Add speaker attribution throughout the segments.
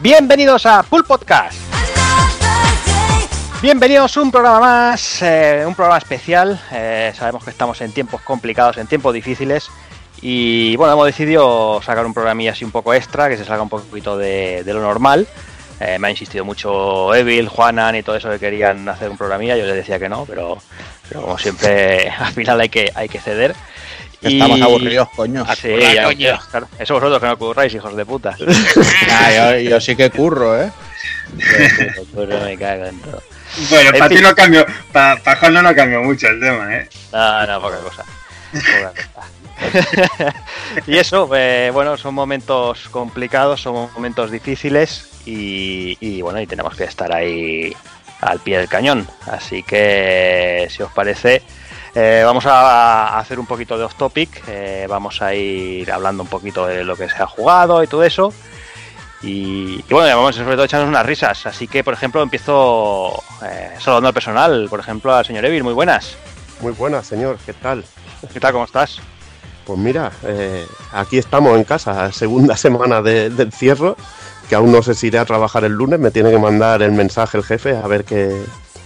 Speaker 1: Bienvenidos a Full Podcast. Bienvenidos a un programa más, eh, un programa especial. Eh, sabemos que estamos en tiempos complicados, en tiempos difíciles. Y bueno, hemos decidido sacar un programilla así un poco extra, que se salga un poquito de, de lo normal. Eh, me ha insistido mucho Evil, Juanan y todo eso que querían hacer un programilla. Yo les decía que no, pero, pero como siempre, al final hay que, hay que ceder.
Speaker 2: Estamos aburridos, coño.
Speaker 1: Ah, sí, ya, claro. Eso vosotros que no curráis, hijos de puta.
Speaker 2: Ah, yo, yo sí que curro, ¿eh?
Speaker 1: Curro, me cago en todo.
Speaker 3: Bueno,
Speaker 1: En
Speaker 3: para
Speaker 1: fin.
Speaker 3: ti no cambió, para pa Juan no cambió mucho el tema, ¿eh?
Speaker 1: No, no, poca cosa. Poca cosa. y eso, eh, bueno, son momentos complicados, son momentos difíciles y, y, bueno, y tenemos que estar ahí al pie del cañón. Así que, si os parece, eh, vamos a hacer un poquito de off topic, eh, vamos a ir hablando un poquito de lo que se ha jugado y todo eso. Y, y bueno, vamos sobre todo echarnos unas risas. Así que, por ejemplo, empiezo eh, saludando al personal. Por ejemplo, al señor Evil, muy buenas.
Speaker 4: Muy buenas, señor. ¿Qué tal?
Speaker 1: ¿Qué tal? ¿Cómo estás?
Speaker 4: Pues mira, aquí estamos en casa, segunda semana de- del cierre, que aún no sé si iré a trabajar el lunes, me tiene que mandar el mensaje el jefe a ver que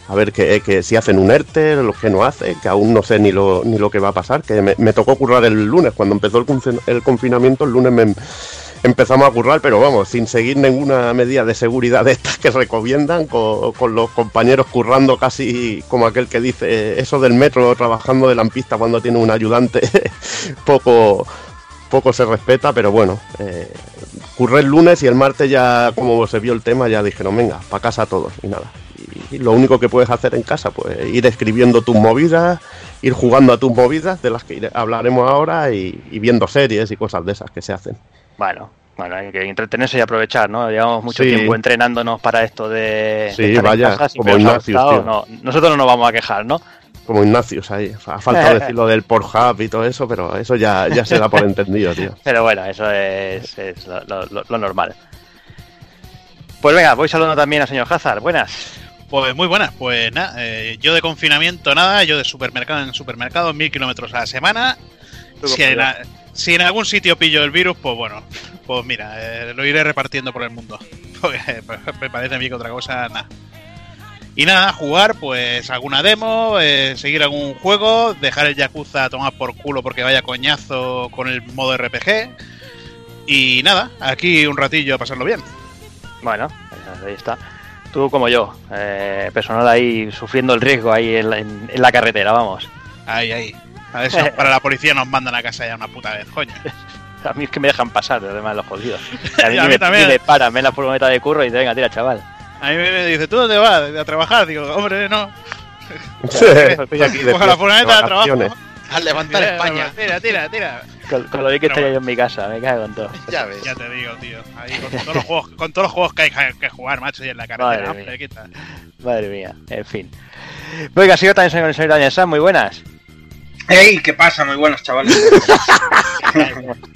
Speaker 4: a ver que, que si hacen un ERTE, lo que no hace, que aún no sé ni lo, ni lo que va a pasar, que me, me tocó currar el lunes, cuando empezó el, confin- el confinamiento, el lunes me empezamos a currar, pero vamos, sin seguir ninguna medida de seguridad de estas que recomiendan, con, con los compañeros currando casi como aquel que dice eso del metro, trabajando de lampista cuando tiene un ayudante, poco, poco se respeta, pero bueno, eh, curré el lunes y el martes ya, como se vio el tema, ya dijeron, venga, para casa todos y nada. Y, lo único que puedes hacer en casa, pues ir escribiendo tus movidas, ir jugando a tus movidas, de las que hablaremos ahora, y, y viendo series y cosas de esas que se hacen.
Speaker 1: Bueno, bueno, hay que entretenerse y aprovechar, ¿no? Llevamos mucho
Speaker 4: Sí.
Speaker 1: tiempo entrenándonos para esto de,
Speaker 4: Sí,
Speaker 1: de en
Speaker 4: vaya, como tío.
Speaker 1: no, nosotros no nos vamos a quejar, ¿no?
Speaker 4: Como Ignacius ahí. O sea, ha faltado decir lo del Pornhub y todo eso, pero eso ya, ya se da por entendido, tío.
Speaker 1: Pero bueno, eso es, es lo, lo- lo- lo normal. Pues venga, voy saludando también al señor Hazard. Buenas.
Speaker 5: Pues muy buenas, pues nada, eh, yo de confinamiento nada, yo de supermercado en supermercado, mil kilómetros a la semana. Si en, a- si en algún sitio pillo el virus, pues bueno, pues mira, eh, lo iré repartiendo por el mundo. Porque eh, me parece a mí que otra cosa, nada. Y nada, jugar, pues alguna demo, eh, seguir algún juego, dejar el Yakuza a tomar por culo porque vaya coñazo con el modo RPG. Y nada, aquí un ratillo a pasarlo bien.
Speaker 1: Bueno, ahí está. Tú como yo, eh, personal ahí sufriendo el riesgo ahí en la, en- en la carretera, vamos.
Speaker 5: Ahí, ahí. A ver si nos- para la policía nos mandan a casa ya una puta vez, coño.
Speaker 1: A mí es que me dejan pasar, además los jodidos. A mí,
Speaker 5: Y a mí
Speaker 1: me,
Speaker 5: también.
Speaker 1: me paran, ven la furgoneta de curro y te venga, tira, chaval.
Speaker 5: A mí me dice, ¿tú dónde vas? ¿A trabajar? Digo, hombre, no.
Speaker 4: Estoy aquí
Speaker 5: Coge la furgoneta de trabajo.
Speaker 6: Al levantar
Speaker 5: Tira,
Speaker 6: España.
Speaker 5: Tira, tira, tira.
Speaker 1: Con, con lo bien que estaría yo en mi casa, me cago en todo.
Speaker 6: Ya ves.
Speaker 5: Ya te digo, tío. Ahí con todos los juegos, con todos los juegos que hay que jugar, macho, y en la carretera.
Speaker 1: Madre mía.
Speaker 5: quita.
Speaker 1: Madre mía, en fin. Venga, sigo también con el señor Daniel Sam, muy buenas.
Speaker 3: ¡Ey! ¿Qué pasa? Muy buenos, chavales.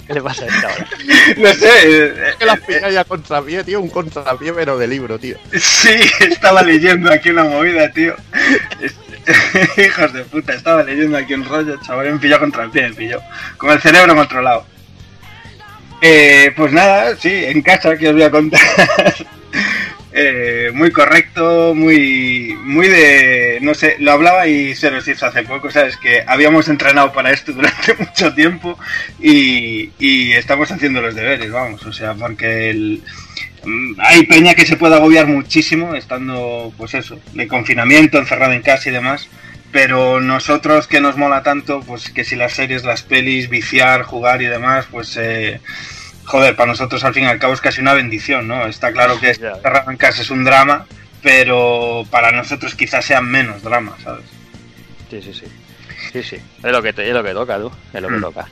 Speaker 1: ¿Qué le pasa a esta hora?
Speaker 3: no sé, eh,
Speaker 4: que las pillas ya contrapié, tío, un contrapié, pero de libro, tío.
Speaker 3: sí, estaba leyendo aquí una movida, tío. Hijos de puta, estaba leyendo aquí un rollo, chaval, me pilló contra el pie, me pilló. Con el cerebro controlado. Eh, pues nada, sí, en casa que os voy a contar. Eh, muy correcto, muy muy de, no sé, lo hablaba y se nos hizo hace poco, sabes que habíamos entrenado para esto durante mucho tiempo y, y estamos haciendo los deberes, vamos, o sea, porque el, hay peña que se puede agobiar muchísimo estando, pues eso, de confinamiento, encerrado en casa y demás. Pero nosotros que nos mola tanto, pues que si las series, las pelis, viciar, jugar y demás, pues eh, joder, para nosotros al fin y al cabo es casi una bendición, ¿no? Está claro que encerrado en casa es un drama, pero para nosotros quizás sea menos drama, ¿sabes?
Speaker 1: Sí, sí, sí. Sí, sí. Es lo que, te- es lo que toca, tú. Es lo que
Speaker 3: Mm.
Speaker 1: toca.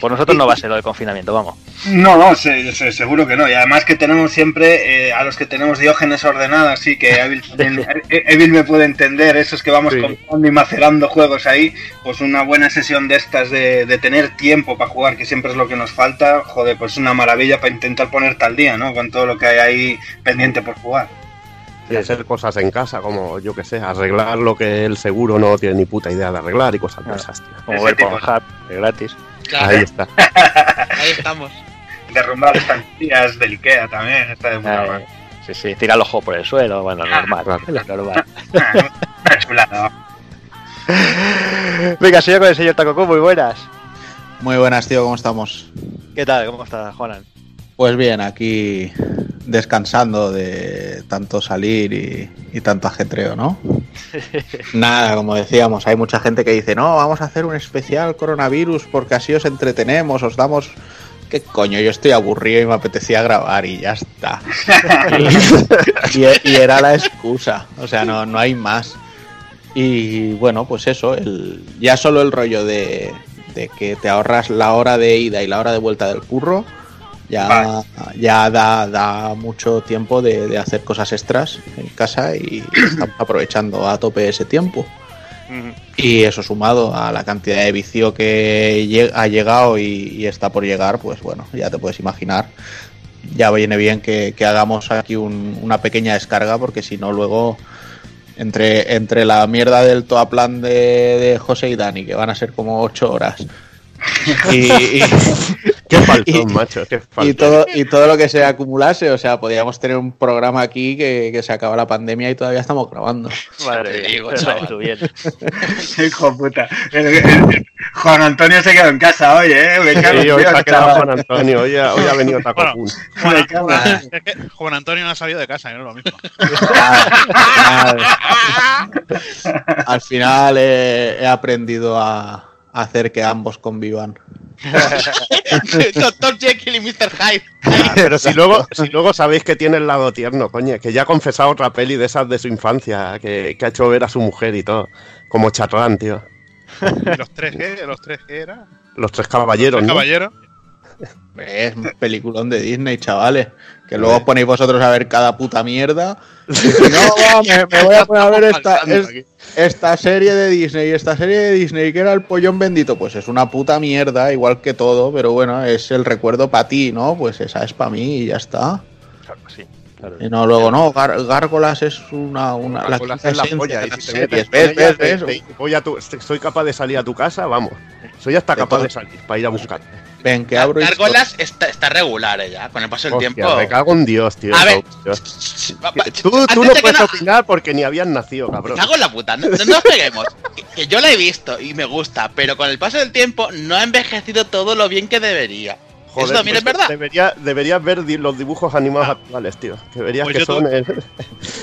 Speaker 1: Por nosotros no va a ser lo de confinamiento, vamos.
Speaker 3: No, no, se- se- seguro que no. Y además que tenemos siempre, eh, a los que tenemos diógenes ordenadas, sí, que Evil, también- eh, Evil me puede entender, esos que vamos
Speaker 4: Sí.
Speaker 3: comprando y macerando juegos ahí, pues una buena sesión de estas de, de tener tiempo para jugar, que siempre es lo que nos falta, joder, pues una maravilla para intentar ponerte al día, ¿no? Con todo lo que hay ahí pendiente por jugar.
Speaker 4: Y hacer cosas en casa, como yo que sé, arreglar lo que el seguro no tiene ni puta idea de arreglar y cosas de
Speaker 1: Claro.
Speaker 4: esas, tío.
Speaker 1: Como ver de gratis.
Speaker 6: Claro,
Speaker 4: Ahí está.
Speaker 6: ahí estamos.
Speaker 3: derrumbar estancillas del Ikea también, está de puta madre.
Speaker 1: sí, sí, tira el ojo por el suelo, bueno, normal.
Speaker 4: Claro.
Speaker 1: lo normal.
Speaker 3: Una chulada.
Speaker 1: Venga, soy yo con el señor Tacoco, muy buenas.
Speaker 2: Muy buenas, tío, ¿cómo estamos?
Speaker 1: ¿Qué tal? ¿Cómo estás, Juanan?
Speaker 2: Pues bien, aquí descansando de tanto salir y, y tanto ajetreo, ¿no? Nada, como decíamos, hay mucha gente que dice, no, vamos a hacer un especial coronavirus porque así os entretenemos, os damos... ¿Qué coño? Yo estoy aburrido y me apetecía grabar y ya está. y, y era la excusa, o sea, no, no hay más. Y bueno, pues eso, el, ya solo el rollo de, de que te ahorras la hora de ida y la hora de vuelta del curro, ya, ya da, da mucho tiempo de, de hacer cosas extras en casa y estamos aprovechando a tope ese tiempo. Y eso sumado a la cantidad de vicio que ha llegado y, y está por llegar, pues bueno, ya te puedes imaginar. Ya viene bien que, que hagamos aquí un- una pequeña descarga, porque si no, luego entre, entre la mierda del toaplan de, de José y Dani, que van a ser como ocho horas, y, y-
Speaker 4: Qué faltón,
Speaker 2: Y-
Speaker 4: macho, qué
Speaker 2: y
Speaker 4: faltón.
Speaker 2: todo, y todo lo que se acumulase, o sea, podríamos tener un programa aquí que, que se acaba la pandemia y todavía estamos grabando.
Speaker 1: Madre mía,
Speaker 6: digo,
Speaker 1: eso
Speaker 6: chaval.
Speaker 1: estuvo bien.
Speaker 3: Hijo puta. El- el- el- Juan Antonio se quedó en casa hoy, ¿eh? Me cago en
Speaker 4: Sí, hoy se ha quedado. Juan Antonio, hoy ha, hoy ha venido
Speaker 5: Es que Juan Antonio no ha salido de casa, no es lo mismo.
Speaker 2: Al final he, he aprendido a hacer que ambos convivan.
Speaker 6: Doctor Jekyll y Mr. Hyde.
Speaker 4: Pero si luego, si luego sabéis que tiene el lado tierno, coño, que ya ha confesado otra peli de esas de su infancia, que, que ha hecho ver a su mujer y todo, como Chatrán, tío.
Speaker 5: ¿Y los tres qué? ¿Los tres qué era?
Speaker 4: Los tres caballeros,
Speaker 5: ¿Los
Speaker 4: ¿no?
Speaker 5: caballeros?
Speaker 2: Es un peliculón de Disney, chavales. Que luego os ponéis vosotros a ver cada puta mierda. Y no, va, me, me voy a poner a ver esta, es- esta serie de Disney. Esta serie de Disney que era el pollón bendito. Pues es una puta mierda, igual que todo. Pero bueno, es el recuerdo para ti, ¿no? Pues esa es para mí y ya está.
Speaker 1: Claro que sí. claro.
Speaker 2: Y no, luego no, Gar- Gárgolas es una. una la
Speaker 4: Gárgolas es la polla,
Speaker 2: de
Speaker 4: y si te metes
Speaker 2: ¿Ves, ves,
Speaker 4: te-
Speaker 2: ves?
Speaker 4: te- voy a tu- soy capaz de salir a tu casa, vamos. Soy hasta
Speaker 2: De
Speaker 4: capaz
Speaker 2: todo.
Speaker 4: de salir para ir a buscar.
Speaker 2: Ven, que abro y-
Speaker 6: Gárgolas está, está regular ya, con el paso del
Speaker 4: Hostia,
Speaker 6: tiempo.
Speaker 4: me cago en Dios, tío.
Speaker 6: A ver,
Speaker 4: Dios. Tú, no puedes
Speaker 6: no-
Speaker 4: opinar porque ni habías nacido,
Speaker 6: Me
Speaker 4: cabrón.
Speaker 6: cago en la puta, no, no nos peguemos. Que, que yo la he visto y me gusta, pero con el paso del tiempo no ha envejecido todo lo bien que debería. Eso también
Speaker 4: pues
Speaker 6: es verdad.
Speaker 4: Debería, deberías ver los dibujos animados actuales, tío. Que verías
Speaker 5: Pues
Speaker 4: que son el,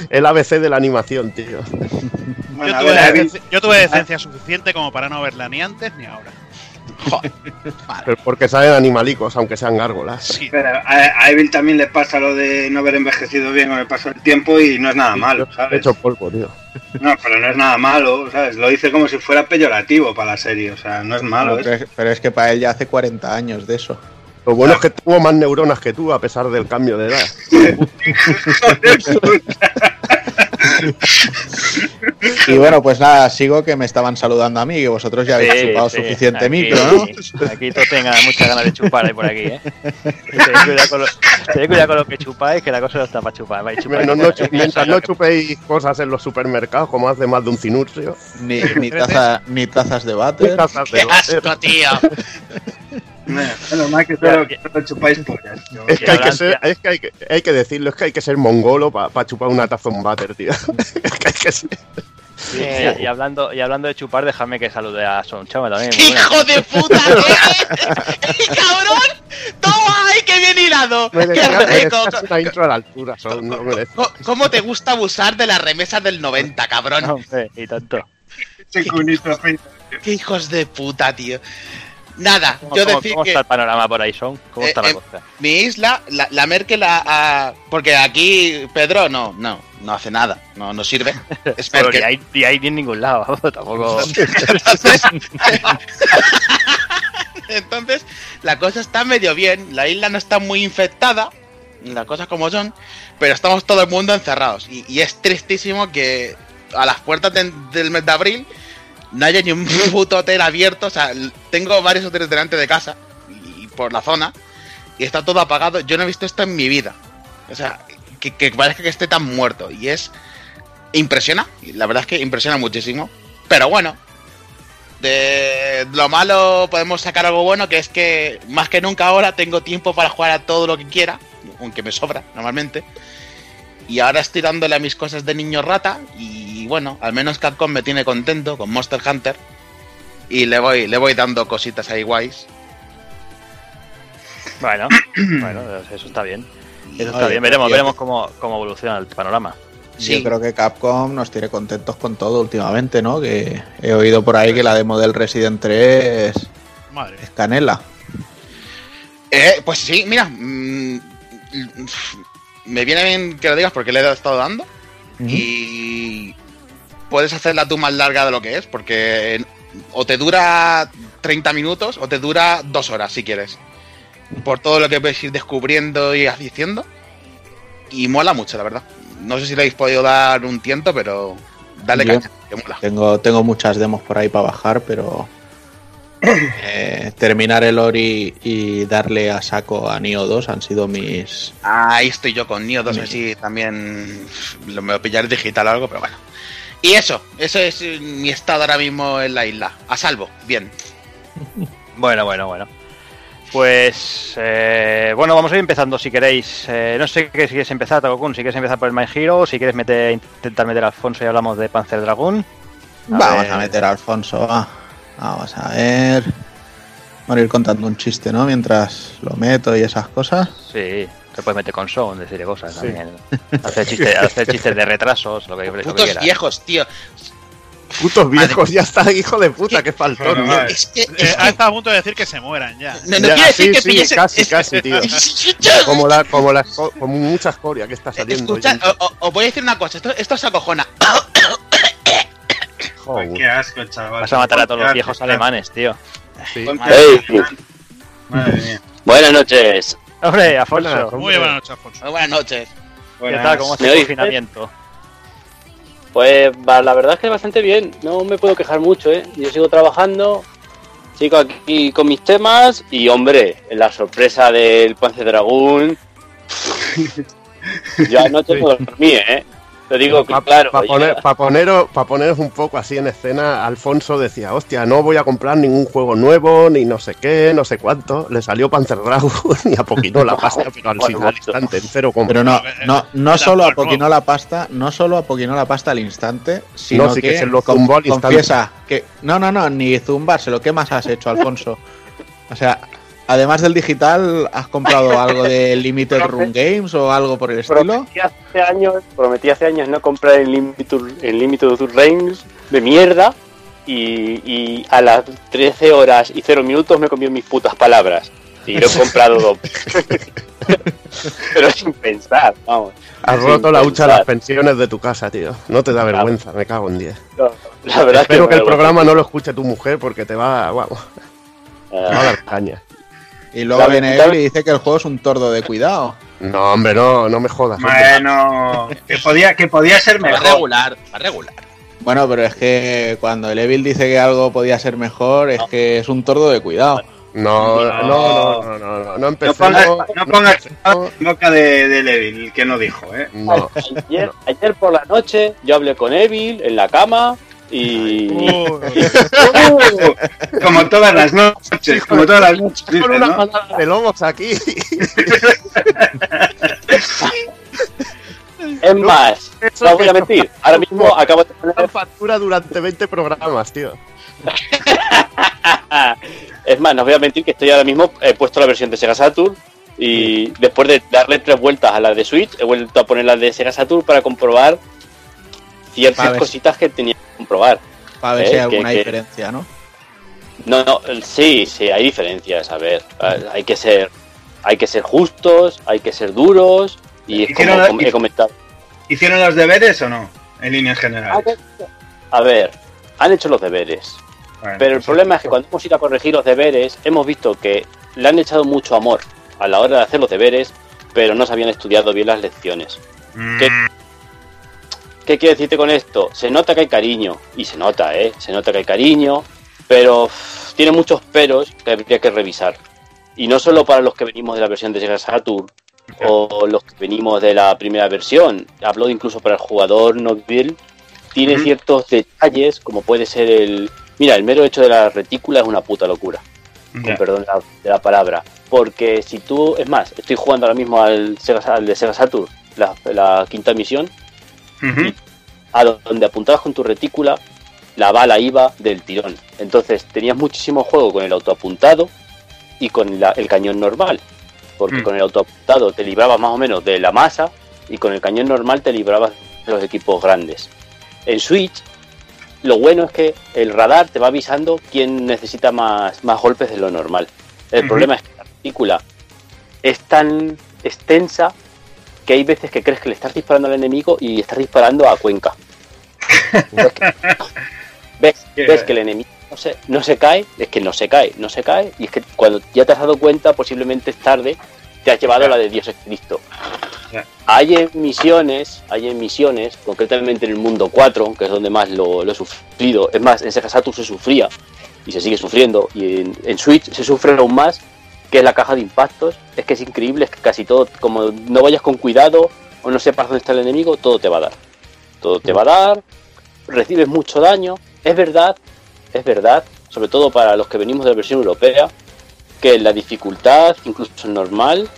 Speaker 4: el ABC de la animación, tío.
Speaker 3: Bueno,
Speaker 5: yo,
Speaker 3: a
Speaker 5: tuve
Speaker 3: ver, David,
Speaker 5: decencia, yo tuve decencia suficiente como para no verla ni antes ni ahora.
Speaker 6: Joder.
Speaker 4: Pero porque salen animalicos, aunque sean gárgolas.
Speaker 5: Sí.
Speaker 3: pero a, Evil también le pasa lo de no haber envejecido bien con el paso del tiempo y no es nada malo,
Speaker 4: He
Speaker 3: ¿sabes?
Speaker 4: hecho polvo, tío.
Speaker 3: No, pero no es nada malo, ¿sabes? Lo dice como si fuera peyorativo para la serie, o sea, no es malo.
Speaker 2: pero,
Speaker 3: ¿eh?
Speaker 2: es, pero es que para él ya hace 40 años de eso.
Speaker 4: Lo bueno es que tuvo más neuronas que tú, a pesar del cambio de edad.
Speaker 2: Y bueno, pues nada, sigo que me estaban saludando a mí, que vosotros ya habéis
Speaker 1: Sí,
Speaker 2: chupado
Speaker 1: sí,
Speaker 2: suficiente
Speaker 1: aquí-
Speaker 2: micro, ¿no?
Speaker 1: Aquí todos tengan muchas ganas de chupar ahí por aquí, ¿eh? Tened cuidado con lo, tened cuidado con lo que chupáis, que la cosa no está para chupar. Vais chupar.
Speaker 4: No, no, mientras no chupéis cosas en los supermercados, como hace más de un cinurcio.
Speaker 2: Ni, ni, taza- ni tazas de váter.
Speaker 4: Tazas de
Speaker 6: ¡Qué asco, tío!
Speaker 3: Menos mal que solo, solo chupáis pollas. tío.
Speaker 4: Es que, hay que, ser, es que hay que hay que decirlo, es que hay que ser mongolo para chupar una taza un váter, tío. Es que hay que ser-
Speaker 1: Sí, y, y hablando, y hablando de chupar, déjame que salude a Son Chama también.
Speaker 6: ¡Hijo de puta! ¿qué? ¡Cabrón! ¡Toma ahí, qué bien hilado! ¡Qué rico!
Speaker 4: una intro a la altura, son, no
Speaker 6: ¿Cómo te gusta abusar de las remesas del 90, cabrón?
Speaker 1: Hombre, y tanto.
Speaker 6: ¡Qué hijos de puta, tío! Nada,
Speaker 1: ¿Cómo,
Speaker 6: yo
Speaker 1: cómo-
Speaker 6: decir
Speaker 1: cómo
Speaker 6: que
Speaker 1: está el panorama por ahí, Son? ¿Cómo
Speaker 6: Eh,
Speaker 1: está la
Speaker 6: eh,
Speaker 1: cosa?
Speaker 6: mi isla, la, la Merkel Porque aquí Pedro no, no, no hace nada, no, no sirve. Es
Speaker 1: Pero
Speaker 6: Merkel.
Speaker 1: ni hay, ni hay ni en ningún lado, tampoco.
Speaker 6: Entonces, entonces, la cosa está medio bien. La isla no está muy infectada, las cosas como son, pero estamos todo el mundo encerrados. Y, y es tristísimo que a las puertas de- del mes de abril no haya ni un puto hotel abierto. O sea, tengo varios hoteles delante de casa y por la zona y está todo apagado. Yo no he visto esto en mi vida. O sea, que, que parezca que esté tan muerto. Y es. Impresiona. La verdad es que impresiona muchísimo. Pero bueno, De lo malo podemos sacar algo bueno, que es que más que nunca ahora tengo tiempo para jugar a todo lo que quiera, aunque me sobra normalmente. Y ahora estoy dándole a mis cosas de niño rata y bueno, al menos Capcom me tiene contento con Monster Hunter y le voy le voy dando cositas ahí guays.
Speaker 1: Bueno, bueno, eso está bien. Eso está
Speaker 2: Oye,
Speaker 1: bien. Veremos, veremos cómo, cómo evoluciona el panorama.
Speaker 6: Sí.
Speaker 2: Yo creo que Capcom nos tiene contentos con todo últimamente, ¿no? Que he oído por ahí que la demo del Resident 3
Speaker 5: Madre.
Speaker 2: es canela.
Speaker 6: Eh, pues sí, mira, mm, me viene bien que lo digas porque le he estado dando y puedes hacerla tú más larga de lo que es, porque o te dura 30 minutos o te dura dos horas si quieres. Por todo lo que puedes ir descubriendo y haciendo. Y mola mucho, la verdad. No sé si le habéis podido dar un tiento, pero dale
Speaker 2: Yo-
Speaker 6: caña, que mola.
Speaker 2: Tengo, tengo muchas demos por ahí para bajar, pero eh, terminar el Ori y darle a saco a Nioh 2 han sido mis...
Speaker 6: Ahí estoy yo con Nio 2, no sé si también lo me voy a pillar digital o algo, pero bueno. Y eso, eso es eh, mi estado ahora mismo en la isla. A salvo, bien.
Speaker 1: Bueno, bueno, bueno. Pues eh, bueno, vamos a ir empezando si queréis. Eh, no sé qué si quieres empezar, Takokun, si quieres empezar por el My Hero, si quieres meter, intentar meter a Alfonso y hablamos de Panzer Dragoon. A
Speaker 2: Vamos
Speaker 1: ver.
Speaker 2: a meter a Alfonso, va. Vamos a ver... Vamos a ir contando un chiste, ¿no? Mientras lo meto y esas cosas.
Speaker 1: Sí, te puedes meter con Son, decir cosas también. Hacer, chistes, hacer chistes de retrasos, lo que, lo que
Speaker 6: Putos
Speaker 1: quieras.
Speaker 6: viejos, tío.
Speaker 4: Putos viejos, ya está, hijo de puta, qué faltón.
Speaker 3: Bueno,
Speaker 4: tío.
Speaker 3: vale.
Speaker 6: Es que.
Speaker 5: Eh,
Speaker 6: es
Speaker 5: ha
Speaker 6: que-
Speaker 5: estado a punto de decir que se mueran ya.
Speaker 6: no, no
Speaker 4: Ya,
Speaker 6: quiere decir
Speaker 4: sí,
Speaker 6: que
Speaker 4: sí,
Speaker 6: pillese.
Speaker 4: casi,
Speaker 6: es-
Speaker 4: casi, tío. Como la, como la, como mucha escoria que está saliendo.
Speaker 6: Escucha, os voy a decir una cosa, esto, esto se acojona.
Speaker 4: Joder.
Speaker 3: Qué asco, chaval.
Speaker 1: Vas a matar a todos los
Speaker 3: Qué
Speaker 1: viejos alemanes, tío.
Speaker 4: Sí.
Speaker 3: Madre mía.
Speaker 7: Buenas noches.
Speaker 1: Hombre, Afonso,
Speaker 4: Buenas,
Speaker 5: Muy buenas noches, Alfonso.
Speaker 6: Buenas noches.
Speaker 1: ¿qué
Speaker 3: Buenas.
Speaker 1: tal? ¿Cómo está
Speaker 7: ¿Me
Speaker 1: el confinamiento?
Speaker 7: Pues la verdad es que bastante bien. No me puedo quejar mucho, ¿eh? Yo sigo trabajando, sigo aquí con mis temas y, hombre, la sorpresa del Panzer Dragón. Yo anoche no dormí, ¿eh? Te digo que,
Speaker 4: Para
Speaker 7: claro.
Speaker 4: poner,
Speaker 7: ya-
Speaker 4: pa poneros, pa poneros un poco así en escena, Alfonso decía, hostia, no voy a comprar ningún juego nuevo, ni no sé qué, no sé cuánto. Le salió Panzer Dragon y apoquinó la pasta, pero al, final, al instante, en cero coma.
Speaker 2: Pero no, no, no solo apoquinó la pasta, no solo apoquinó la pasta al instante, sino
Speaker 4: No, sí
Speaker 2: que,
Speaker 4: que se lo zumbó al instante.
Speaker 2: confiesa que no, no, no, ni zumbarse, lo que más has hecho, Alfonso. O sea, además del digital, ¿has comprado algo de Limited Run Games o algo por el estilo?
Speaker 7: Prometí hace años, prometí hace años no comprar el Limited, el Limited Range de mierda y, y a las 13 horas y 0 minutos me comí mis putas palabras. Y lo he comprado dos. Pero sin pensar, vamos.
Speaker 4: Has roto la hucha de las pensiones de tu casa, tío. No te da vergüenza, me cago en 10.
Speaker 7: No, la verdad es que,
Speaker 4: Espero que el programa no lo escuche tu mujer porque te va, vamos, te va a
Speaker 7: Ah,
Speaker 4: dar caña.
Speaker 2: Y luego viene él y dice que el juego es un tordo de cuidado.
Speaker 4: No, hombre, no, no me jodas. hombre.
Speaker 3: Bueno, que podía, que podía ser
Speaker 6: Va
Speaker 3: mejor.
Speaker 6: regular, va regular.
Speaker 2: Bueno, pero es que cuando el Evil dice que algo podía ser mejor, es que es un tordo de cuidado.
Speaker 4: No, no,
Speaker 3: No.
Speaker 4: no, no, no, no, no
Speaker 3: No
Speaker 4: empecemos.
Speaker 3: pongas, no pongas boca de, de Levil, que no dijo, ¿eh?
Speaker 4: no.
Speaker 7: ayer, ayer por la noche yo hablé con Evil en la cama y...
Speaker 3: Como todas las noches, como todas las noches.
Speaker 4: Con una
Speaker 3: ¿no?
Speaker 4: de lobos aquí.
Speaker 7: Es más,
Speaker 4: Eso
Speaker 7: no os voy a mentir, ahora mismo acabo de
Speaker 4: Una
Speaker 7: poner...
Speaker 4: factura durante 20 programas, tío.
Speaker 7: Es más, no os voy a mentir que estoy ahora mismo, he puesto la versión de Sega Saturn y después de darle tres vueltas a la de Switch, he vuelto a poner la de Sega Saturn para comprobar ciertas cositas que tenía que comprobar.
Speaker 2: Para ver
Speaker 7: Eh,
Speaker 2: si hay
Speaker 7: que-
Speaker 2: alguna
Speaker 7: que-
Speaker 2: diferencia, ¿no?
Speaker 7: No, no, sí, sí, hay diferencias, a ver, hay que ser, hay que ser justos, hay que ser duros y es como
Speaker 3: la-
Speaker 7: he comentado.
Speaker 3: ¿Hicieron los deberes o no? En líneas generales.
Speaker 7: A ver, han hecho los deberes,
Speaker 3: Bueno,
Speaker 7: pero el
Speaker 3: pues,
Speaker 7: problema es que cuando hemos ido a corregir los deberes, hemos visto que le han echado mucho amor a la hora de hacer los deberes, pero no se habían estudiado bien las lecciones.
Speaker 3: mm.
Speaker 7: ¿Qué quiero decirte con esto? Se nota que hay cariño, y se nota, ¿eh? Se nota que hay cariño, pero uff, tiene muchos peros que habría que revisar. Y no solo para los que venimos de la versión de Sega Saturn o los que venimos de la primera versión, hablo incluso para el jugador Notville, tiene
Speaker 3: Ujú.
Speaker 7: ciertos detalles, como puede ser el, Mira, el mero hecho de la retícula es una puta locura. Con
Speaker 3: Ya.
Speaker 7: perdón de la, de la palabra. Porque si tú, es más, estoy jugando ahora mismo al, Sega, al de Sega Saturn, la, la quinta misión, A donde apuntabas con tu retícula, la bala iba del tirón. Entonces tenías muchísimo juego con el autoapuntado y con la- el cañón normal. Porque
Speaker 3: Mm.
Speaker 7: con el autoapuntado te librabas más o menos de la masa y con el cañón normal te librabas de los equipos grandes. En Switch, lo bueno es que el radar te va avisando quién necesita más, más golpes de lo normal. El problema es que la retícula es tan extensa que hay veces que crees que le estás disparando al enemigo y estás disparando a Cuenca. ves, ves que el enemigo no se, no se cae, es que no se cae, no se cae, y es que cuando ya te has dado cuenta, posiblemente es tarde, te has llevado la de Dios es Cristo. Hay en misiones, hay en misiones, concretamente en el mundo 4, que es donde más lo, lo he sufrido, es más, en Sega Saturn se sufría y se sigue sufriendo, y en, en Switch se sufre aún más, que es la caja de impactos, es que es increíble, es que casi todo, como no vayas con cuidado o no sepas dónde está el enemigo, todo te va a dar. Todo te va a dar, recibes mucho daño, es verdad, es verdad, sobre todo para los que venimos de la versión europea, que la dificultad, incluso en normal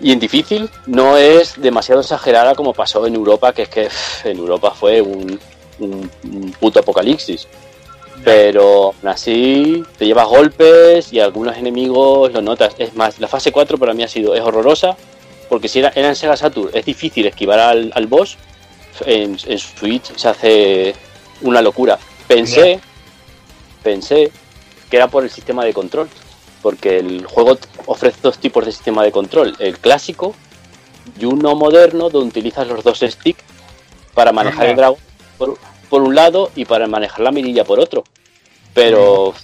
Speaker 7: y en difícil, no es demasiado exagerada como pasó en Europa, que es que en Europa fue un- un puto apocalipsis. Pero así te llevas golpes y algunos enemigos lo notas. Es más, la fase 4 para mí ha sido, es horrorosa, porque si era, era en Sega Saturn es difícil esquivar al, al boss, en, en Switch se hace una locura. Pensé, pensé que era por el sistema de control, porque el juego ofrece dos tipos de sistema de control, el clásico y uno moderno donde utilizas los dos sticks para manejar el dragón por, por un lado y para manejar la mirilla por otro. Pero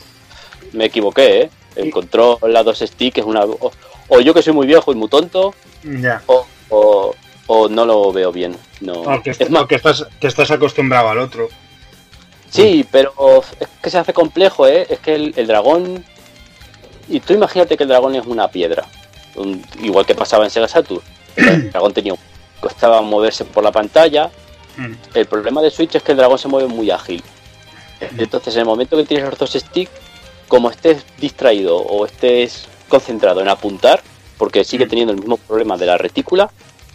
Speaker 7: me equivoqué, ¿eh? El control, las dos sticks es una... O, o yo que soy muy viejo y muy tonto,
Speaker 3: Ya.
Speaker 7: o, o, o no lo veo bien. No.
Speaker 3: Que,
Speaker 7: Es más,
Speaker 3: que estás, que estás acostumbrado al otro.
Speaker 7: Sí, pero es que se hace complejo, ¿eh? Es que el, el dragón... Y tú imagínate que el dragón es una piedra. un- igual que pasaba en Sega Saturn. El dragón tenía. Costaba moverse por la pantalla.
Speaker 3: Mm.
Speaker 7: El problema de Switch es que el dragón se mueve muy ágil. Entonces, en el momento que tienes los dos sticks, como estés distraído o estés concentrado en apuntar, porque sigue teniendo el mismo problema de la retícula,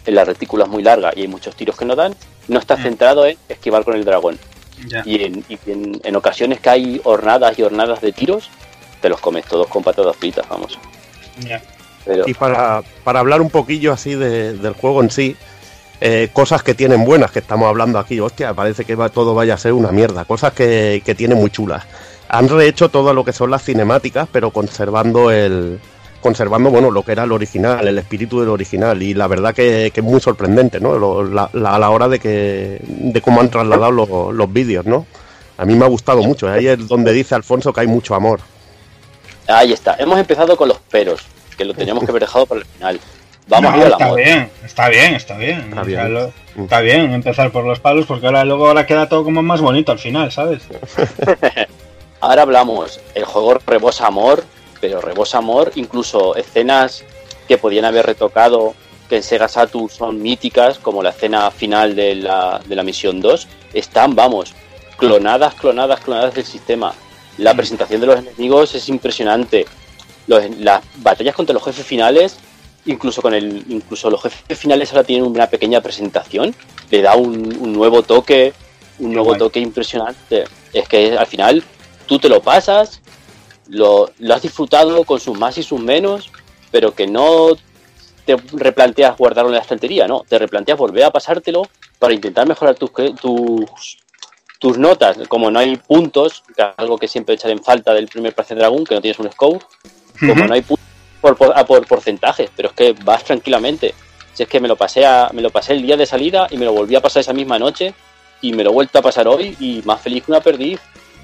Speaker 7: en la retícula es muy larga y hay muchos tiros que no dan, no estás centrado en esquivar con el dragón.
Speaker 3: Ya.
Speaker 7: Y en, y en, en ocasiones que hay hornadas y hornadas de tiros, te los comes todos con patatas fritas, vamos.
Speaker 3: Ya.
Speaker 7: Pero
Speaker 4: Y para, para hablar un poquillo así de- del juego en sí, eh, cosas que tienen buenas, que estamos hablando aquí, hostia, parece que va, todo vaya a ser una mierda, cosas que, que tiene muy chulas. Han rehecho todo lo que son las cinemáticas, pero conservando el conservando bueno lo que era el original, el espíritu del original, y la verdad que, es muy sorprendente, ¿no? Lo- la- a la hora de que de cómo han trasladado los, los vídeos, ¿no? A mí me ha gustado mucho, ahí es donde dice Alfonso que hay mucho amor.
Speaker 7: ahí está. Hemos empezado con los peros, que lo teníamos que haber dejado para el final. Vamos
Speaker 3: No,
Speaker 7: a
Speaker 3: está
Speaker 7: amor.
Speaker 3: bien, está bien, está bien.
Speaker 4: Está
Speaker 3: O
Speaker 4: bien.
Speaker 3: sea, lo-
Speaker 4: Mm.
Speaker 3: está bien empezar por los palos porque ahora luego ahora queda todo como más bonito al final, ¿sabes?
Speaker 7: Ahora hablamos, el juego rebosa amor, pero rebosa amor, incluso escenas que podían haber retocado, que en Sega Saturn son míticas, como la escena final de la, de la misión 2, están, vamos, clonadas, clonadas, clonadas del sistema. La
Speaker 3: Mm.
Speaker 7: presentación de los enemigos es impresionante. Los- las batallas contra los jefes finales, incluso con el, incluso los jefes finales ahora tienen una pequeña presentación, le da un, un nuevo toque, un
Speaker 3: Qué
Speaker 7: nuevo
Speaker 3: guay.
Speaker 7: toque impresionante. Es que al final tú te lo pasas, lo, lo has disfrutado con sus más y sus menos, pero que no te replanteas guardarlo en la estantería, no, te replanteas volver a pasártelo para intentar mejorar tus, tus, tus notas, como no hay puntos, que es algo que siempre echar en falta del primer Place Dragon, que no tienes un score, como no hay puntos por, por, a por porcentajes, pero es que vas tranquilamente. Si es que me lo pasé a, me lo pasé el día de salida y me lo volví a pasar esa misma noche y me lo he vuelto a pasar hoy y más feliz que una perdiz.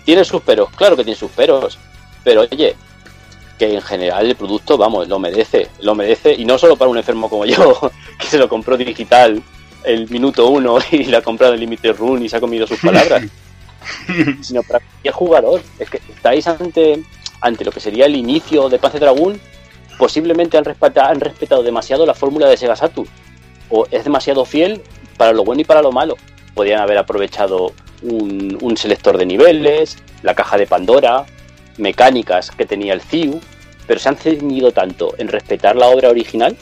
Speaker 7: Tiene sus peros, claro que tiene sus peros, pero oye, que en general el producto, vamos, lo merece, lo merece, y no solo para un enfermo como yo, que se lo compró digital el minuto uno y la ha comprado en Limited Run y se ha comido sus palabras, sino para cualquier jugador. Es que estáis ante, ante lo que sería el inicio de Panzer Dragoon, posiblemente han respetado, han respetado demasiado la fórmula de Sega Saturn, o es demasiado fiel para lo bueno y para lo malo. Podrían haber aprovechado un, un selector de niveles, la caja de Pandora, mecánicas que tenía el CIU, pero se han ceñido tanto en respetar la obra original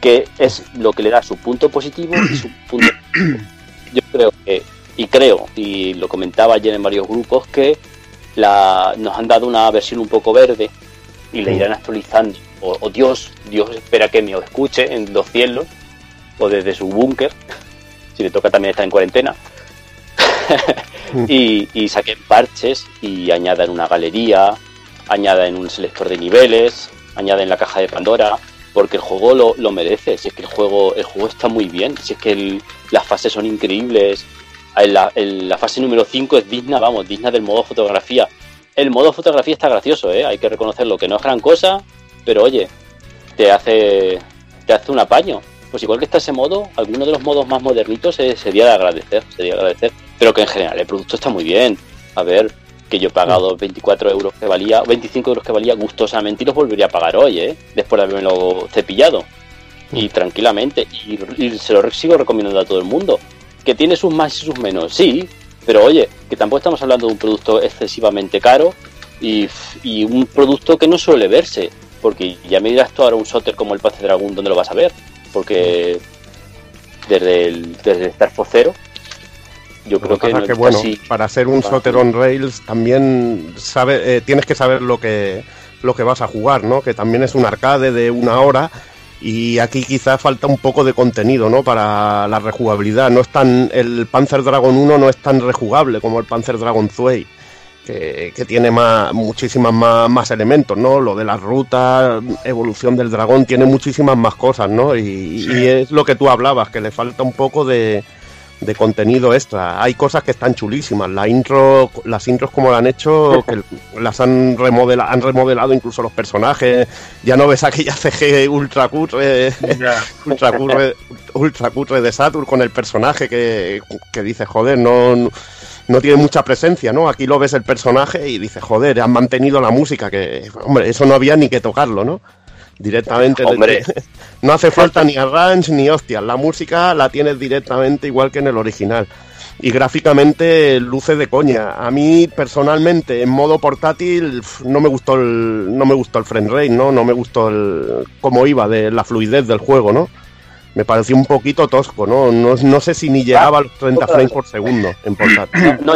Speaker 7: que es lo que le da su punto positivo y su punto. Yo creo que, y creo, y lo comentaba ayer en varios grupos, que la, nos han dado una versión un poco verde y le irán actualizando. O, o Dios, Dios espera que me escuche en los cielos o desde su búnker, si le toca también estar en cuarentena, y, y saquen parches y añadan una galería, añadan un selector de niveles, añaden la caja de Pandora, porque el juego lo, lo merece, si es que el juego, el juego está muy bien, si es que el- las fases son increíbles, en la, en la fase número 5 es digna, vamos, digna del modo fotografía. El modo fotografía está gracioso, ¿eh? hay que reconocerlo, que no es gran cosa, pero oye, te hace, te hace un apaño. Pues igual que está ese modo, alguno de los modos más modernitos eh, sería de agradecer, sería de agradecer, pero que en general el producto está muy bien. A ver, que yo he pagado 24 euros que valía, 25 euros que valía gustosamente y los volvería a pagar hoy, ¿eh? después de haberme cepillado. Y tranquilamente, y, y se lo sigo recomendando a todo el mundo. Que tiene sus más y sus menos, sí, pero oye, que tampoco estamos hablando de un producto excesivamente caro y, y un producto que no suele verse. Porque ya me dirás tú ahora un soter como el Paz de Dragón, ¿dónde lo vas a ver? Porque desde el, desde el Star Zero, yo creo
Speaker 4: que
Speaker 7: no
Speaker 4: bueno,
Speaker 7: así.
Speaker 4: para ser un. Soter on Rails también sabe, eh, tienes que saber lo que, lo que vas a jugar, ¿no? Que también es un arcade de una hora y aquí quizás falta un poco de contenido, ¿no? Para la rejugabilidad. No es tan, el Panzer Dragon 1 no es tan rejugable como el Panzer Dragon Zwei. Que, que tiene más, muchísimas más, más elementos, ¿no? Lo de las rutas, evolución del dragón, tiene muchísimas más cosas, ¿no? Y, y es lo que tú hablabas, que le falta un poco de, de contenido extra. Hay cosas que están chulísimas. La intro, las intros como la han hecho, que las han remodelado, han remodelado incluso los personajes. Ya no ves aquella CG ultra cutre, ultra cutre, ultra cutre de Saturn con el personaje que, que dice, joder, no, no, no tiene mucha presencia, ¿no? Aquí lo ves el personaje y dices, joder, han mantenido la música, que, hombre, eso no había ni que tocarlo, ¿no? Directamente.
Speaker 7: Hombre.
Speaker 4: No hace falta ni arrange ni hostias. La música la tienes directamente igual que en el original. Y gráficamente luce de coña. A mí personalmente en modo portátil no me gustó el no me gustó el frame rate, ¿no? No me gustó el cómo iba de la fluidez del juego, ¿no? Me pareció un poquito tosco, ¿no? No, no sé si ni llegaba a los 30 frames por segundo en portátil.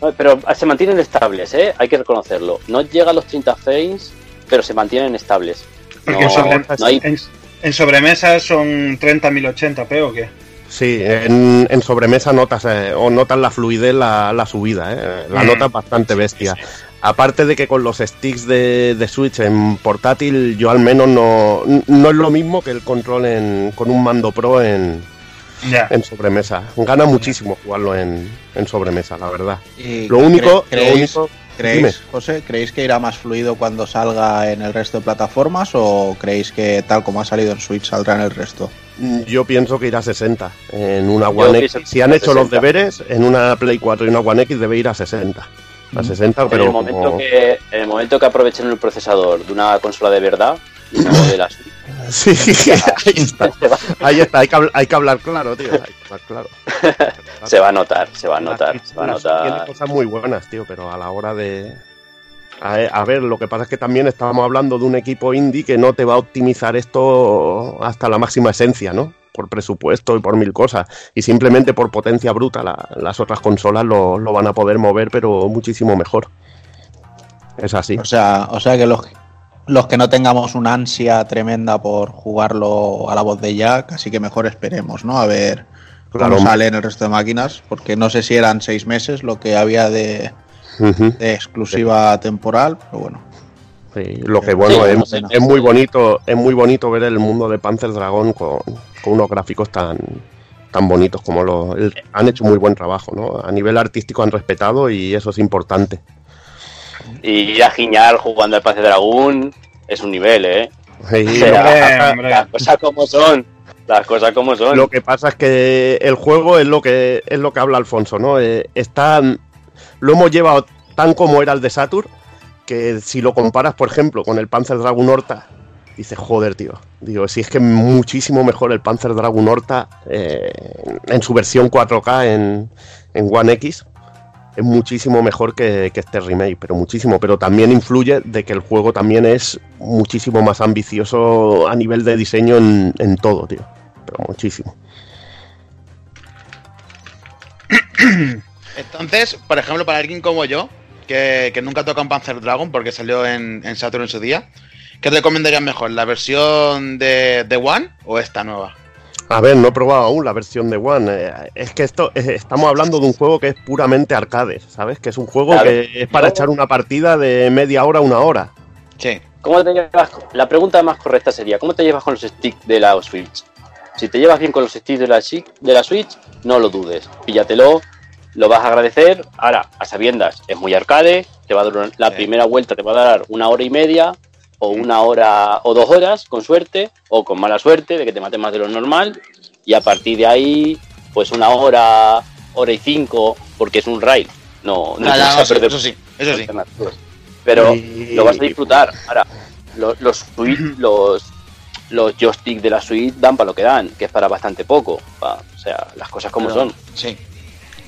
Speaker 7: No, pero se mantienen estables, ¿eh? Hay que reconocerlo. No llega a los 30 frames, pero se mantienen estables.
Speaker 3: Porque
Speaker 7: No,
Speaker 3: en, sobre-
Speaker 7: no hay-
Speaker 3: en- en sobremesa son 30.080p o qué?
Speaker 4: Sí, en, en sobremesa notas eh, o notas la fluidez, la, la subida, ¿eh? la
Speaker 3: Mm.
Speaker 4: notas bastante bestia. Aparte de que con los sticks de, de Switch en portátil, yo al menos no, no es lo mismo que el control en, con un mando pro en, en sobremesa. Gana muchísimo jugarlo en, en sobremesa, la verdad. Lo único, lo
Speaker 2: ¿creéis,
Speaker 4: único
Speaker 2: creéis,
Speaker 4: dime.
Speaker 2: José, ¿creéis que irá más fluido cuando salga en el resto de plataformas o creéis que tal como ha salido en Switch saldrá en el resto?
Speaker 4: yo pienso que irá a 60 en una
Speaker 7: Yo
Speaker 4: One X. Si han hecho los
Speaker 7: 60.
Speaker 4: deberes, en una Play 4 y una One X debe ir a 60. A 60,
Speaker 7: en,
Speaker 4: pero
Speaker 7: el momento
Speaker 4: como-
Speaker 7: que, en el momento que aprovechen el procesador de una consola de verdad, de las
Speaker 4: Sí, ahí está. Ahí está, hay que, habl- hay que hablar claro, tío. Hay que hablar claro.
Speaker 7: se va a notar, se va a notar, se va a
Speaker 4: Switch Tiene
Speaker 7: notar.
Speaker 4: cosas muy buenas, tío, pero a la hora de. A, a ver, lo que pasa es que también estábamos hablando de un equipo indie que no te va a optimizar esto hasta la máxima esencia, ¿no? Por presupuesto y por mil cosas. Y simplemente por potencia bruta, la- las otras consolas lo, lo van a poder mover, pero muchísimo mejor. Es así.
Speaker 2: O sea, o sea que los, los que no tengamos una ansia tremenda por jugarlo a la voz de Jack, así que mejor esperemos, ¿no? A ver cómo
Speaker 4: Claro.
Speaker 2: sale en el resto de máquinas, porque no sé si eran seis meses lo que había de, exclusiva temporal, pero bueno.
Speaker 4: Sí, lo que bueno
Speaker 7: Sí,
Speaker 4: es, es muy bonito, es muy bonito ver el mundo de Panzer Dragon con, con unos gráficos tan tan bonitos como lo el- han hecho muy buen trabajo, ¿no? A nivel artístico han respetado y eso es importante.
Speaker 7: Y ir a Giñar jugando al Paz de Dragón es un nivel, ¿eh?
Speaker 4: Sí,
Speaker 7: O sea,
Speaker 3: Hombre, hombre.
Speaker 7: las cosas como son. Las cosas como son.
Speaker 4: Lo que pasa es que el juego es lo que es lo que habla Alfonso, ¿no? Eh, está lo hemos llevado tan como era el de Saturn que si lo comparas, por ejemplo, con el Panzer Dragon Horta dices, joder, tío. Digo, si es que muchísimo mejor el Panzer Dragon Horta eh, en su versión 4K en, en One X. Es muchísimo mejor que, que este remake, pero muchísimo. Pero también influye de que el juego también es muchísimo más ambicioso a nivel de diseño en, en todo, tío. Pero muchísimo.
Speaker 6: Entonces, por ejemplo, para alguien como yo, que, que nunca toca un Panzer Dragon porque salió en, Saturn en su día, ¿qué te recomendarías mejor? ¿La versión de, de One o esta nueva?
Speaker 4: A ver, no he probado aún la versión de One. Eh, es que esto estamos hablando de un juego que es puramente arcade, ¿sabes? Que es un juego
Speaker 7: Claro.
Speaker 4: que es para echar una partida de media hora a una hora.
Speaker 6: Sí.
Speaker 7: ¿Cómo te llevas? La pregunta más correcta sería, ¿cómo te llevas con los sticks de la Switch? Si te llevas bien con los sticks de la, de la Switch, no lo dudes. Píllatelo, lo vas a agradecer. Ahora, a sabiendas, es muy arcade, te va a durar, la
Speaker 6: Sí.
Speaker 7: primera vuelta te va a dar una hora y media, o una hora, o dos horas, con suerte, o con mala suerte, de que te maten más de lo normal, y a partir de ahí, pues una hora, hora y cinco, porque es un raid. No, no te
Speaker 6: ya,
Speaker 7: vas a
Speaker 6: eso,
Speaker 7: perder
Speaker 6: eso sí, eso sí.
Speaker 7: alternativas. Pero
Speaker 4: Y-
Speaker 7: lo vas a disfrutar. Ahora, lo- los, Switch- los, los joysticks de la Switch dan para lo que dan, que es para bastante poco. pa- o sea, las cosas como
Speaker 6: Pero-
Speaker 7: son.
Speaker 6: Sí.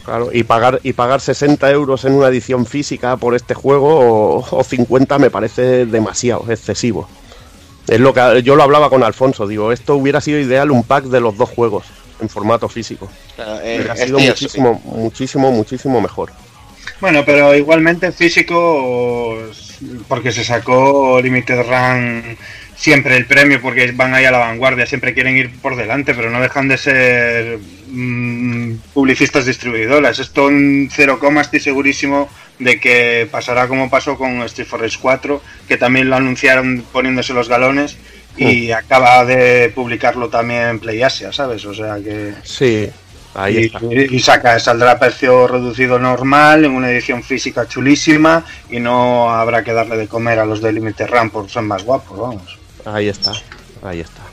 Speaker 4: Claro, y pagar, y pagar 60 euros en una edición física por este juego o, o 50 me parece demasiado, excesivo. Es lo que yo lo hablaba con Alfonso, digo, esto hubiera sido ideal un pack de los dos juegos en formato físico.
Speaker 6: Claro, eh,
Speaker 4: Hubiera
Speaker 6: es
Speaker 4: sido
Speaker 6: tío,
Speaker 4: muchísimo, muchísimo, muchísimo mejor.
Speaker 3: Bueno, pero igualmente físico, porque se sacó Limited Run siempre el premio, porque van ahí a la vanguardia, siempre quieren ir por delante, pero no dejan de ser mm, publicistas distribuidoras. Esto en 0, estoy segurísimo de que pasará como pasó con Street Forest 4, que también lo anunciaron poniéndose los galones y acaba de publicarlo también PlayAsia, ¿sabes? O sea que...
Speaker 4: Sí, ahí
Speaker 3: y,
Speaker 4: está.
Speaker 3: y saca, saldrá a precio reducido normal, en una edición física chulísima, y no habrá que darle de comer a los de Limited Run por ser más guapos, vamos.
Speaker 4: Ahí está, ahí está.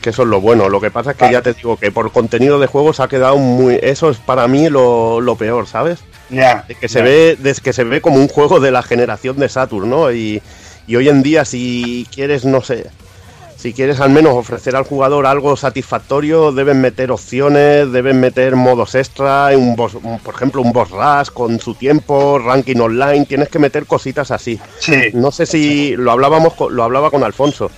Speaker 4: Que eso es lo bueno. Lo que pasa es que ya te digo que por contenido de juego se ha quedado muy. Eso es para mí lo, lo peor, ¿sabes?
Speaker 3: Ya.
Speaker 4: Que se ve, de que se ve como un juego de la generación de Saturn, ¿no? Y, y hoy en día, si quieres, no sé, si quieres al menos ofrecer al jugador algo satisfactorio, deben meter opciones, deben meter modos extra, un boss, un- por ejemplo, un boss rush con su tiempo, ranking online, tienes que meter cositas así.
Speaker 3: Sí,
Speaker 4: No sé si lo hablábamos, lo hablaba con Alfonso.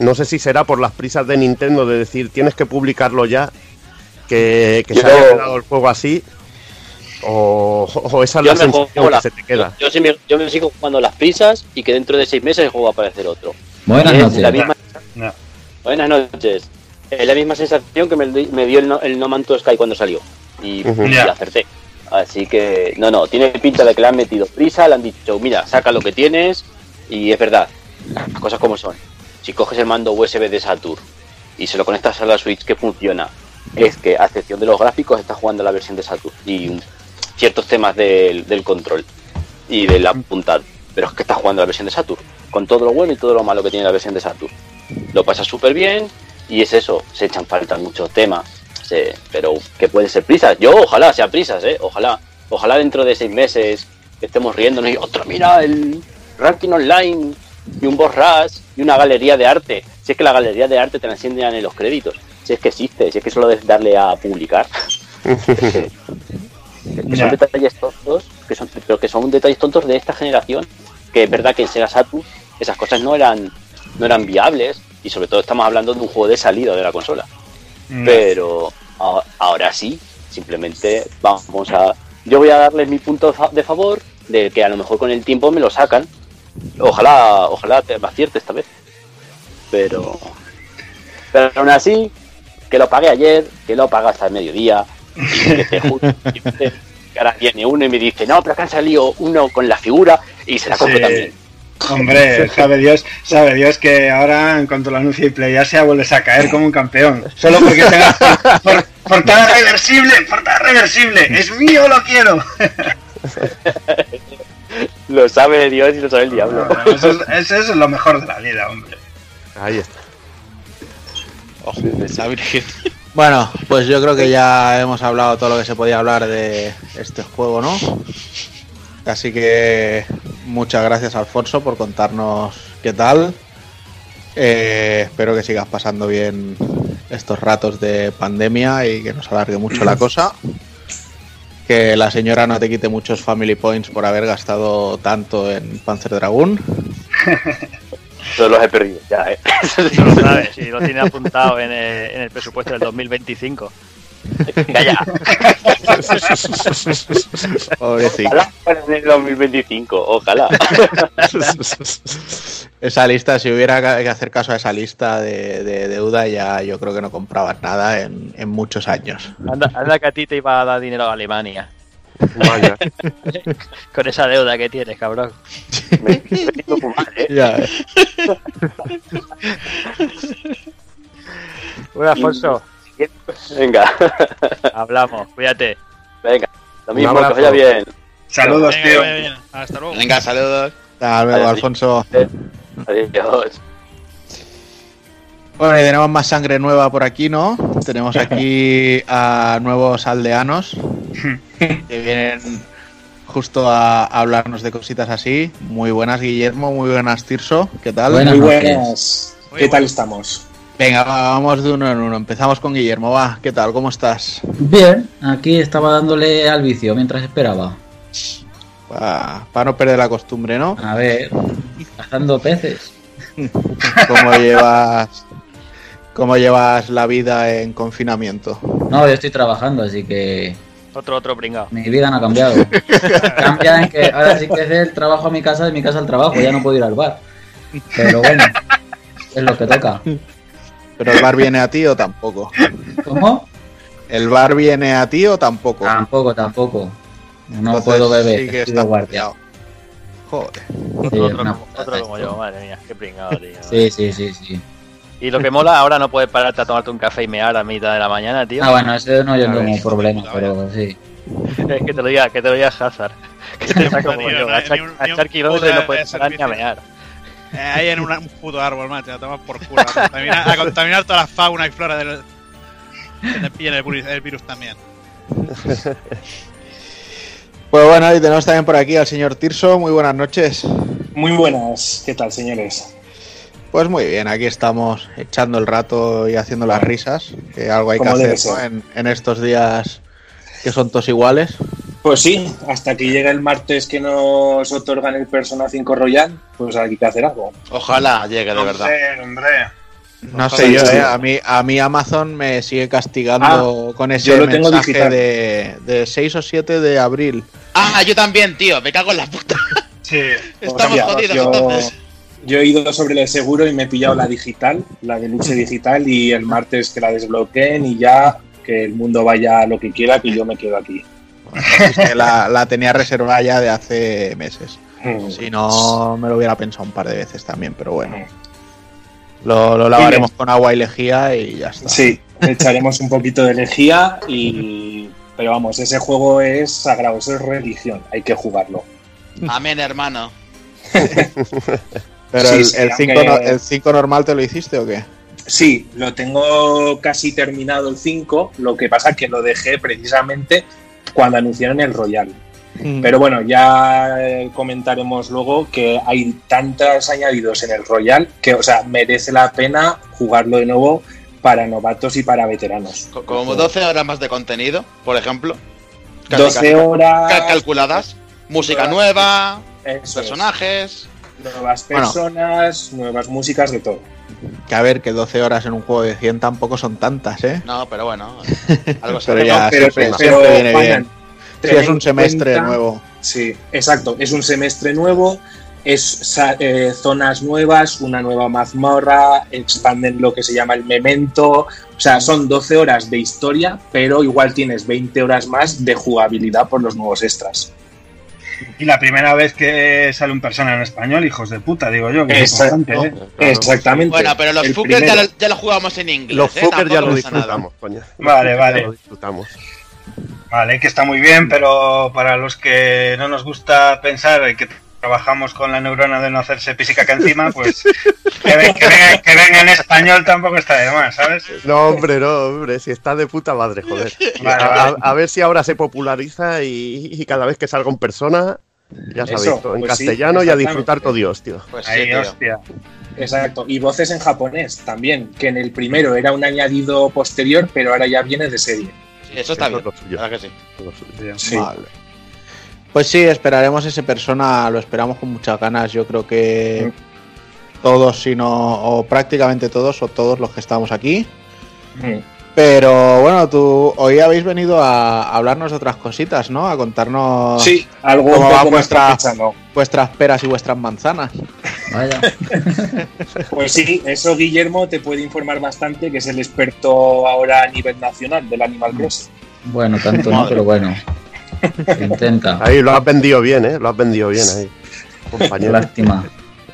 Speaker 4: No sé si será por las prisas de Nintendo de decir tienes que publicarlo ya, que, que se haya quedado el juego así, o, o esa es
Speaker 7: Yo
Speaker 4: la
Speaker 7: me
Speaker 4: sensación que
Speaker 7: la-
Speaker 4: se te queda.
Speaker 7: Yo, sí me, yo me sigo jugando las prisas y que dentro de seis meses el juego va a aparecer otro.
Speaker 8: Buenas
Speaker 7: es
Speaker 8: noches.
Speaker 7: la misma,
Speaker 3: no.
Speaker 7: buenas noches. Es la misma sensación que me, di- me dio el no, el no Man's Sky cuando salió. Y, y
Speaker 3: Ya.
Speaker 7: la acerté. Así que, no, no, tiene pinta de que le han metido prisa, le han dicho, mira, saca lo que tienes. Y es verdad, las cosas como son. Si coges el mando USB de Saturn y se lo conectas a la Switch que funciona, es que a excepción de los gráficos está jugando la versión de Saturn y ciertos temas del, del control y del apuntado. Pero es que está jugando la versión de Saturn, con todo lo bueno y todo lo malo que tiene la versión de Saturn. Lo pasa súper bien y es eso, se echan falta muchos temas, pero que puede ser prisas. Yo ojalá sea prisas, ¿eh? Ojalá, ojalá dentro de seis meses estemos riéndonos y otra, mira el ranking online y un boss rush y una galería de arte. Si es que la galería de arte te la enseñan en los créditos, si es que existe, si es que solo es darle a publicar. Es que- que son detalles tontos, que son, pero que son detalles tontos de esta generación, que es verdad que en Sega Saturn esas cosas no eran, no eran viables, y sobre todo estamos hablando de un juego de salida de la consola.
Speaker 3: No.
Speaker 7: Pero a- ahora sí, simplemente vamos a... Yo voy a darles mi punto de favor, de que a lo mejor con el tiempo me lo sacan. Ojalá, ojalá te acierte esta vez. Pero... Pero aún así, que lo pagué ayer, que lo pagué hasta el mediodía, y que te juro, que ahora viene uno y me dice, no, pero que han salido uno con la figura y se la compro
Speaker 3: Sí.
Speaker 7: también.
Speaker 3: Hombre, sabe Dios, sabe Dios que ahora en cuanto lo anuncie PlayAsia vuelves a caer como un campeón. Solo porque tengas por- por- portada reversible, portada reversible. Es mío, lo quiero.
Speaker 7: Lo sabe Dios y lo sabe el diablo.
Speaker 3: Eso es, eso es lo mejor de la vida, hombre.
Speaker 4: Ahí está.
Speaker 6: Ojo, la Virgen.
Speaker 2: Bueno, pues yo creo que ya hemos hablado todo lo que se podía hablar de este juego, ¿no? Así que muchas gracias Alfonso por contarnos qué tal. Eh, espero que sigas pasando bien estos ratos de pandemia y que nos alargue mucho la cosa. Que la señora no te quite muchos family points por haber gastado tanto en Panzer Dragoon.
Speaker 7: Todos los he perdido ya, ¿eh?
Speaker 1: Tú lo sabes, si lo tiene apuntado en el, en el presupuesto del 2025. Calla.
Speaker 2: Pobrecito.
Speaker 7: Ojalá fuera en el 2025, ojalá.
Speaker 2: Esa lista, si hubiera que hacer caso a esa lista de, de deuda, ya yo creo que no comprabas nada en, en muchos años.
Speaker 1: Anda, anda que a ti te iba a dar dinero a Alemania.
Speaker 4: Vaya.
Speaker 1: Con esa deuda que tienes, cabrón.
Speaker 7: Me estoy ¿eh?
Speaker 2: Ya, eh.
Speaker 1: Bueno, Alfonso,
Speaker 7: Venga,
Speaker 1: hablamos, cuídate.
Speaker 7: venga. Lo mismo, que vaya bien.
Speaker 3: Saludos,
Speaker 5: Venga,
Speaker 3: tío.
Speaker 5: Hasta luego.
Speaker 6: Venga, saludos.
Speaker 2: Hasta luego. Alfonso.
Speaker 7: Adiós.
Speaker 2: Bueno, y tenemos más sangre nueva por aquí, ¿no? Tenemos aquí a nuevos aldeanos que vienen justo a hablarnos de cositas así. Muy buenas, Guillermo, muy buenas, Tirso. ¿Qué tal?
Speaker 8: Buenas
Speaker 9: Muy buenas.
Speaker 5: Muy
Speaker 9: ¿Qué tal
Speaker 5: buenas.
Speaker 9: estamos?
Speaker 2: Venga, va, vamos de uno en uno. Empezamos con Guillermo, va. ¿Qué tal? ¿Cómo estás?
Speaker 8: Bien, aquí estaba dándole al vicio mientras esperaba.
Speaker 2: Para no perder la costumbre, ¿no?
Speaker 8: A ver, cazando peces.
Speaker 2: ¿Cómo llevas, cómo llevas la vida en confinamiento?
Speaker 8: No, yo estoy trabajando, así que
Speaker 1: Otro, otro pringao.
Speaker 8: mi vida no ha cambiado. Cambia en que ahora sí que es el trabajo a mi casa, de mi casa al trabajo, ya no puedo ir al bar. Pero bueno, es lo que toca.
Speaker 2: ¿Pero el bar viene a ti o tampoco?
Speaker 8: ¿Cómo?
Speaker 2: ¿El bar viene a ti o tampoco?
Speaker 8: Tampoco, tampoco. No
Speaker 2: Entonces,
Speaker 8: puedo beber,
Speaker 2: sí que
Speaker 8: estoy
Speaker 2: está
Speaker 8: guardia.
Speaker 2: Joder.
Speaker 8: Sí,
Speaker 1: Otro,
Speaker 8: una
Speaker 1: como, otro yo, madre mía, qué pringado, tío.
Speaker 8: Sí, sí, sí, sí.
Speaker 1: Y lo que mola, ahora no puedes pararte a tomarte un café y mear a mitad de la mañana, tío.
Speaker 8: Ah, bueno, ese no yo
Speaker 1: ver,
Speaker 8: tengo problema, pero sí.
Speaker 1: Es que te lo diga, que te lo diga Hazard. Que te pasa como
Speaker 5: Tío,
Speaker 1: yo,
Speaker 5: no
Speaker 1: a echar,
Speaker 5: ni un-
Speaker 1: a
Speaker 5: ni un
Speaker 1: echar kilómetros y no puedes
Speaker 5: de
Speaker 1: parar ni a mear.
Speaker 5: Eh, ahí en una- un puto árbol, macho, a tomar por culo. A contaminar, a contaminar toda la fauna y flora del. Que te pillen el, virus- el virus también.
Speaker 2: Pues bueno, y tenemos también por aquí al señor Tirso. Muy buenas noches.
Speaker 9: Muy buenas. ¿Qué tal, señores?
Speaker 2: Pues muy bien, aquí estamos echando el rato y haciendo las risas, que algo hay que hacer ¿no?
Speaker 9: ser.
Speaker 2: en, en estos días que son todos iguales.
Speaker 9: Pues sí, hasta que llegue el martes que nos otorgan el Persona 5 Royal, pues hay que hacer algo.
Speaker 6: Ojalá llegue de verdad.
Speaker 3: Hombre, hombre.
Speaker 2: No
Speaker 9: Ojalá
Speaker 2: sé yo,
Speaker 9: sí.
Speaker 2: eh, a mí, a mí Amazon me sigue castigando con ese
Speaker 9: yo lo tengo
Speaker 2: mensaje
Speaker 9: digital.
Speaker 2: de, de 6 o 7 de abril.
Speaker 6: Ah, yo también, tío. Me cago en la puta.
Speaker 3: Sí.
Speaker 6: Estamos jodidos
Speaker 9: yo,
Speaker 6: entonces.
Speaker 9: yo he ido sobre el seguro y me he pillado la digital, la deluxe digital, y el martes que la desbloqueen y ya que el mundo vaya a lo que quiera, que yo me quedo aquí.
Speaker 2: Es que la, la tenía reservada ya de hace meses.
Speaker 9: Mm.
Speaker 2: Si no, me lo hubiera pensado un par de veces también, pero bueno. Lo, lo lavaremos con agua y lejía y ya está.
Speaker 9: Sí, echaremos un poquito de lejía y... Pero vamos, ese juego es sagrado, eso es religión, hay que jugarlo.
Speaker 6: Amén, hermano.
Speaker 2: Pero
Speaker 9: Sí,
Speaker 2: el,
Speaker 9: sí,
Speaker 2: el,
Speaker 9: aunque-
Speaker 2: 5 no- el 5 normal te lo hiciste o qué?
Speaker 9: Sí, lo tengo casi terminado el 5, lo que pasa que lo dejé precisamente cuando anunciaron el Royal. Pero bueno, ya eh, comentaremos luego que hay tantos añadidos en el Royal que, o sea, merece la pena jugarlo de nuevo para novatos y para veteranos.
Speaker 6: Co- Como 12 horas más de contenido, por ejemplo. Casi,
Speaker 9: 12
Speaker 6: casi,
Speaker 9: horas.
Speaker 6: cal- calculadas. Música nueva,
Speaker 9: es.
Speaker 6: personajes.
Speaker 9: Nuevas
Speaker 2: Bueno.
Speaker 9: personas, nuevas músicas, de todo.
Speaker 2: Que a ver, que 12 horas en un juego de 100 tampoco son tantas, ¿eh?
Speaker 6: No, pero bueno. Algo
Speaker 2: Pero
Speaker 6: será.
Speaker 2: ya,
Speaker 9: pero,
Speaker 2: siempre,
Speaker 9: pero,
Speaker 2: siempre viene bien.
Speaker 9: Ten
Speaker 2: es un semestre
Speaker 9: cuenta-
Speaker 2: nuevo.
Speaker 9: Sí, exacto. Es un semestre nuevo, es eh, zonas nuevas, una nueva mazmorra, expanden lo que se llama el memento. O sea, son 12 horas de historia, pero igual tienes 20 horas más de jugabilidad por los nuevos extras.
Speaker 3: Y la primera vez que sale un persona en español, hijos de puta, digo yo. Que es
Speaker 9: Exacto.
Speaker 3: importante, ¿eh?
Speaker 4: Claro.
Speaker 9: Exactamente.
Speaker 6: Bueno, pero los fuckers ya, lo- ya lo jugamos en inglés.
Speaker 4: Los
Speaker 6: ¿eh?
Speaker 4: fuckers ya lo disfrutamos, coño.
Speaker 3: Vale, vale.
Speaker 4: Ya lo disfrutamos.
Speaker 3: Vale, que está muy bien, pero para los que no nos gusta pensar que trabajamos con la neurona de no hacerse pisicaca encima, pues que, ven- que venga, que venga en español tampoco está de más, ¿sabes?
Speaker 4: No, hombre, no, hombre, si está de puta madre, joder.
Speaker 3: Vale,
Speaker 4: a,
Speaker 3: vale.
Speaker 4: a- a ver si ahora se populariza y, y cada vez que salga en persona, ya
Speaker 9: Eso,
Speaker 4: sabéis, en
Speaker 9: pues sí,
Speaker 4: castellano y a disfrutar todo Dios, tío.
Speaker 6: Pues sí,
Speaker 3: Ahí,
Speaker 6: tío.
Speaker 3: hostia.
Speaker 9: Exacto, y voces en japonés también, que en el primero era un añadido posterior, pero ahora ya viene de serie.
Speaker 6: Sí, eso está
Speaker 4: Eso
Speaker 6: bien.
Speaker 4: es lo suyo.
Speaker 6: la verdad que sí.
Speaker 9: Sí.
Speaker 2: Vale. Pues sí, esperaremos ese persona, lo esperamos con muchas ganas. Yo creo que todos, si no, o prácticamente todos, o todos los que estamos aquí.
Speaker 9: Mm.
Speaker 2: Pero bueno, tú hoy habéis venido a hablarnos de otras cositas, ¿no? A contarnos
Speaker 9: Sí, algo
Speaker 2: ¿Cómo vuestras peras y vuestras manzanas.
Speaker 8: Vaya.
Speaker 9: Pues sí, eso Guillermo te puede informar bastante, que es el experto ahora a nivel nacional del Animal Crossing.
Speaker 8: Bueno, tanto no, pero bueno. Se intenta.
Speaker 4: Ahí lo has vendido bien, ¿eh? Lo has vendido bien ahí. Compañero.
Speaker 8: lástima.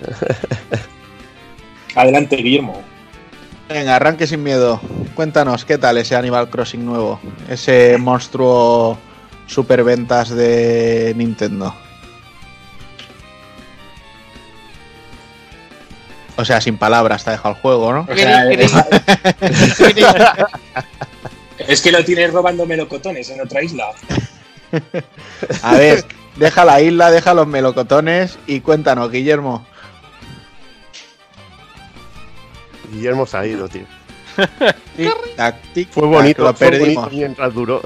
Speaker 9: Adelante, Guillermo.
Speaker 2: Venga, arranque sin miedo. Cuéntanos, ¿qué tal ese Animal Crossing nuevo? Ese monstruo superventas de Nintendo. O sea, sin palabras te ha dejado el juego, ¿no?
Speaker 9: O sea, es, es que lo tienes robando melocotones en otra isla.
Speaker 2: A ver, deja la isla, deja los melocotones y cuéntanos, Guillermo.
Speaker 4: Guillermo se ha ido, tío.
Speaker 2: Tic, tac, tic,
Speaker 4: Fue
Speaker 2: tac,
Speaker 4: bonito,
Speaker 2: lo
Speaker 4: fue
Speaker 2: perdimos.
Speaker 4: bonito mientras duró.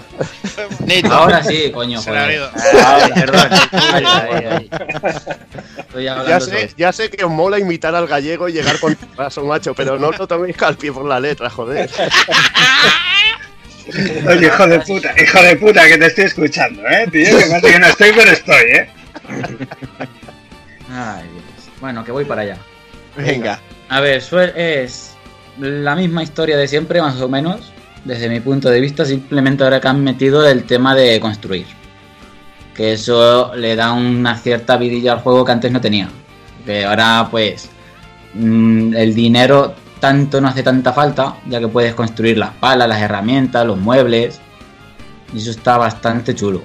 Speaker 6: Bonito.
Speaker 8: Ahora sí, coño,
Speaker 5: Se
Speaker 8: joder.
Speaker 5: ido.
Speaker 8: Ah, perdón. Ahí, ahí, ahí. Estoy hablando
Speaker 4: Ya sé, ya sé que os mola imitar al gallego y llegar con paso, macho, pero no lo toméis al pie por la letra, joder.
Speaker 3: Oye, hijo de puta, hijo de puta, que te estoy escuchando, ¿eh? Tío, que pasa que no estoy, pero estoy, ¿eh?
Speaker 8: Ay, Dios. Bueno, que voy para allá.
Speaker 2: Venga,
Speaker 8: A ver, es la misma historia de siempre, más o menos, desde mi punto de vista, simplemente ahora que han metido el tema de construir. Que eso le da una cierta vidilla al juego que antes no tenía. Que ahora, pues, mm, el dinero tanto no hace tanta falta, ya que puedes construir las palas, las herramientas, los muebles. Y eso está bastante chulo.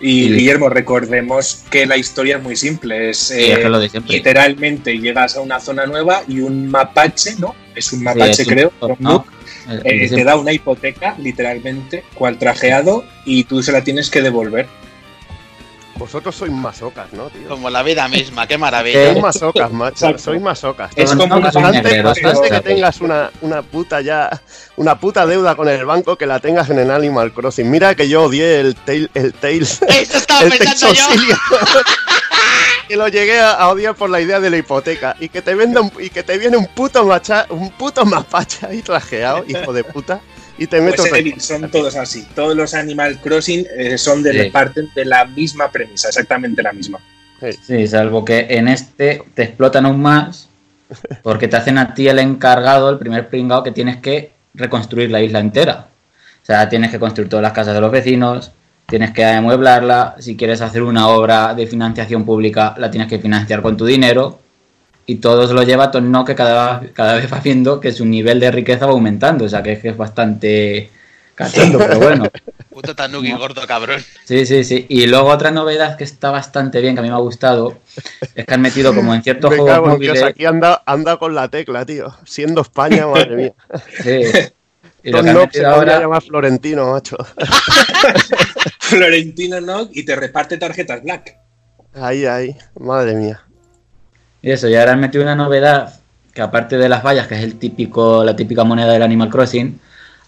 Speaker 9: Y
Speaker 8: Sí.
Speaker 9: Guillermo, recordemos que la historia es muy simple. Es,
Speaker 8: Sí, es
Speaker 9: eh,
Speaker 8: que lo de siempre.
Speaker 9: literalmente llegas a una zona nueva y un mapache, ¿no? Es un
Speaker 8: Sí,
Speaker 9: mapache,
Speaker 8: es
Speaker 9: creo.
Speaker 8: ¿no?
Speaker 9: un
Speaker 8: el
Speaker 9: eh,
Speaker 8: de
Speaker 9: te da una hipoteca, literalmente, cual trajeado, y tú se la tienes que devolver.
Speaker 4: Vosotros sois masocas, ¿no, tío?
Speaker 6: Como la vida misma, qué maravilla.
Speaker 4: Sois masocas, macho. Sois masocas.
Speaker 9: Es como
Speaker 8: y
Speaker 9: bastante-
Speaker 4: Bastante que tengas una, una puta ya, una puta deuda con el banco que la tengas en el Animal Crossing. Mira que yo odié el Tail, el Tails,
Speaker 6: Eso estaba
Speaker 4: el Tails
Speaker 6: pensando yo.
Speaker 4: Que lo llegué a, odiar por la idea de la hipoteca y que te venda un- y que te viene un puto macha, un puto mapache ahí trajeado, hijo de puta, y te meto
Speaker 9: Pues Evil, son todos así. Todos los Animal Crossing eh, son de
Speaker 8: Sí.
Speaker 9: parten de la misma premisa, exactamente la misma.
Speaker 8: Sí, salvo que en este te explotan aún más porque te hacen a ti el encargado, el primer pringado, que tienes que reconstruir la isla entera. O sea, tienes que construir todas las casas de los vecinos, tienes que amueblarla, si quieres hacer una obra de financiación pública, la tienes que financiar con tu dinero. Y todo se lo lleva a que cada, cada vez va viendo que su nivel de riqueza va aumentando. O sea, que es, que es bastante cachondo, pero bueno.
Speaker 6: Puto tanuki gordo cabrón.
Speaker 8: Sí, sí, sí. Y luego otra novedad que está bastante bien, que a mí me ha gustado, es que han metido como en ciertos
Speaker 4: Me
Speaker 8: juegos
Speaker 4: cago en Dios,
Speaker 8: móviles.
Speaker 4: aquí anda, anda con la tecla, tío. Siendo España, madre mía.
Speaker 8: Sí. Y lo que
Speaker 4: se
Speaker 8: ahora,
Speaker 4: llamar Florentino, macho.
Speaker 9: Florentino no y te reparte tarjetas Black.
Speaker 4: Ahí, ahí, madre mía.
Speaker 8: Y eso, y ahora han metido una novedad que aparte de las vallas, que es el típico, la típica moneda del Animal Crossing,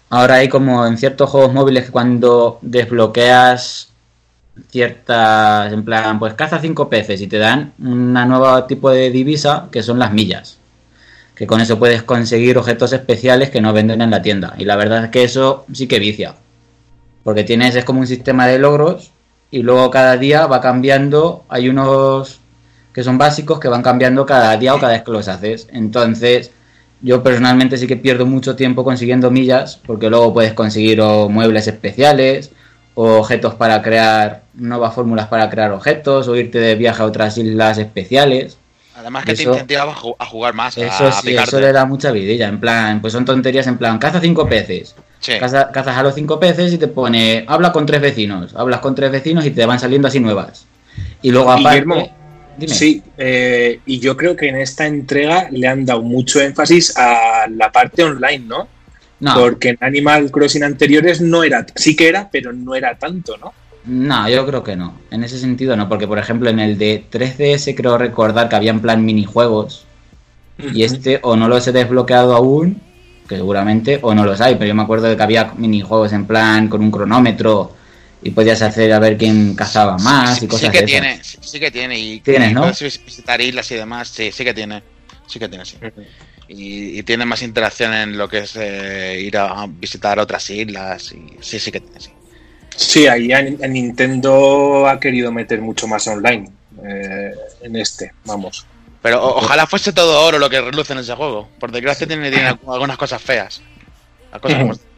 Speaker 8: ahora hay como en ciertos juegos móviles que cuando desbloqueas ciertas, en plan, pues caza cinco peces y te dan un nuevo tipo de divisa que son las millas. Que con eso puedes conseguir objetos especiales que no venden en la tienda. Y la verdad es que eso sí que vicia. Porque tienes, es como un sistema de logros y luego cada día va cambiando. Hay unos que son básicos que van cambiando cada día o cada vez que los haces. Entonces, yo personalmente sí que pierdo mucho tiempo consiguiendo millas porque luego puedes conseguir o muebles especiales o objetos para crear nuevas fórmulas para crear objetos o irte de viaje a otras islas especiales.
Speaker 6: Además que te
Speaker 8: Eso-
Speaker 6: incentiva a ju- a jugar más,
Speaker 8: Eso
Speaker 6: a
Speaker 8: sí,
Speaker 6: picarte.
Speaker 8: eso le da mucha vidilla. En plan, pues son tonterías en plan, caza cinco peces.
Speaker 6: Sí.
Speaker 8: Caza- cazas a los cinco peces y te pone, habla con tres vecinos. Hablas con tres vecinos y te van saliendo así nuevas. Y luego aparte...
Speaker 9: Guillermo,
Speaker 8: Dime.
Speaker 9: Sí, eh, y yo creo que en esta entrega le han dado mucho énfasis a la parte online, ¿no?
Speaker 8: No,
Speaker 9: Porque en Animal Crossing anteriores no era, sí que era, pero no era tanto, ¿no?
Speaker 8: no, yo creo que no. En ese sentido no, porque por ejemplo en el de 3DS creo recordar que había en plan minijuegos Y este o no los he desbloqueado aún, que seguramente, o no los hay, pero yo me acuerdo de que había minijuegos en plan con un cronómetro y podías hacer a ver quién cazaba más y cosas
Speaker 6: sí que tiene, sí, sí que tiene. Y,
Speaker 8: Tienes,
Speaker 6: y
Speaker 8: ¿no?
Speaker 6: visitar islas y demás, sí, sí que tiene. Sí que tiene, sí. Y, y tiene más interacción en lo que es eh, ir a visitar otras islas. Y, sí, sí que tiene, sí.
Speaker 9: Sí, ahí en Nintendo ha querido meter mucho más online eh, en este, vamos.
Speaker 6: Pero o- ojalá fuese todo oro lo que reluce en ese juego. Por desgracia tiene, tiene algunas cosas feas. Las cosas como-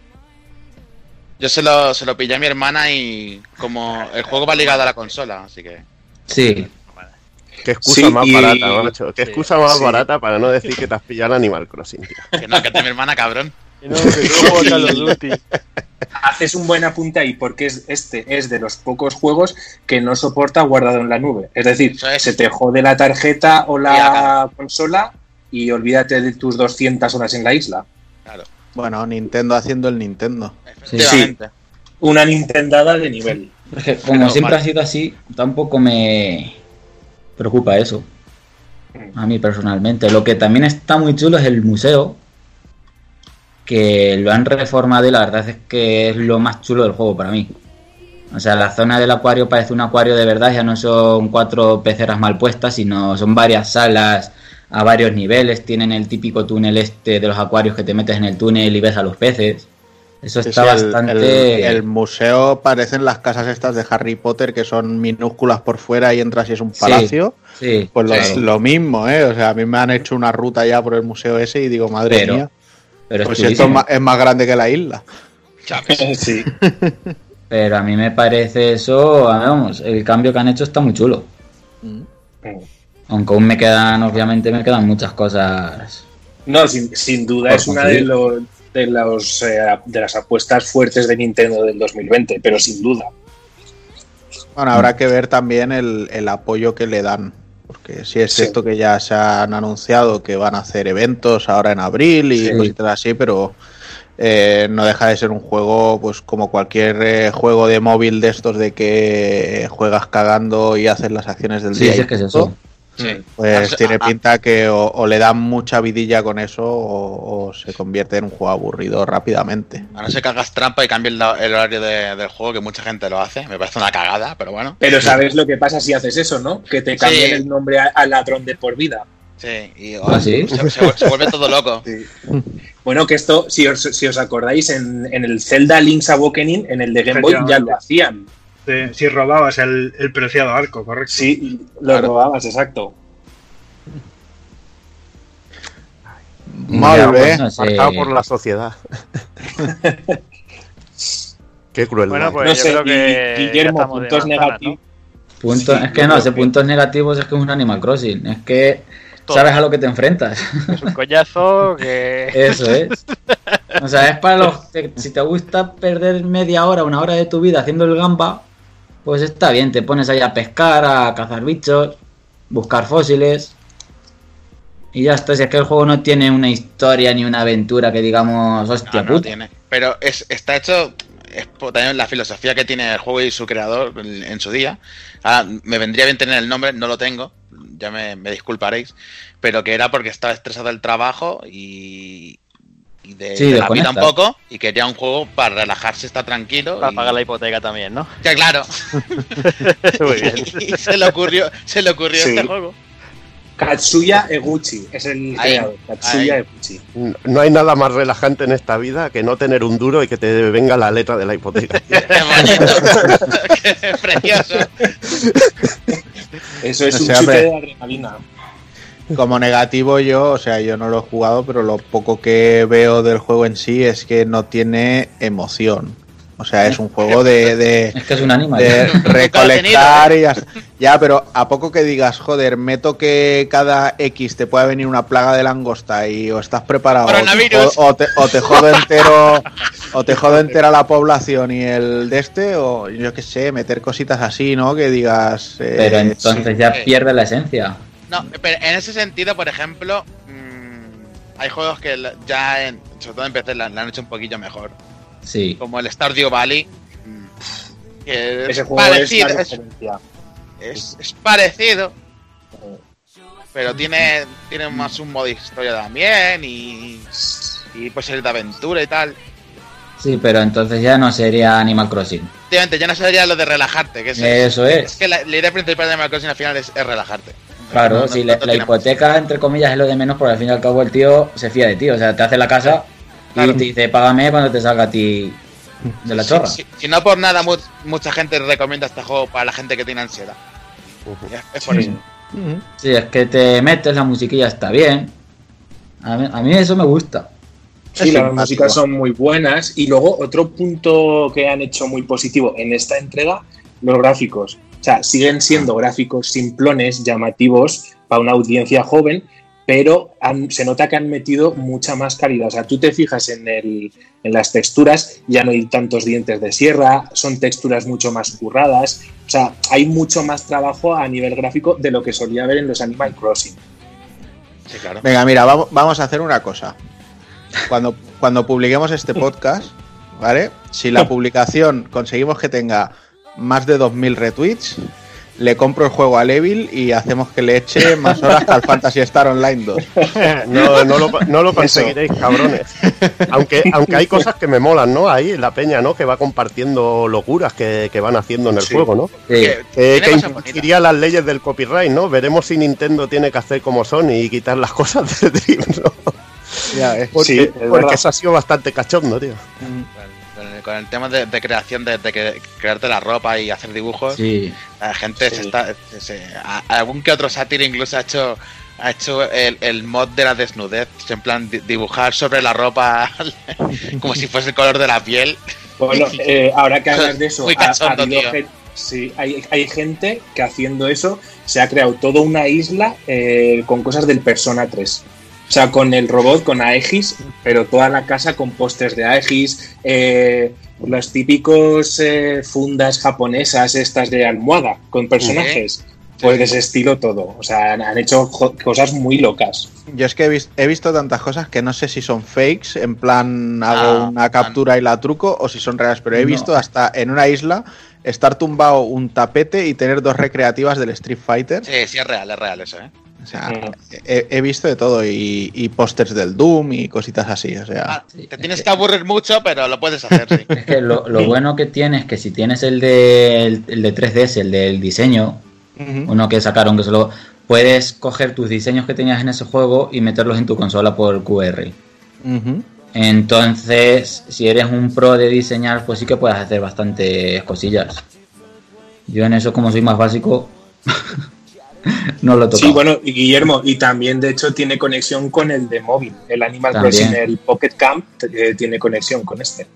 Speaker 6: Yo se lo, se lo pillé a mi hermana y como el juego va ligado a la consola, así que...
Speaker 8: Sí,
Speaker 4: Qué excusa
Speaker 9: Sí,
Speaker 4: más
Speaker 9: y-
Speaker 4: barata, macho. Qué
Speaker 1: Sí,
Speaker 4: excusa más
Speaker 9: sí.
Speaker 4: barata para no decir que te has pillado el Animal Crossing, tío.
Speaker 6: Que no, que es de mi hermana, cabrón.
Speaker 1: Que no, que juegas Call of Duty.
Speaker 9: Haces un buen apunte ahí porque es, este es de los pocos juegos que no soporta guardado en la nube. Es decir,
Speaker 6: es.
Speaker 9: se te jode la tarjeta o la consola y olvídate de tus 200 horas en la isla.
Speaker 6: Claro,
Speaker 2: Bueno, Nintendo haciendo el Nintendo.
Speaker 6: efectivamente.
Speaker 9: Una Nintendada de nivel.
Speaker 8: es que como
Speaker 6: Pero
Speaker 8: siempre
Speaker 6: vale.
Speaker 8: ha sido así, tampoco me preocupa eso. A mí personalmente. Lo que también está muy chulo es el museo. Que lo han reformado y la verdad es que es lo más chulo del juego para mí. O sea, la zona del acuario parece un acuario de verdad, ya no son cuatro peceras mal puestas, sino son varias salas a varios niveles. Tienen el típico túnel este de los acuarios que te metes en el túnel y ves a los peces. Eso está
Speaker 2: sí, el-
Speaker 8: bastante.
Speaker 2: el, el museo parecen las casas estas de Harry Potter que son minúsculas por fuera y entras y es un palacio.
Speaker 8: Sí,
Speaker 2: Pues lo,
Speaker 6: Sí.
Speaker 2: lo mismo, ¿eh? O sea, a mí me han hecho una ruta ya por el museo ese y digo, madre
Speaker 8: Pero-
Speaker 2: mía,
Speaker 8: pero es
Speaker 2: pues esto es más, es más grande que la isla.
Speaker 9: Sí.
Speaker 8: Pero a mí me parece eso, vamos, el cambio que han hecho está muy chulo. Aunque aún me quedan, obviamente me quedan muchas cosas.
Speaker 9: No, sin, sin duda es una de, los de, los, eh, de las apuestas fuertes de Nintendo del 2020, pero sin duda.
Speaker 2: Bueno, habrá que ver también el, el apoyo que le dan. Porque si es
Speaker 9: Sí.
Speaker 2: cierto que ya se han anunciado que van a hacer eventos ahora en abril y
Speaker 9: Sí.
Speaker 2: cositas así, pero eh, no deja de ser un juego, pues como cualquier eh, juego de móvil de estos de que juegas cagando y haces las acciones del
Speaker 8: Sí,
Speaker 2: día.
Speaker 8: sí,
Speaker 2: y
Speaker 8: es que es eso.
Speaker 6: Sí.
Speaker 2: Pues
Speaker 6: Ah,
Speaker 2: tiene
Speaker 6: ah,
Speaker 2: pinta que o, o le dan mucha vidilla con eso o, o se convierte en un juego aburrido rápidamente.
Speaker 6: A no ser que hagas trampa y cambies la- el horario de- del juego, que mucha gente lo hace. Me parece una cagada, pero bueno.
Speaker 9: Pero sabes lo que pasa si haces eso, ¿no? Que te cambien
Speaker 6: Sí.
Speaker 9: el nombre a- al ladrón de por vida.
Speaker 6: Sí, y
Speaker 8: ¿Ah, sí?
Speaker 6: Se, se- se vuelve todo loco.
Speaker 9: Bueno, que esto, si os, si os acordáis, en, en el Zelda Link's Awakening, en el de Game Boy, ya lo hacían.
Speaker 3: Si robabas el, el preciado arco, correcto.
Speaker 9: Sí, lo robabas, exacto.
Speaker 2: Mal, ¿eh?
Speaker 8: pues, no sé.
Speaker 4: Marcado por la sociedad. Qué cruel.
Speaker 1: Bueno, pues
Speaker 9: no
Speaker 1: yo
Speaker 9: sé,
Speaker 1: creo que
Speaker 9: Guillermo, puntos negativos.
Speaker 8: Puntos-
Speaker 9: Sí,
Speaker 8: es que no,
Speaker 9: que-
Speaker 8: puntos negativos es que es un Animal Crossing. Es que
Speaker 1: Todo.
Speaker 8: sabes a lo que te enfrentas.
Speaker 1: ¿no? Es un coñazo que.
Speaker 8: Eso es. O sea, es para los que si te gusta perder media hora, una hora de tu vida haciendo el gamba, pues está bien, te pones ahí a pescar, a cazar bichos, buscar fósiles. Y ya está, si es que el juego no tiene una historia ni una aventura que digamos, hostia
Speaker 6: No, no
Speaker 8: puta.
Speaker 6: tiene. Pero es, está hecho. Es también la filosofía que tiene el juego y su creador en, en su día. Ah, me vendría bien tener el nombre, no lo tengo. Ya me, me disculparéis. Pero que era porque estaba estresado del trabajo y. y de,
Speaker 8: Sí,
Speaker 6: de la vida un poco. Y quería un juego para relajarse, estar tranquilo.
Speaker 1: Para
Speaker 6: y-
Speaker 1: pagar la hipoteca también, ¿no?
Speaker 6: Ya, claro.
Speaker 1: Muy bien.
Speaker 6: y se le ocurrió, se le ocurrió
Speaker 9: Sí.
Speaker 6: este juego.
Speaker 9: Katsuya Eguchi es el
Speaker 6: Ahí,
Speaker 9: creador. Katsuya
Speaker 6: ahí.
Speaker 9: Eguchi.
Speaker 4: No hay nada más relajante en esta vida que no tener un duro y que te venga la letra de la hipoteca.
Speaker 6: Qué bonito. Qué precioso.
Speaker 9: Eso es
Speaker 2: O
Speaker 9: un chute de adrenalina.
Speaker 2: Como negativo yo, o sea, yo no lo he jugado, pero lo poco que veo del juego en sí es que no tiene emoción. O sea, es un juego de, de,
Speaker 8: Es que es un animal.
Speaker 2: de recolectar y ya, está. ya, pero a poco que digas, joder, meto que cada X te pueda venir una plaga de langosta y o estás preparado o o te, o te jodo entero o te jodo entera la población y el de este o yo qué sé, meter cositas así, ¿no? Que digas eh,
Speaker 8: Pero entonces ya pierde la esencia.
Speaker 6: No, pero en ese sentido, por ejemplo, mm, hay juegos que ya, en, sobre todo en PC, la, la han hecho un poquillo mejor.
Speaker 8: Sí.
Speaker 6: Como el Stardew Valley. mm, Que es
Speaker 9: juego
Speaker 6: parecido,
Speaker 9: es la
Speaker 6: es,
Speaker 9: referencia.
Speaker 6: es- es parecido. pero tiene, tiene más un modo historia también y, y pues el de aventura y tal.
Speaker 8: Sí, pero entonces ya no sería Animal Crossing.
Speaker 6: Efectivamente, ya no sería lo de relajarte, que es,
Speaker 8: Eso es.
Speaker 6: es que la, la idea principal de Animal Crossing al final es, es relajarte.
Speaker 8: Claro,
Speaker 6: No-
Speaker 8: la,
Speaker 6: no
Speaker 8: la
Speaker 6: tiene
Speaker 8: hipoteca, entre comillas, es lo de menos, porque al fin y al cabo el tío se fía de ti. O sea, te hace la casa
Speaker 6: Claro.
Speaker 8: y te dice, págame cuando te salga a ti de la chorra.
Speaker 6: Si, si no por nada, mu- mucha gente recomienda este juego para la gente que tiene ansiedad. Es, es por eso.
Speaker 8: Sí, es que te metes, la musiquilla está bien. A mí, a mí eso me gusta.
Speaker 9: Sí, las músicas son muy buenas. Y luego otro punto que han hecho muy positivo en esta entrega, los gráficos. O sea, siguen siendo gráficos simplones, llamativos para una audiencia joven, pero han- se nota que han metido mucha más calidad. O sea, tú te fijas en, el- en las texturas, ya no hay tantos dientes de sierra, son texturas mucho más curradas. O sea, hay mucho más trabajo a nivel gráfico de lo que solía haber en los Animal Crossing.
Speaker 6: Sí, claro.
Speaker 2: Venga, mira, vamos, vamos a hacer una cosa. Cuando, cuando publiquemos este podcast, ¿vale? Si la publicación conseguimos que tenga más de 2.000 retweets, le compro el juego a Levil y hacemos que le eche más horas que al Fantasy Star Online 2.
Speaker 4: No, no lo, no lo conseguiréis, cabrones. Aunque, aunque hay cosas que me molan, ¿no? Ahí la peña, ¿no? Que va compartiendo locuras que, que van haciendo en el
Speaker 9: Sí.
Speaker 4: juego, ¿no?
Speaker 8: Sí.
Speaker 6: Que-
Speaker 4: infringiría las leyes del copyright, ¿no? Veremos si Nintendo tiene que hacer como Sony y quitar las cosas del Dream, ¿no?
Speaker 2: Ya ves.
Speaker 4: Porque,
Speaker 9: Sí, es
Speaker 4: porque eso ha sido bastante cachondo, tío.
Speaker 6: El, con el tema de, de creación, de, de que, crearte la ropa y hacer dibujos,
Speaker 8: Sí.
Speaker 6: la gente se
Speaker 9: Sí.
Speaker 6: está. se- se- a- algún que otro sátiro incluso ha hecho ha hecho el, el mod de la desnudez, en plan di- dibujar sobre la ropa como si fuese el color de la piel.
Speaker 9: Bueno, eh, ahora que hablas de eso,
Speaker 6: Muy
Speaker 9: ha- ha
Speaker 6: cachondo,
Speaker 9: habido
Speaker 6: tío.
Speaker 9: gen- sí, hay, hay gente que haciendo eso se ha creado toda una isla eh, con cosas del Persona 3. O sea, con el robot, con Aegis, pero toda la casa con pósters de Aegis, eh, los típicos eh, fundas japonesas estas de almohada con personajes. Pues de ese estilo todo. O sea, han, han hecho cosas muy locas.
Speaker 2: Yo es que he, vis- he visto tantas cosas que no sé si son fakes, en plan hago
Speaker 6: Ah,
Speaker 2: una captura y la truco, o si son reales, pero he
Speaker 8: No.
Speaker 2: visto hasta en una isla estar tumbado un tapete y tener dos recreativas del Street Fighter.
Speaker 6: Sí, sí, es real, es real eso, ¿eh?
Speaker 2: O sea,
Speaker 9: Mm.
Speaker 2: he, he visto de todo y, y pósters del Doom y cositas así. O sea,
Speaker 6: Ah,
Speaker 8: sí.
Speaker 6: te tienes que aburrir mucho, pero lo puedes hacer, sí.
Speaker 8: Es que lo, lo bueno que tiene es que si tienes el de, el, el de 3DS, el del diseño, uno que sacaron que solo puedes coger tus diseños que tenías en ese juego y meterlos en tu consola por QR. Entonces, si eres un pro de diseñar, pues sí que puedes hacer bastantes cosillas. Yo en eso, como soy más básico, no lo toco.
Speaker 9: Sí, bueno, y Guillermo, y también de hecho tiene conexión con el de móvil. El Animal
Speaker 8: También.
Speaker 9: Crossing, el Pocket Camp, eh, tiene conexión con este.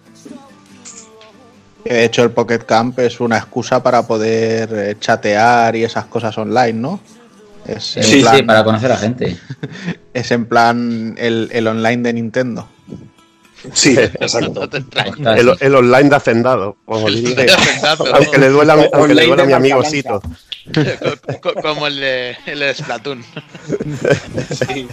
Speaker 2: de hecho, el Pocket Camp es una excusa para poder eh, chatear y esas cosas online, ¿no? Es en,
Speaker 8: sí,
Speaker 2: plan,
Speaker 8: sí, para conocer a gente.
Speaker 2: es en plan el, el online de Nintendo.
Speaker 9: Sí, exacto.
Speaker 6: No.
Speaker 4: El, el online de hacendado, como diría. Aunque le duela, aunque le duela a mi amigo
Speaker 9: marca
Speaker 4: Sito.
Speaker 6: Co- co- Como el de, el de Splatoon.
Speaker 9: Sí.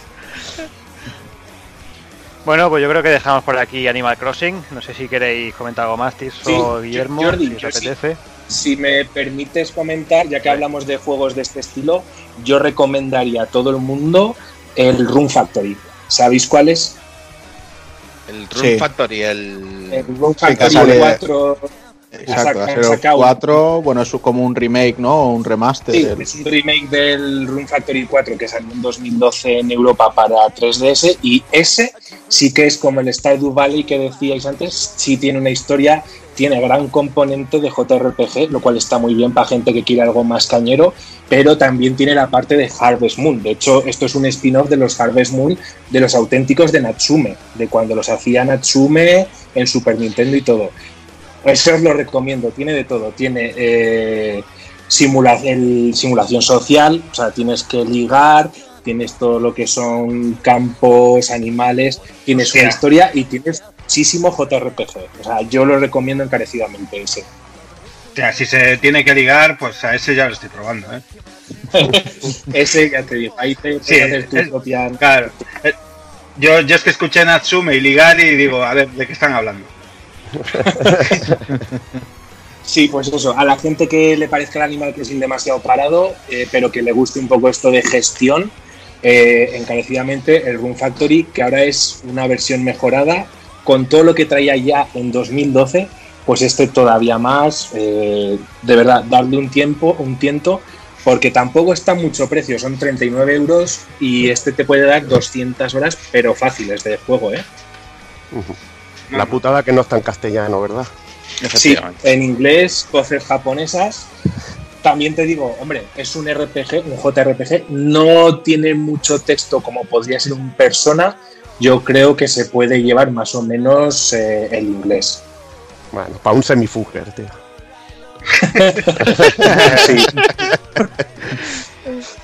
Speaker 1: Bueno, pues yo creo que dejamos por aquí Animal Crossing. No sé si queréis comentar algo más, Tirso
Speaker 9: Sí,
Speaker 1: o Guillermo,
Speaker 9: Jordi,
Speaker 1: si os apetece.
Speaker 9: Si me permites comentar, ya que hablamos de juegos de este estilo, yo recomendaría a todo el mundo el Room Factory. ¿Sabéis cuál es?
Speaker 6: El Room
Speaker 2: Sí.
Speaker 6: Factory, el.
Speaker 9: El Room
Speaker 2: que
Speaker 9: Factory
Speaker 2: sale-
Speaker 9: 4.
Speaker 2: Exacto,
Speaker 9: saca-
Speaker 2: va a ser
Speaker 9: saca
Speaker 2: el
Speaker 9: un-
Speaker 2: 4, bueno, es como un remake, ¿no? O un remaster.
Speaker 9: Sí, es un remake del Room Factory 4 que salió en 2012 en Europa para 3DS y ese sí que es como el Stardew Valley que decíais antes, sí tiene una historia, tiene gran componente de JRPG, lo cual está muy bien para gente que quiere algo más cañero, pero también tiene la parte de Harvest Moon. De hecho, esto es un spin-off de los Harvest Moon, de los auténticos de Natsume, de cuando los hacía Natsume en Super Nintendo y todo. Eso os lo recomiendo, tiene de todo, tiene eh, simula- el- simulación social, o sea, tienes que ligar, tienes todo lo que son campos, animales, tienes una historia y tienes muchísimo JRPG. O sea, yo lo recomiendo encarecidamente ese.
Speaker 3: O sea, si se tiene que ligar, pues a ese ya lo estoy probando, ¿eh?
Speaker 9: ese ya te digo, ahí te
Speaker 3: Sí,
Speaker 9: hacer tu
Speaker 3: es-
Speaker 9: propia...
Speaker 3: Claro. Eh, Yo, yo es que escuché Natsume y ligar y digo, a ver, ¿de qué están hablando?
Speaker 9: Sí, pues eso, a la gente que le parezca el Animal Crossing demasiado parado, eh, pero que le guste un poco esto de gestión, eh, encarecidamente el Room Factory, que ahora es una versión mejorada con todo lo que traía ya en 2012, pues este todavía más, eh, de verdad, darle un tiempo, un tiento, porque tampoco está mucho precio, son 39 euros y este te puede dar 200 horas, pero fáciles de juego, ¿eh?
Speaker 4: La putada que no está en castellano, ¿verdad?
Speaker 9: Sí, en inglés, voces japonesas. También te digo, hombre, es un RPG, un JRPG, no tiene mucho texto como podría ser un persona. Yo creo que se puede llevar más o menos eh, el inglés.
Speaker 4: Bueno, para un semifuger, tío.
Speaker 9: sí.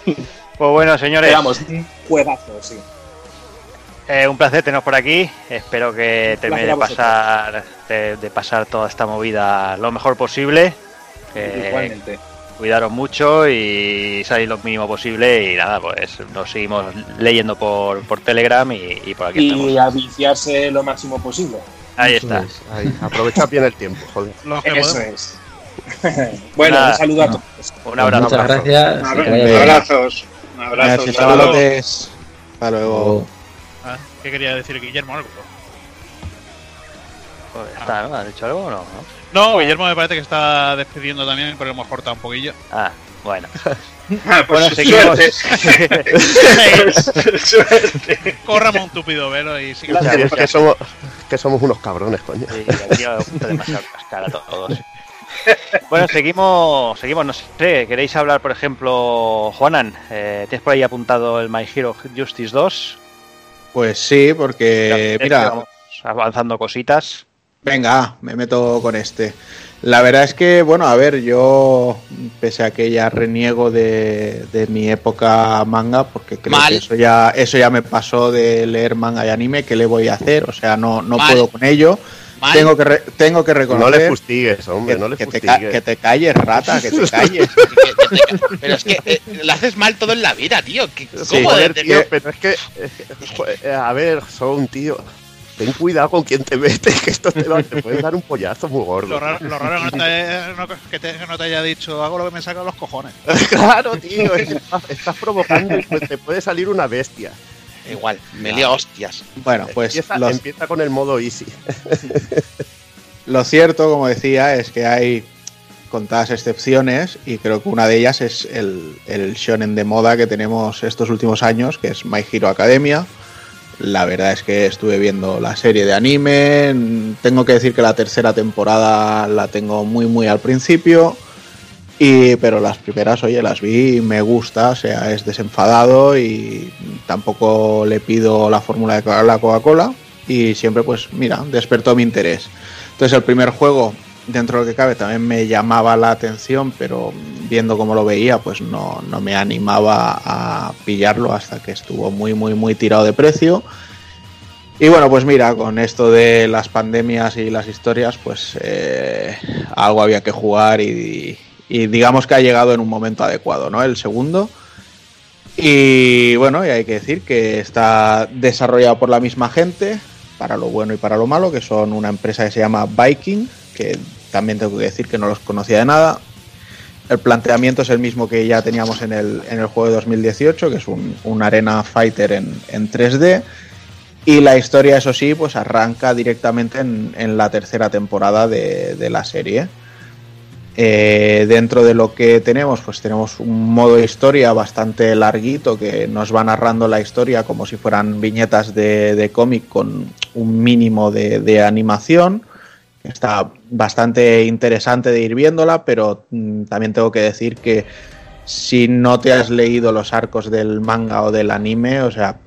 Speaker 1: Pues bueno, señores.
Speaker 9: Digamos, un juegazo, sí.
Speaker 1: Eh, un placer teneros por aquí. Espero que termine de pasar, de, de pasar toda esta movida lo mejor posible.
Speaker 9: Igualmente.
Speaker 1: cuidaros mucho y salir lo mínimo posible. Y nada, pues nos seguimos leyendo por, por Telegram y, y por aquí estamos.
Speaker 9: Y a viciarse lo máximo posible.
Speaker 1: Ahí
Speaker 4: Eso
Speaker 1: está.
Speaker 4: es, ahí. Aprovecha bien el tiempo, joder.
Speaker 5: Que
Speaker 9: Eso es. bueno,
Speaker 1: Nada.
Speaker 9: un saludo a
Speaker 8: No.
Speaker 9: todos.
Speaker 1: Un abrazo.
Speaker 8: Muchas gracias.
Speaker 3: Un
Speaker 8: que
Speaker 3: abra-
Speaker 8: vaya bien.
Speaker 3: abrazos. Un abrazo.
Speaker 2: Gracias,
Speaker 3: hasta luego.
Speaker 5: ¿Qué quería decir Guillermo? Algo?
Speaker 1: Pues ya está, ¿no? ¿Has dicho algo o no? no?
Speaker 5: No, Guillermo me parece que está despidiendo también, pero hemos cortado un poquillo.
Speaker 1: Ah, bueno.
Speaker 3: Ah, pues
Speaker 1: Bueno, seguimos.
Speaker 3: suerte. suerte.
Speaker 5: Córrame un tupido velo y sigue.
Speaker 4: Sí, es que somos, que somos unos cabrones, coño.
Speaker 1: Sí, aquí demasiado cascar a todos. Bueno, seguimos, seguimos, no sé, ¿queréis hablar, por ejemplo, Juanan? Eh, ¿Tienes por ahí apuntado el My Hero Justice 2?
Speaker 2: Pues sí, porque
Speaker 1: que
Speaker 2: mira,
Speaker 1: vamos avanzando cositas.
Speaker 2: Venga, me meto con este. La verdad es que, bueno, a ver, yo, pese a que ya reniego de, de mi época manga, porque creo
Speaker 6: Mal.
Speaker 2: que eso ya, eso ya me pasó de leer manga y anime, ¿qué le voy a hacer? O sea, no, no
Speaker 6: Mal.
Speaker 2: puedo con ello.
Speaker 6: Mal.
Speaker 2: Tengo que, re- tengo que
Speaker 4: No
Speaker 2: reconocer
Speaker 4: le fustigues, hombre,
Speaker 2: que,
Speaker 4: no le
Speaker 2: que te
Speaker 4: fustigues.
Speaker 2: que te calles, rata, que te calles.
Speaker 6: Que- que te ca- Pero es que eh, lo haces mal todo en la vida, tío. ¿Qué- ¿Cómo
Speaker 2: Sí,
Speaker 4: Joder,
Speaker 6: de-
Speaker 4: tío, pero es que, eh, a ver, son tío. Ten cuidado con quien te metes, que esto te, va- te puede dar un pollazo muy gordo.
Speaker 5: Lo raro, lo raro no te, no- que no te haya dicho hago lo que me saca los cojones.
Speaker 4: claro, tío, estás, estás provocando y pues te puede salir una bestia.
Speaker 6: Igual, me lío hostias.
Speaker 2: Bueno, pues
Speaker 4: empieza,
Speaker 2: los-
Speaker 4: empieza con el modo easy.
Speaker 2: Lo cierto, como decía, es que hay contadas excepciones y creo que una de ellas es el, el shonen de moda que tenemos estos últimos años, que es My Hero Academia. La verdad es que estuve viendo la serie de anime, tengo que decir que la tercera temporada la tengo muy muy al principio, y, pero las primeras, oye, las vi me gusta, o sea, es desenfadado y tampoco le pido la fórmula de la Coca-Cola y siempre pues mira, despertó mi interés. Entonces el primer juego, dentro de lo que cabe, también me llamaba la atención, pero viendo cómo lo veía, pues no, no me animaba a pillarlo hasta que estuvo muy, muy, muy tirado de precio. Y bueno, pues mira, con esto de las pandemias y las historias, pues eh, algo había que jugar y, y digamos que ha llegado en un momento adecuado, ¿no? El segundo. Y bueno, y hay que decir que está desarrollado por la misma gente, para lo bueno y para lo malo, que son una empresa que se llama Viking, que también tengo que decir que no los conocía de nada. El planteamiento es el mismo que ya teníamos en el, en el juego de 2018, que es un, un arena fighter en, en 3D. Y la historia, eso sí, pues arranca directamente en, en la tercera temporada de, de la serie. Eh, dentro de lo que tenemos, pues tenemos un modo historia bastante larguito que nos va narrando la historia como si fueran viñetas de, cómic con un mínimo de, de animación. Está bastante interesante de ir viéndola, pero mm, también tengo que decir que si no te has leído los arcos del manga o del anime, o sea,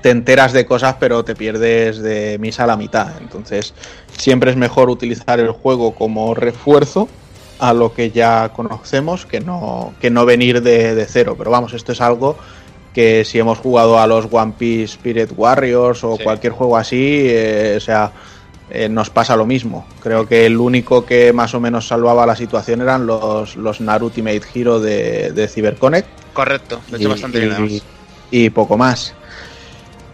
Speaker 2: te enteras de cosas pero te pierdes de misa a la mitad. Entonces siempre es mejor utilizar el juego como refuerzo a lo que ya conocemos que no, que no venir de, de cero. Pero vamos, esto es algo que si hemos jugado a los One Piece Spirit Warriors o
Speaker 6: Sí.
Speaker 2: cualquier juego así, eh, o sea, eh, nos pasa lo mismo. Creo que el único que más o menos salvaba la situación eran los, los Naruto Ultimate Hero de, de CyberConnect
Speaker 6: Correcto, lo he hecho
Speaker 2: y,
Speaker 6: bastante bien.
Speaker 2: y-
Speaker 6: además.
Speaker 2: y poco más.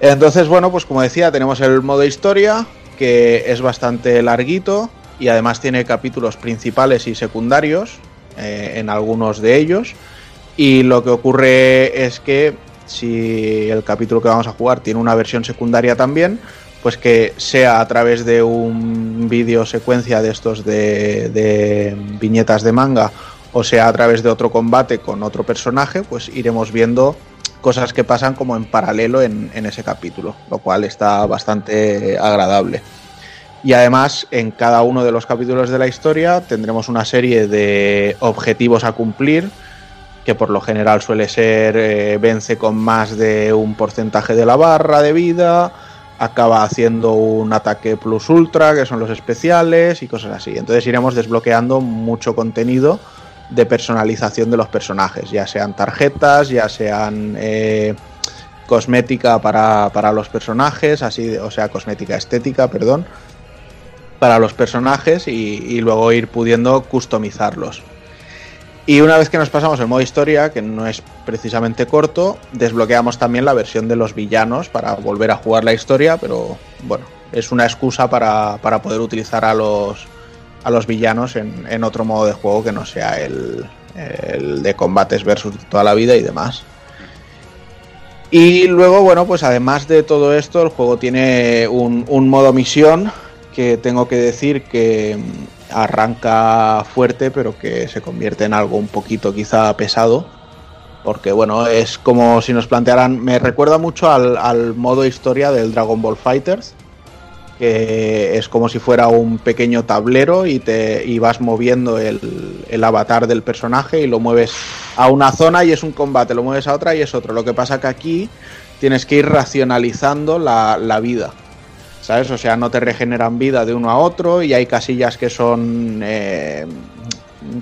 Speaker 2: Entonces, bueno, pues como decía, tenemos el modo historia, que es bastante larguito y además tiene capítulos principales y secundarios eh, en algunos de ellos. Y lo que ocurre es que si el capítulo que vamos a jugar tiene una versión secundaria también, pues que sea a través de un vídeo secuencia de estos de, viñetas de manga o sea a través de otro combate con otro personaje, pues iremos viendo cosas que pasan como en paralelo en ese capítulo, lo cual está bastante agradable. Y además, en cada uno de los capítulos de la historia tendremos una serie de objetivos a cumplir, que por lo general suele ser eh, vence con más de un porcentaje de la barra de vida, acaba haciendo un ataque plus ultra, que son los especiales y cosas así. Entonces iremos desbloqueando mucho contenido de personalización de los personajes, ya sean tarjetas, ya sean eh, cosmética para, para, los personajes, así, o sea, cosmética estética, perdón, para los personajes y, luego ir pudiendo customizarlos. Y una vez que nos pasamos el modo historia, que no es precisamente corto, desbloqueamos también la versión de los villanos para volver a jugar la historia, pero bueno, es una excusa para, para poder utilizar a los, a los villanos en, en, otro modo de juego que no sea el, el, de combates versus toda la vida y demás. Y luego, bueno, pues además de todo esto, el juego tiene un, un modo misión que tengo que decir que arranca fuerte, pero que se convierte en algo un poquito quizá pesado. Porque bueno, es como si nos plantearan. Me recuerda mucho al, al modo historia del Dragon Ball Fighters que es como si fuera un pequeño tablero y te y vas moviendo el, el, avatar del personaje y lo mueves a una zona y es un combate, lo mueves a otra y es otro. Lo que pasa que aquí tienes que ir racionalizando la, la vida. ¿Sabes? O sea, no te regeneran vida de uno a otro y hay casillas que son eh,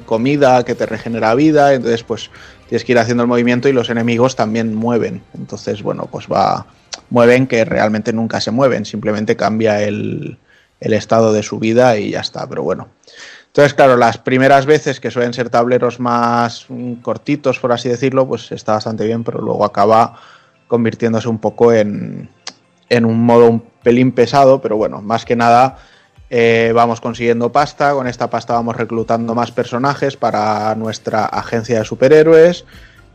Speaker 2: comida que te regenera vida, entonces pues tienes que ir haciendo el movimiento y los enemigos también mueven. Entonces, bueno, pues va, mueven que realmente nunca se mueven, simplemente cambia el, el, estado de su vida y ya está, pero bueno. Entonces, claro, las primeras veces que suelen ser tableros más cortitos, por así decirlo, pues está bastante bien, pero luego acaba convirtiéndose un poco en, en un modo un pelín pesado, pero bueno, más que nada eh, vamos consiguiendo pasta, con esta pasta vamos reclutando más personajes para nuestra agencia de superhéroes,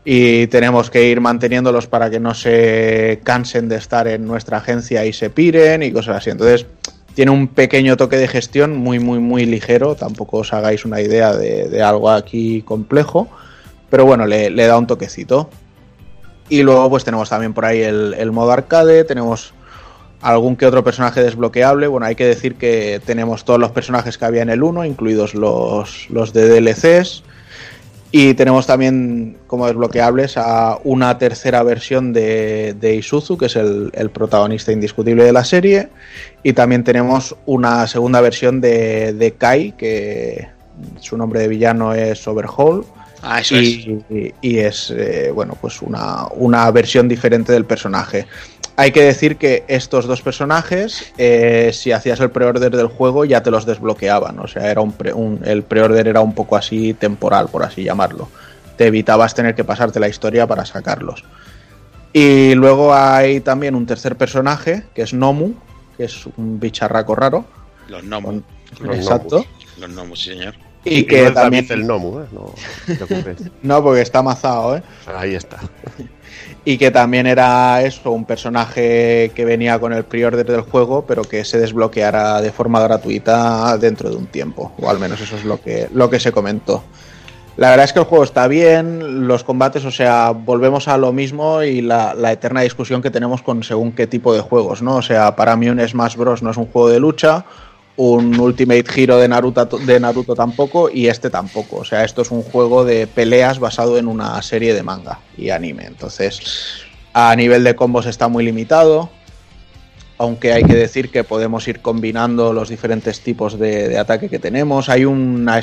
Speaker 2: y tenemos que ir manteniéndolos para que no se cansen de estar en nuestra agencia y se piren y cosas así. Entonces, tiene un pequeño toque de gestión muy, muy, muy ligero. Tampoco os hagáis una idea de, algo aquí complejo. Pero bueno, le, le, da un toquecito. Y luego, pues tenemos también por ahí el, el modo arcade. Tenemos algún que otro personaje desbloqueable. Bueno, hay que decir que tenemos todos los personajes que había en el 1, incluidos los, los de DLCs. Y tenemos también como desbloqueables a una tercera versión de, de Isuzu, que es el, el, protagonista indiscutible de la serie. Y también tenemos una segunda versión de, de Kai, que su nombre de villano es Overhaul.
Speaker 6: Ah, eso
Speaker 2: y,
Speaker 6: es.
Speaker 2: Y, y es, eh, bueno, pues una, una versión diferente del personaje. Hay que decir que estos dos personajes, eh, si hacías el preorder del juego, ya te los desbloqueaban. O sea, era un, pre, un el preorder era un poco así temporal, por así llamarlo. Te evitabas tener que pasarte la historia para sacarlos. Y luego hay también un tercer personaje, que es Nomu, que es un bicharraco raro.
Speaker 6: Los Nomu.
Speaker 2: Los Exacto.
Speaker 6: Los Nomu, sí, señor.
Speaker 2: Y, y que
Speaker 4: no
Speaker 2: también.
Speaker 4: el Nomu, ¿eh? No,
Speaker 2: no, porque está amazado, ¿eh?
Speaker 4: Ahí está
Speaker 2: y que también era eso, un personaje que venía con el pre-order del juego, pero que se desbloqueara de forma gratuita dentro de un tiempo, o al menos eso es lo que, lo que se comentó. La verdad es que el juego está bien, los combates, o sea, volvemos a lo mismo y la, la, eterna discusión que tenemos con según qué tipo de juegos, ¿no? O sea, para mí un Smash Bros. no es un juego de lucha, un Ultimate Hero de Naruto, de Naruto tampoco y este tampoco. O sea, esto es un juego de peleas basado en una serie de manga y anime. Entonces, a nivel de combos está muy limitado. Aunque hay que decir que podemos ir combinando los diferentes tipos de, ataque que tenemos. Hay una.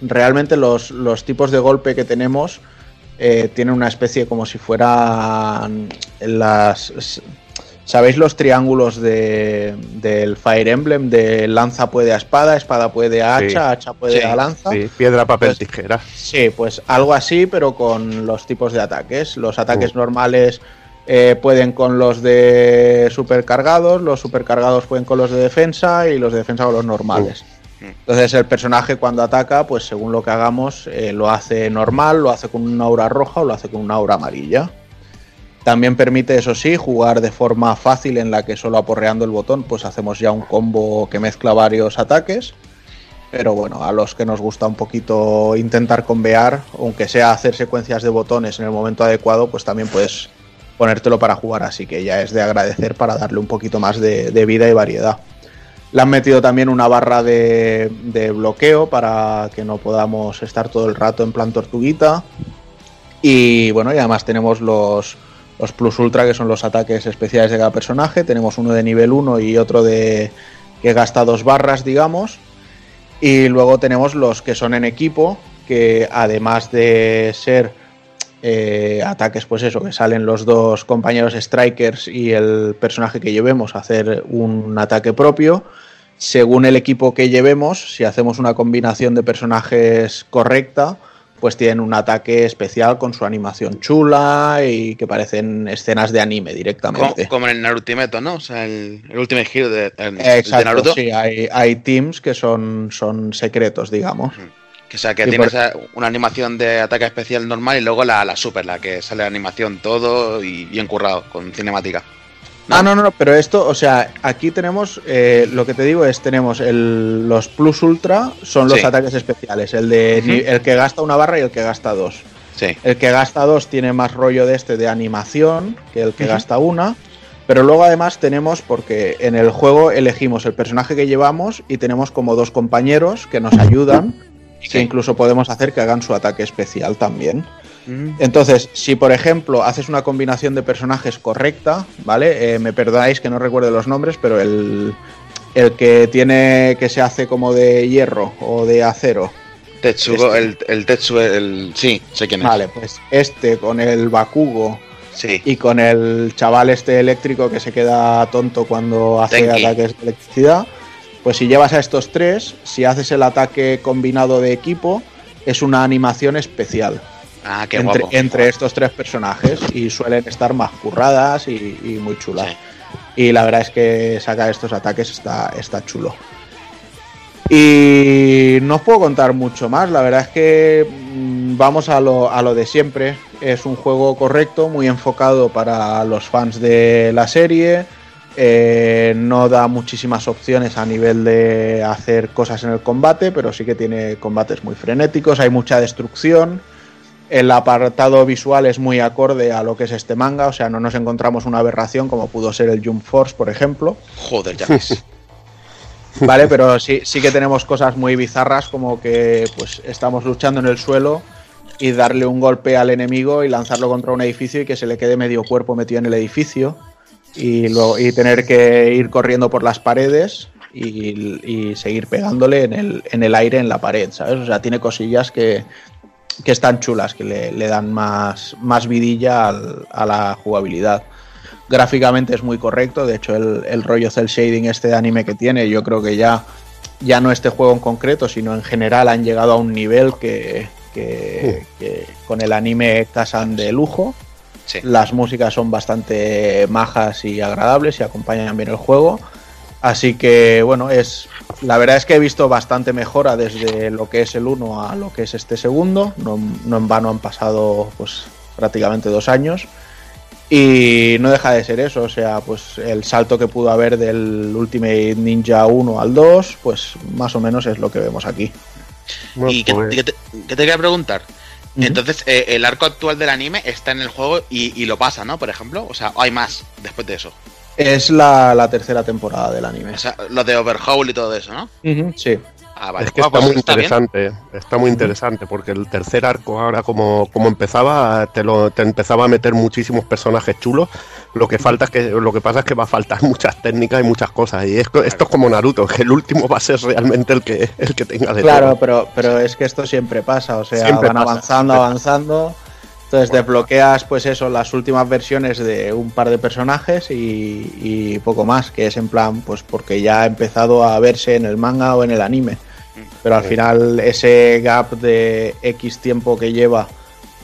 Speaker 2: Realmente los, los tipos de golpe que tenemos eh, tienen una especie como si fueran las ¿Sabéis los triángulos de, del Fire Emblem? De lanza puede a espada, espada puede a hacha, sí, hacha puede
Speaker 4: sí,
Speaker 2: a lanza.
Speaker 4: Sí, piedra, papel, pues, tijera.
Speaker 2: Sí, pues algo así, pero con los tipos de ataques. Los ataques uh. normales eh, pueden con los de supercargados, los supercargados pueden con los de defensa y los de defensa con los normales. Uh. Entonces el personaje cuando ataca, pues según lo que hagamos, eh, lo hace normal, lo hace con una aura roja o lo hace con una aura amarilla. También permite, eso sí, jugar de forma fácil en la que solo aporreando el botón pues hacemos ya un combo que mezcla varios ataques. Pero bueno, a los que nos gusta un poquito intentar convear, aunque sea hacer secuencias de botones en el momento adecuado, pues también puedes ponértelo para jugar, así que ya es de agradecer para darle un poquito más de, vida y variedad. Le han metido también una barra de, de, bloqueo para que no podamos estar todo el rato en plan tortuguita. Y bueno, y además tenemos los, los Plus Ultra, que son los ataques especiales de cada personaje. Tenemos uno de nivel 1 y otro de que gasta dos barras, digamos. Y luego tenemos los que son en equipo, que además de ser eh, ataques, pues eso, que salen los dos compañeros strikers y el personaje que llevemos a hacer un ataque propio. Según el equipo que llevemos, si hacemos una combinación de personajes correcta, pues tienen un ataque especial con su animación chula y que parecen escenas de anime directamente.
Speaker 6: Como, como en el Naruto, ¿no? O sea, el, el Ultimate Hero de, el,
Speaker 2: Exacto,
Speaker 6: de Naruto.
Speaker 2: Sí, hay, hay, teams que son, son secretos, digamos.
Speaker 6: Que, o sea, que
Speaker 2: Y
Speaker 6: tienes
Speaker 2: por-
Speaker 6: una animación de ataque especial normal y luego la, la super, la que sale la animación todo y bien currado, con cinemática.
Speaker 2: Ah, no, no, no, pero esto, o sea, aquí tenemos, eh, lo que te digo es, tenemos el, los Plus Ultra, son los
Speaker 6: Sí.
Speaker 2: ataques especiales, el, de, el que gasta una barra y el que gasta dos.
Speaker 6: Sí.
Speaker 2: El que gasta dos tiene más rollo de este de animación que el que gasta una. Pero luego además tenemos, porque en el juego elegimos el personaje que llevamos y tenemos como dos compañeros que nos ayudan y que
Speaker 6: Sí.
Speaker 2: incluso podemos hacer que hagan su ataque especial también. Entonces, si por ejemplo haces una combinación de personajes correcta, ¿vale? Eh, me perdonáis que no recuerde los nombres, pero el, el que tiene que se hace como de hierro o de acero.
Speaker 6: Tetsugo,
Speaker 2: Este.
Speaker 6: el, el Tetsugo, el. Sí, sé quién es.
Speaker 2: Vale, pues este con el Bakugo
Speaker 6: Sí.
Speaker 2: y con el chaval este eléctrico que se queda tonto cuando hace
Speaker 6: Tenki.
Speaker 2: ataques de electricidad, pues si llevas a estos tres, si haces el ataque combinado de equipo, es una animación especial
Speaker 6: Ah, qué
Speaker 2: entre,
Speaker 6: guapo.
Speaker 2: entre estos tres personajes y suelen estar más curradas y, y muy chulas.
Speaker 6: Sí.
Speaker 2: Y la verdad es que sacar estos ataques está, está chulo. Y no os puedo contar mucho más, la verdad es que mm, vamos a lo, a lo de siempre. Es un juego correcto, muy enfocado para los fans de la serie. Eh, no da muchísimas opciones a nivel de hacer cosas en el combate, pero sí que tiene combates muy frenéticos, hay mucha destrucción. El apartado visual es muy acorde a lo que es este manga, o sea, no nos encontramos una aberración como pudo ser el Jump Force, por ejemplo.
Speaker 6: Joder, ya ves.
Speaker 2: Vale, pero sí, sí que tenemos cosas muy bizarras como que pues estamos luchando en el suelo y darle un golpe al enemigo y lanzarlo contra un edificio y que se le quede medio cuerpo metido en el edificio y, luego, y tener que ir corriendo por las paredes y, y seguir pegándole en el, en el aire en la pared, ¿sabes? O sea, tiene cosillas que, que están chulas, que le, le dan más, más vidilla al- a la jugabilidad. Gráficamente es muy correcto, de hecho el, el rollo cel shading este de anime que tiene, yo creo que ya, ya no este juego en concreto, sino en general han llegado a un nivel que, que- que con el anime casan de lujo.
Speaker 6: Sí.
Speaker 2: Las músicas son bastante majas y agradables y acompañan bien el juego. Así que bueno, es la verdad es que he visto bastante mejora desde lo que es el 1 a lo que es este segundo. No, no en vano han pasado pues prácticamente dos años. Y no deja de ser eso, o sea, pues el salto que pudo haber del Ultimate Ninja 1 al 2, pues más o menos es lo que vemos aquí.
Speaker 4: Bueno,
Speaker 6: y que,
Speaker 4: pues,
Speaker 6: que te, que te quería preguntar. Entonces, eh, el arco actual del anime está en el juego y, y lo pasa, ¿no? Por ejemplo. O sea, ¿o hay más después de eso.
Speaker 2: Es la, la tercera temporada del anime.
Speaker 6: O sea, lo de Overhaul y todo eso, ¿no?
Speaker 2: Sí.
Speaker 6: Ah, vale.
Speaker 4: es que
Speaker 6: Ah,
Speaker 4: está
Speaker 6: pues
Speaker 4: muy
Speaker 6: está bien.
Speaker 4: interesante, está muy interesante, porque el tercer arco ahora como, como empezaba, te lo te empezaba a meter muchísimos personajes chulos. Lo que falta es que, lo que pasa es que va a faltar muchas técnicas y muchas cosas. Y es esto es como Naruto, que el último va a ser realmente el que, el que tenga de
Speaker 2: Claro,
Speaker 4: todo.
Speaker 2: pero, pero es que esto siempre pasa, o sea,
Speaker 4: Siempre
Speaker 2: van
Speaker 4: pasa,
Speaker 2: avanzando, avanzando. Entonces desbloqueas, pues eso, las últimas versiones de un par de personajes y, y poco más, que es en plan, pues porque ya ha empezado a verse en el manga o en el anime. Pero al
Speaker 4: Sí.
Speaker 2: final ese gap de X tiempo que lleva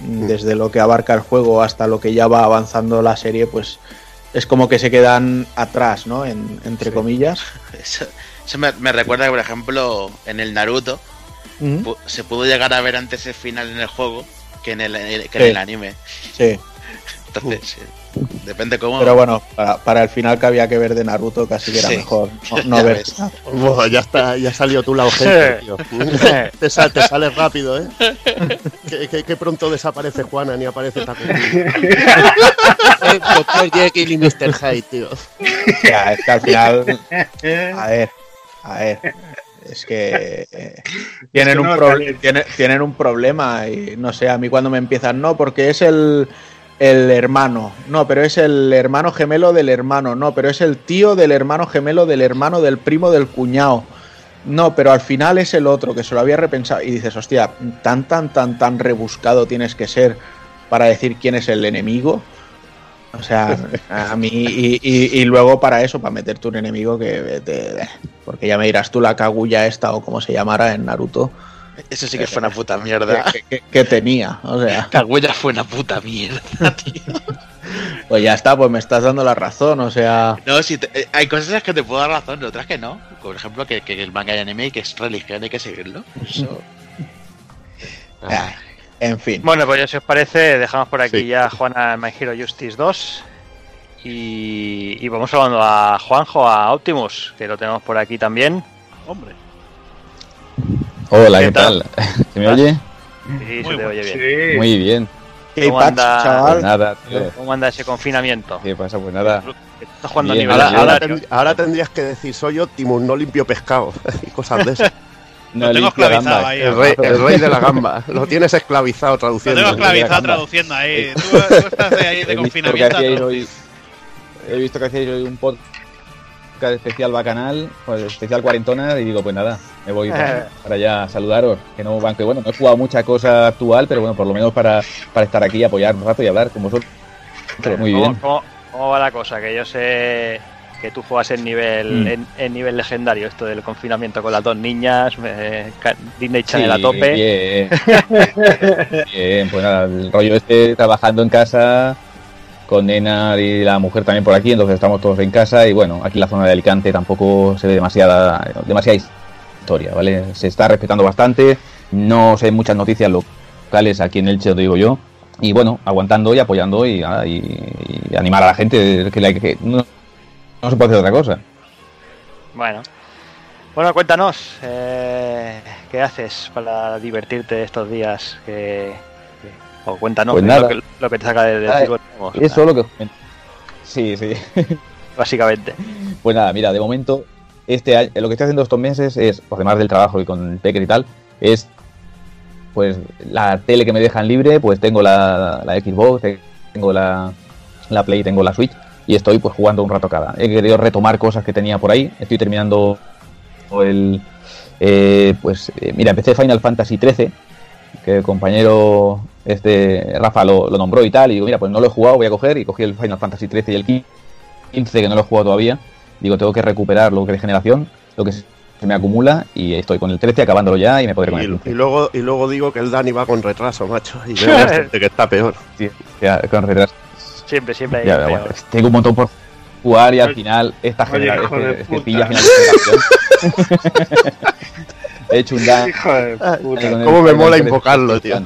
Speaker 2: mm, desde lo que abarca el juego hasta lo que ya va avanzando la serie, pues es como que se quedan atrás, ¿no? En- entre
Speaker 4: Sí.
Speaker 2: comillas.
Speaker 6: Eso, eso me, me recuerda que, por ejemplo, en el Naruto se pudo llegar a ver antes el final en el juego que en el, que en el anime.
Speaker 2: Sí.
Speaker 6: Entonces, sí, depende cómo.
Speaker 2: Pero bueno, para, para el final que había que ver de Naruto, casi que era
Speaker 6: Sí.
Speaker 2: mejor no, no
Speaker 6: Ya
Speaker 2: ver.
Speaker 4: ya está, ya salió tu lado gente, tío. te, sal- te sales rápido, ¿eh? Que, que- que pronto desaparece Juana ni aparece Takumi. Doctor Jekyll y Mr. Hyde, tío.
Speaker 2: Ya, es que al final. A ver, a ver. Es que eh, tienen,
Speaker 3: que
Speaker 2: un
Speaker 3: no
Speaker 2: tienen un problema y no sé, a mí cuando me empiezan, no, porque es el, el hermano, no, pero es el hermano gemelo del hermano, no, pero es el tío del hermano gemelo del hermano del primo del cuñado. No, pero al final es el otro que se lo había repensado y dices, hostia, tan, tan, tan, tan rebuscado tienes que ser para decir quién es el enemigo. O sea, a mí, y, y- y luego para eso, para meterte un enemigo que te- porque ya me dirás tú la Kaguya esta o como se llamara en Naruto,
Speaker 6: Eso sí que fue una puta mierda.
Speaker 2: que, que- que tenía. O sea,
Speaker 6: Kaguya fue una puta mierda, tío.
Speaker 2: pues ya está, pues me estás dando la razón. O sea,
Speaker 6: No, si te- eh, hay cosas en las que te puedo dar razón, otras que no. Por ejemplo, que, que el manga y anime, que es religión, hay que seguirlo. Eso.
Speaker 2: ah, en fin.
Speaker 1: Bueno, pues ya si os parece, dejamos por aquí
Speaker 4: Sí.
Speaker 1: ya Juana My Hero Justice 2. Y, y vamos hablando a Juanjo, a Optimus, que lo tenemos por aquí también.
Speaker 5: Hombre.
Speaker 10: Hola,
Speaker 1: ¿Qué
Speaker 10: ¿qué,
Speaker 1: tal?
Speaker 10: tal? ¿Se me oye?
Speaker 1: Sí, se te oye bien.
Speaker 3: Sí.
Speaker 10: Muy bien.
Speaker 2: ¿Qué
Speaker 1: ¿Cómo
Speaker 2: patch,
Speaker 1: anda?
Speaker 10: Pues
Speaker 2: chaval?
Speaker 10: nada, tío.
Speaker 1: ¿Cómo anda ese confinamiento?
Speaker 10: ¿Qué pasa? Pues nada.
Speaker 1: Estás jugando
Speaker 10: Bien,
Speaker 1: a nivel
Speaker 4: Ahora, ahora tendrías que decir, soy Optimus, no limpio pescado. y cosas de esas.
Speaker 10: No
Speaker 5: Lo tengo esclavizado ahí.
Speaker 4: El rey, el rey de la gamba. Lo tienes esclavizado traduciendo.
Speaker 10: Lo tengo
Speaker 5: esclavizado traduciendo ahí. Tú, tú estás de ahí de
Speaker 10: He visto que
Speaker 5: confinamiento.
Speaker 10: hoy, he visto que hacíais hoy un podcast especial bacanal, pues especial cuarentona, y digo, pues nada, me voy para, para allá a saludaros. Que no, aunque bueno, no he jugado mucha cosa actual, pero bueno, por lo menos para, para estar aquí, apoyar un rato y hablar con vosotros. Muy
Speaker 1: ¿Cómo,
Speaker 10: bien.
Speaker 1: cómo- cómo va la cosa? Que yo sé que tú juegas en nivel
Speaker 10: Mm.
Speaker 1: en, en nivel legendario, esto del confinamiento con las dos niñas, eh, Disney Channel a tope.
Speaker 10: Bien. bien, pues nada, el rollo este trabajando en casa con Nena y la mujer también por aquí, entonces estamos todos en casa y bueno, aquí en la zona de Alicante tampoco se ve demasiada, demasiada historia, ¿vale? Se está respetando bastante, no sé muchas noticias locales aquí en Elche, lo digo yo, y bueno, aguantando y apoyando y, nada, y- y animar a la gente, que, la- que no, no se puede hacer otra cosa.
Speaker 1: Bueno. Bueno, cuéntanos, eh, ¿qué haces para divertirte estos días? Que, o cuéntanos
Speaker 10: Pues nada.
Speaker 1: Lo, que, lo que te saca de, de
Speaker 10: Ah,
Speaker 1: vamos,
Speaker 10: Eso lo que... Sí, sí.
Speaker 1: básicamente.
Speaker 10: Pues nada, mira, de momento, este año, lo que estoy haciendo estos meses es, además del trabajo y con el Pecker y tal, es pues la tele que me dejan libre, pues tengo la, la Xbox, tengo la, la Play, tengo la Switch y estoy pues jugando un rato cada. He querido retomar cosas que tenía por ahí, estoy terminando el... eh, pues eh, mira, empecé Final Fantasy XIII, que el compañero este Rafa lo, lo nombró y tal, y digo, mira, pues no lo he jugado, voy a coger y cogí el Final Fantasy XIII y el 15 que no lo he jugado todavía. Digo, tengo que recuperar lo que de generación, lo que se me acumula y estoy con el 13 acabándolo ya y me podré con el
Speaker 4: Y,
Speaker 10: 15.
Speaker 4: y luego, y luego digo que el Dani va con retraso, macho. Y veo que está peor.
Speaker 10: Sí, ya, con retraso.
Speaker 1: Siempre, siempre hay
Speaker 10: Ya,
Speaker 1: peor.
Speaker 10: bueno, tengo un montón por jugar y al final esta
Speaker 3: Oye,
Speaker 10: generación
Speaker 3: hijo de
Speaker 10: es que, es que
Speaker 3: puta.
Speaker 10: pilla final de generación. He hecho un daño.
Speaker 3: Hijo de puta.
Speaker 4: Cómo me mola
Speaker 10: 13
Speaker 4: invocarlo, tío.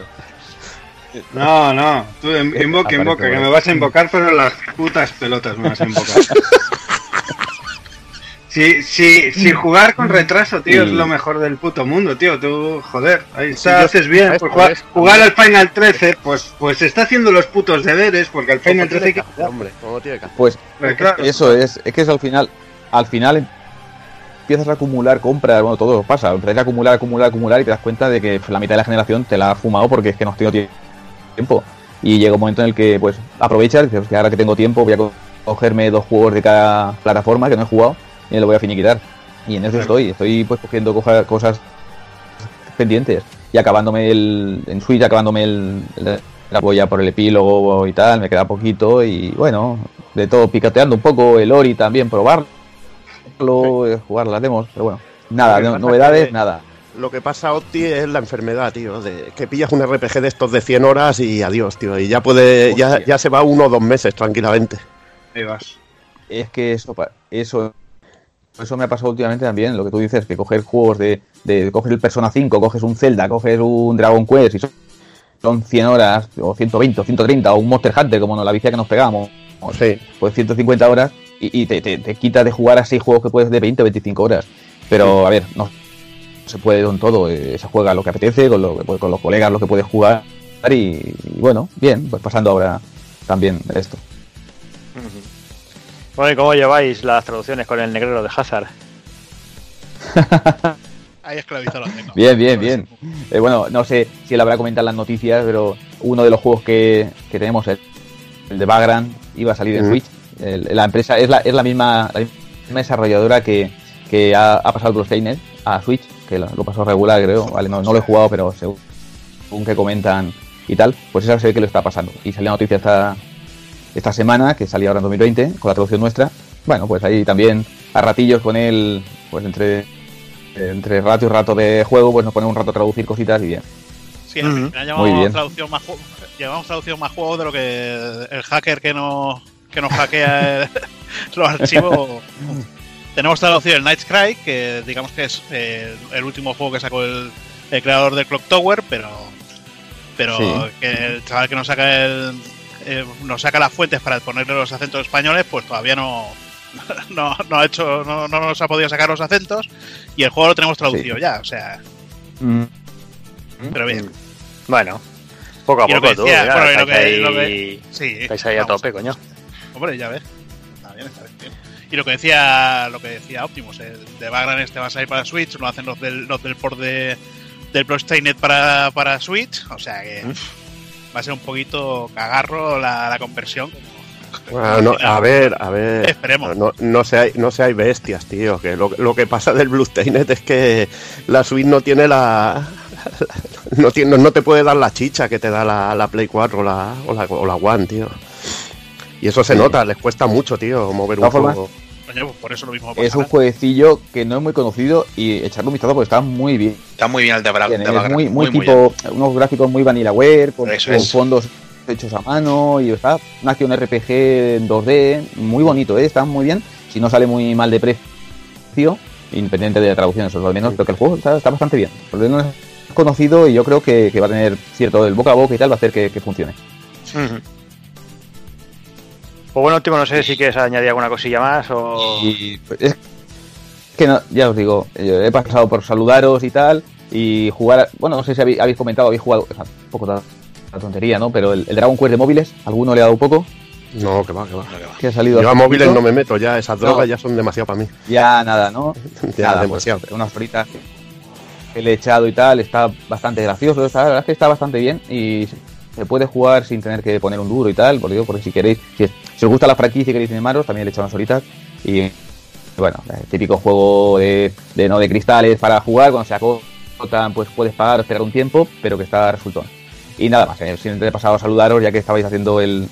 Speaker 3: No, no, tú in- invoca, invoca, que me vas a invocar, pero las putas pelotas me vas a invocar. Si, si, si jugar con retraso, tío, es
Speaker 10: Sí.
Speaker 3: lo mejor del puto mundo, tío. Tú, joder, ahí
Speaker 4: Sí,
Speaker 3: está,
Speaker 4: yo-
Speaker 3: haces bien. Pues
Speaker 4: esto
Speaker 3: jugar, al Final 13, pues, pues está haciendo los putos deberes, porque al Final 13 hay que
Speaker 4: hacer, hombre, como tiene que hacer.
Speaker 10: Pues
Speaker 3: Pues claro.
Speaker 10: Eso es, es que es al final, al final empiezas a acumular compras, bueno, todo pasa, empiezas a acumular, acumular, acumular y te das cuenta de que la mitad de la generación te la ha fumado porque es que no has tenido tie- tiempo. Y llega un momento en el que pues aprovechas, dices, que ahora que tengo tiempo voy a co- cogerme dos juegos de cada plataforma que no he jugado y me lo voy a finiquitar. Y en eso estoy, estoy pues cogiendo coja- cosas pendientes y acabándome el, en Switch acabándome el, el- la voy por el epílogo y tal, me queda poquito y bueno, de todo picateando un poco, el Ori también probarlo, eh, jugar las demos, pero bueno, nada, no- novedades,
Speaker 4: que-
Speaker 10: nada.
Speaker 4: Lo que pasa, Opti, es la enfermedad, tío. De que pillas un RPG de estos de 100 horas y adiós, tío. Y ya puede, ya, ya se va uno o dos meses tranquilamente.
Speaker 3: Ahí vas.
Speaker 10: Es que eso, pa- eso, eso me ha pasado últimamente también, lo que tú dices, que coger juegos de, de coges el Persona 5, coges un Zelda, coges un Dragon Quest y son, son 100 horas, o 120, o 130, o un Monster Hunter, como no, la vicia que nos pegamos,
Speaker 4: Sí.
Speaker 10: pues 150 horas, y, y te, te, te quita de jugar a 6 juegos que puedes de 20 o 25 horas. Pero, a ver, no se puede con todo, eh, se juega lo que apetece, con, lo, que- con los colegas lo que puedes jugar, y, y bueno, bien, pues pasando ahora también esto.
Speaker 1: Bueno, ¿y cómo lleváis las traducciones con el negrero de Hazard?
Speaker 5: Ahí esclavizado lo tengo.
Speaker 10: Bien, bien, bien. Eh, bueno, no sé si él habrá comentado en las noticias, pero uno de los juegos que, que tenemos, el, el de Vagrant, iba a salir en. Switch. El- la empresa es la, es la misma la misma desarrolladora que, que ha, ha pasado Bloodstained a Switch, que lo, lo pasó regular, creo. Vale, no, no lo he jugado, pero según, según que comentan y tal, pues esa se ve que lo está pasando. Y salió la noticia esta, esta semana, que salía ahora en 2020, con la traducción nuestra. Bueno, pues ahí también a ratillos con él, pues entre, entre rato y rato de juego, pues nos ponemos un rato a traducir cositas y bien.
Speaker 5: Sí, al llevamos
Speaker 10: bien.
Speaker 5: traducción más llevamos traducción más juegos de lo que el hacker que nos que nos hackea los archivos. Tenemos traducido el Night's Cry, que digamos que es eh, el último juego que sacó el, el creador del Clock Tower, pero pero
Speaker 10: Sí.
Speaker 5: que el chaval que nos saca el eh, nos saca las fuentes para ponerle los acentos españoles, pues todavía no no, no ha hecho no, no nos ha podido sacar los acentos y el juego lo tenemos traducido ya, o sea,
Speaker 10: Mm.
Speaker 5: pero bien.
Speaker 1: Bueno, poco a
Speaker 5: Y
Speaker 1: poco tú, estáis ahí, a tope, coño.
Speaker 5: Hombre, ya ves. Está bien, está bien. tío. Y lo que decía, lo que decía Optimus, el de Vagrant este va a salir para Switch, lo hacen los del, los del port de, del Bloodstained para, para Switch, o sea que va a ser un poquito cagarro la, la conversión.
Speaker 4: Bueno, no, a ver, a ver.
Speaker 5: Esperemos.
Speaker 4: No, no seáis, no seáis bestias, tío. Que lo, lo que pasa del Bloodstained es que la Switch no tiene la. No, tiene, no te puede dar la chicha que te da la, la Play 4 o la, o, la, o la One, tío. Y eso se nota, les cuesta mucho, tío, mover un juego.
Speaker 5: Pues por eso lo mismo
Speaker 10: Es un jueguecillo que no es muy conocido y echarle un vistazo porque está muy bien.
Speaker 6: Está muy bien el de,
Speaker 10: es muy, muy, tipo, unos gráficos muy vanillaware, con,
Speaker 6: Eso
Speaker 10: con
Speaker 6: es.
Speaker 10: fondos hechos a mano y está una acción RPG en 2D, muy bonito, ¿eh? está muy bien. Si no sale muy mal de precio, independiente de la traducción, eso es lo de menos, pero que el juego está, está bastante bien. Por lo menos es conocido y yo creo que, que va a tener cierto el boca a boca y tal, va a hacer que, que funcione.
Speaker 1: Pues bueno, último, no sé si quieres añadir alguna cosilla más o...
Speaker 10: Y pues, es que no, ya os digo, he pasado por saludaros y tal, y jugar, bueno, no sé si habéis, habéis comentado, habéis jugado, o sea, un poco la, la tontería, ¿no? Pero el, el Dragon Quest de móviles, ¿alguno le ha dado poco?
Speaker 4: No, que va, que va.
Speaker 10: Que ha salido
Speaker 4: Yo a móviles
Speaker 10: poquito.
Speaker 4: no me meto ya, esas drogas
Speaker 10: No.
Speaker 4: ya son demasiado para mí.
Speaker 10: Ya nada, ¿no?
Speaker 4: Ya,
Speaker 10: Nada,
Speaker 4: demasiado.
Speaker 10: pues, unas horitas que le he echado y tal, está bastante gracioso, está, la verdad es que está bastante bien y se puede jugar sin tener que poner un duro y tal, porque, digo, porque si queréis, si, si os gusta la franquicia y queréis animaros, también le he echado unas horitas y bueno, el típico juego de, de no de cristales para jugar, cuando se acotan pues puedes pagar, esperar un tiempo, pero que está resultón. Y nada más, eh, simplemente he pasado a saludaros ya que estabais haciendo el,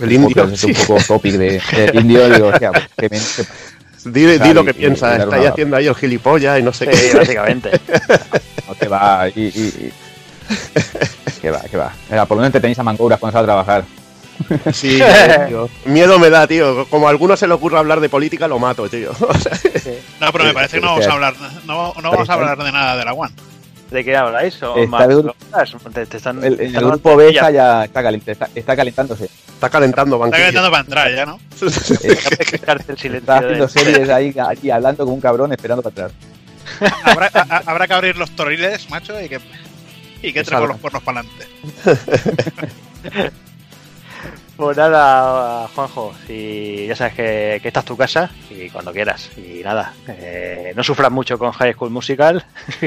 Speaker 4: El indio,
Speaker 10: es
Speaker 4: sí.
Speaker 10: un poco topic de, indio, digo, hostia, pues, que me- que-
Speaker 4: Di, di
Speaker 10: Claro,
Speaker 4: lo que
Speaker 10: y-
Speaker 4: piensas, estáis haciendo ahí el gilipollas y no sé
Speaker 1: Sí,
Speaker 4: qué.
Speaker 1: básicamente.
Speaker 10: no te va y, y- y- que va, que va. Mira, por lo menos te tenéis a Mangouras cuando sales a trabajar.
Speaker 4: Sí, tío. Miedo me da, tío. Como a alguno se le ocurra hablar de política, lo mato, tío.
Speaker 5: No, pero me parece que no vamos a hablar, no, no vamos a hablar de nada de la One.
Speaker 1: ¿De qué habláis? ¿O
Speaker 10: Está
Speaker 1: más
Speaker 10: de-
Speaker 1: cosas? Te- te están-
Speaker 10: El, el
Speaker 1: están
Speaker 10: grupo
Speaker 1: dando
Speaker 10: B
Speaker 1: tortillas.
Speaker 10: está ya está, calent- está, está calentándose.
Speaker 4: está calentando
Speaker 5: Está
Speaker 4: banquillo.
Speaker 5: calentando para entrar ya, ¿no?
Speaker 10: Está,
Speaker 1: el
Speaker 10: haciendo series ahí, aquí hablando como un cabrón esperando para atrás.
Speaker 5: Habrá, a- a- habrá que abrir los torriles, macho, y que, y que entre con los cuernos para adelante.
Speaker 1: Pues nada, Juanjo, si ya sabes que, que esta es tu casa y cuando quieras. Y nada, eh, no sufras mucho con High School Musical,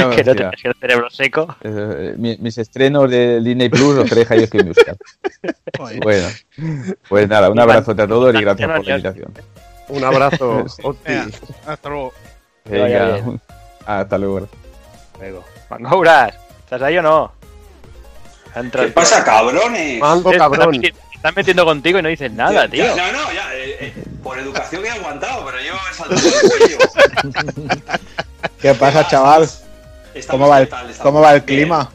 Speaker 10: No,
Speaker 1: que no te el cerebro seco.
Speaker 10: eh, mi- mis estrenos de Disney Plus los trae High School Musical. Bueno, pues nada, un
Speaker 1: Y
Speaker 10: abrazo a todos y gracias por la invitación.
Speaker 4: Un abrazo.
Speaker 5: Venga, hasta luego.
Speaker 10: Venga, hasta luego.
Speaker 1: Luego. ¿Estás ahí o no? Entra-
Speaker 3: ¿Qué pasa, cabrones?
Speaker 4: Mango
Speaker 1: Te
Speaker 4: cabrón.
Speaker 1: estás- metiendo contigo y no dices nada,
Speaker 3: Ya-
Speaker 1: tío.
Speaker 3: ya- no, no, ya. eh, eh, por educación he aguantado, pero yo he saltado el cuello.
Speaker 2: ¿Qué pasa, chaval? ¿Cómo va el, cómo va el
Speaker 3: bien.
Speaker 2: clima?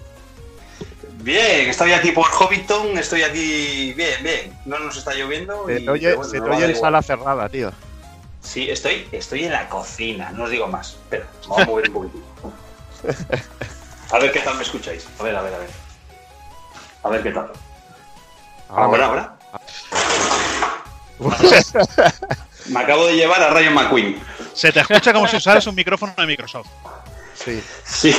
Speaker 3: Bien, estoy aquí por Hobbiton, estoy aquí bien, bien. No nos está lloviendo.
Speaker 4: Se
Speaker 3: y-
Speaker 4: te oye,
Speaker 3: pero bueno,
Speaker 4: se te en sala cerrada, tío.
Speaker 3: Sí, estoy, estoy en la cocina, no os digo más. Espera, vamos a mover un poquitito. A ver qué tal me escucháis. A ver, a ver, a ver.
Speaker 11: A ver qué tal.
Speaker 4: Ahora,
Speaker 11: Ahora, ahora. Me acabo de llevar a Rayo McQueen.
Speaker 5: Se te escucha como si usaras un micrófono de Microsoft.
Speaker 4: Sí.
Speaker 11: Sí.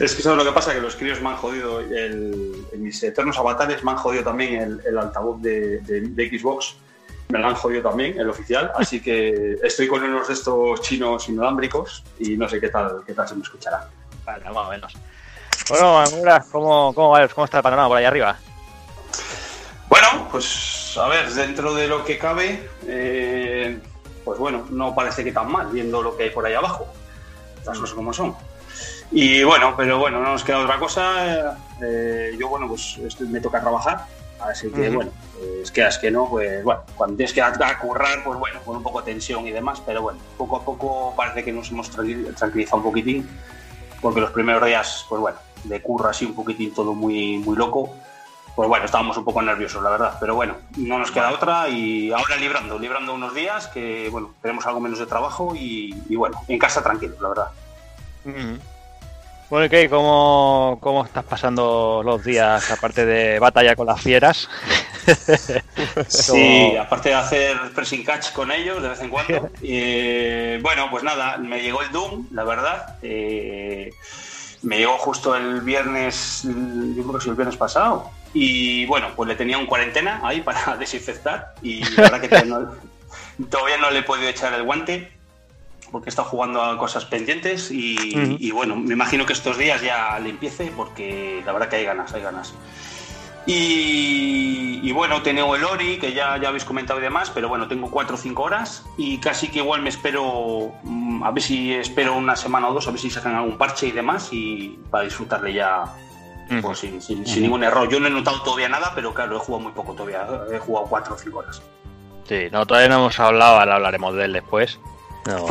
Speaker 11: es que sabes lo que pasa, que los críos me han jodido, el, en mis eternos avatares me han jodido también el, el altavoz de, de- de Xbox. Me lo han jodido también, el oficial. Así que estoy con unos de estos chinos inalámbricos y no sé qué tal, qué tal se me escuchará.
Speaker 1: Vale, más o menos. Bueno, Mamura, ¿cómo, cómo, va- ¿cómo está el panorama por ahí arriba?
Speaker 11: Bueno, pues a ver, dentro de lo que cabe, eh, pues bueno, no parece que tan mal, viendo lo que hay por ahí abajo. Las cosas como son. Y bueno, pero bueno, no nos queda otra cosa. eh, yo, bueno, pues estoy- me toca trabajar. Así que,
Speaker 1: Ujú.
Speaker 11: bueno, pues que es que no, pues bueno, cuando tienes que currar, pues bueno, con un poco de tensión y demás, pero bueno, poco a poco parece que nos hemos tranquil- tranquilizado un poquitín, porque los primeros días, pues bueno, de curra así un poquitín todo muy, muy loco, pues bueno, estábamos un poco nerviosos, la verdad, pero bueno, no nos queda otra y ahora librando, librando unos días que, bueno, tenemos algo menos de trabajo y, bueno, en casa tranquilo, la verdad.
Speaker 1: Bueno, ¿y qué? ¿Cómo, ¿Cómo estás pasando los días, aparte de batalla con las fieras?
Speaker 11: Sí, aparte de hacer pressing catch con ellos de vez en cuando. eh, bueno, pues nada, me llegó el Doom, la verdad. eh, me llegó justo el viernes, yo creo que sí, el viernes pasado. Y bueno, pues le tenía un cuarentena ahí para desinfectar. Y la verdad que todavía no, todavía no le he podido echar el guante porque estado jugando a cosas pendientes y,
Speaker 1: Ujú.
Speaker 11: y bueno, me imagino que estos días ya le empiece porque la verdad que hay ganas, hay ganas. Y, y bueno, tengo el Ori, que ya, ya habéis comentado y demás, pero bueno, tengo 4 o 5 horas y casi que igual me espero, mm, a ver si espero una semana o dos, a ver si sacan algún parche y demás y para disfrutarle ya pues, sin, sin- sin ningún error. Yo no he notado todavía nada, pero claro, he jugado muy poco todavía, he jugado 4 o 5 horas.
Speaker 1: Sí, no, todavía no hemos hablado, ahora hablaremos de él después. No,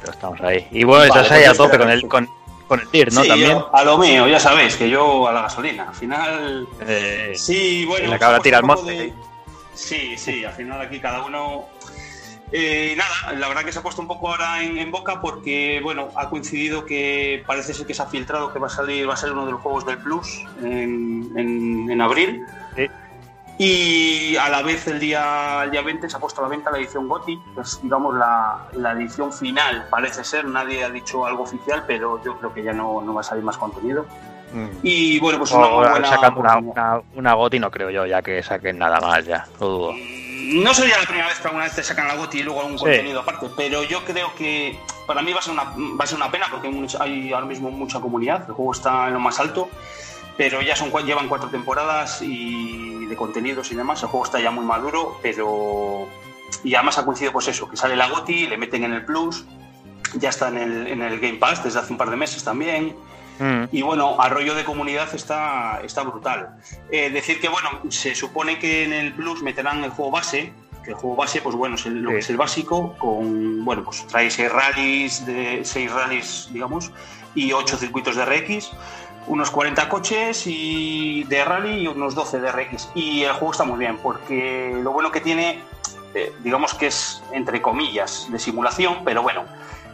Speaker 1: pero estamos ahí. Y bueno,
Speaker 11: Vale,
Speaker 1: estás ahí
Speaker 11: pues
Speaker 1: a tope con el, con, con el TIR, ¿no?
Speaker 11: Sí,
Speaker 1: También.
Speaker 11: yo a lo mío, ya sabéis, que yo a la gasolina. Al final,
Speaker 1: Eh,
Speaker 11: sí, bueno.
Speaker 1: y la cabra
Speaker 11: hemos
Speaker 1: tira al
Speaker 11: puesto un
Speaker 1: monte.
Speaker 11: poco de- Sí, sí, al final aquí cada uno. Eh, nada, la verdad que se ha puesto un poco ahora en, en boca porque, bueno, ha coincidido que parece ser que se ha filtrado que va a salir, va a ser uno de los juegos del Plus en, en- en abril.
Speaker 1: Sí.
Speaker 11: Y a la vez el día, el día 20 se ha puesto a la venta la edición GOTI, que es digamos la, la edición final, parece ser, nadie ha dicho algo oficial, pero yo creo que ya no, no va a salir más contenido.
Speaker 1: mm.
Speaker 11: Y bueno, pues una buena
Speaker 1: sacando una, una, una goti no creo yo, ya que saquen nada más ya, lo dudo.
Speaker 11: No sería la primera vez que alguna vez te sacan la GOTI y luego algún
Speaker 1: Sí.
Speaker 11: contenido aparte, pero yo creo que para mí va a ser una, va a ser una pena porque hay, mucha- hay ahora mismo mucha comunidad, el juego está en lo más alto, pero ya son llevan cuatro temporadas y de contenidos y demás, el juego está ya muy maduro, pero y además ha coincidido pues eso, que sale la GOTI, le meten en el Plus, ya está en el, en el Game Pass desde hace un par de meses también.
Speaker 1: Mm.
Speaker 11: Y bueno, a rollo de comunidad está, está brutal. Eh, decir que, bueno, se supone que en el Plus meterán el juego base, que el juego base, pues bueno, es el- lo
Speaker 1: Sí.
Speaker 11: que es el básico, con, bueno, pues trae seis rallies, de, seis rallies, digamos, y ocho circuitos de RX, unos 40 coches y de rally y unos 12 de RX. Y el juego está muy bien, porque lo bueno que tiene, eh, digamos que es, entre comillas, de simulación, pero bueno,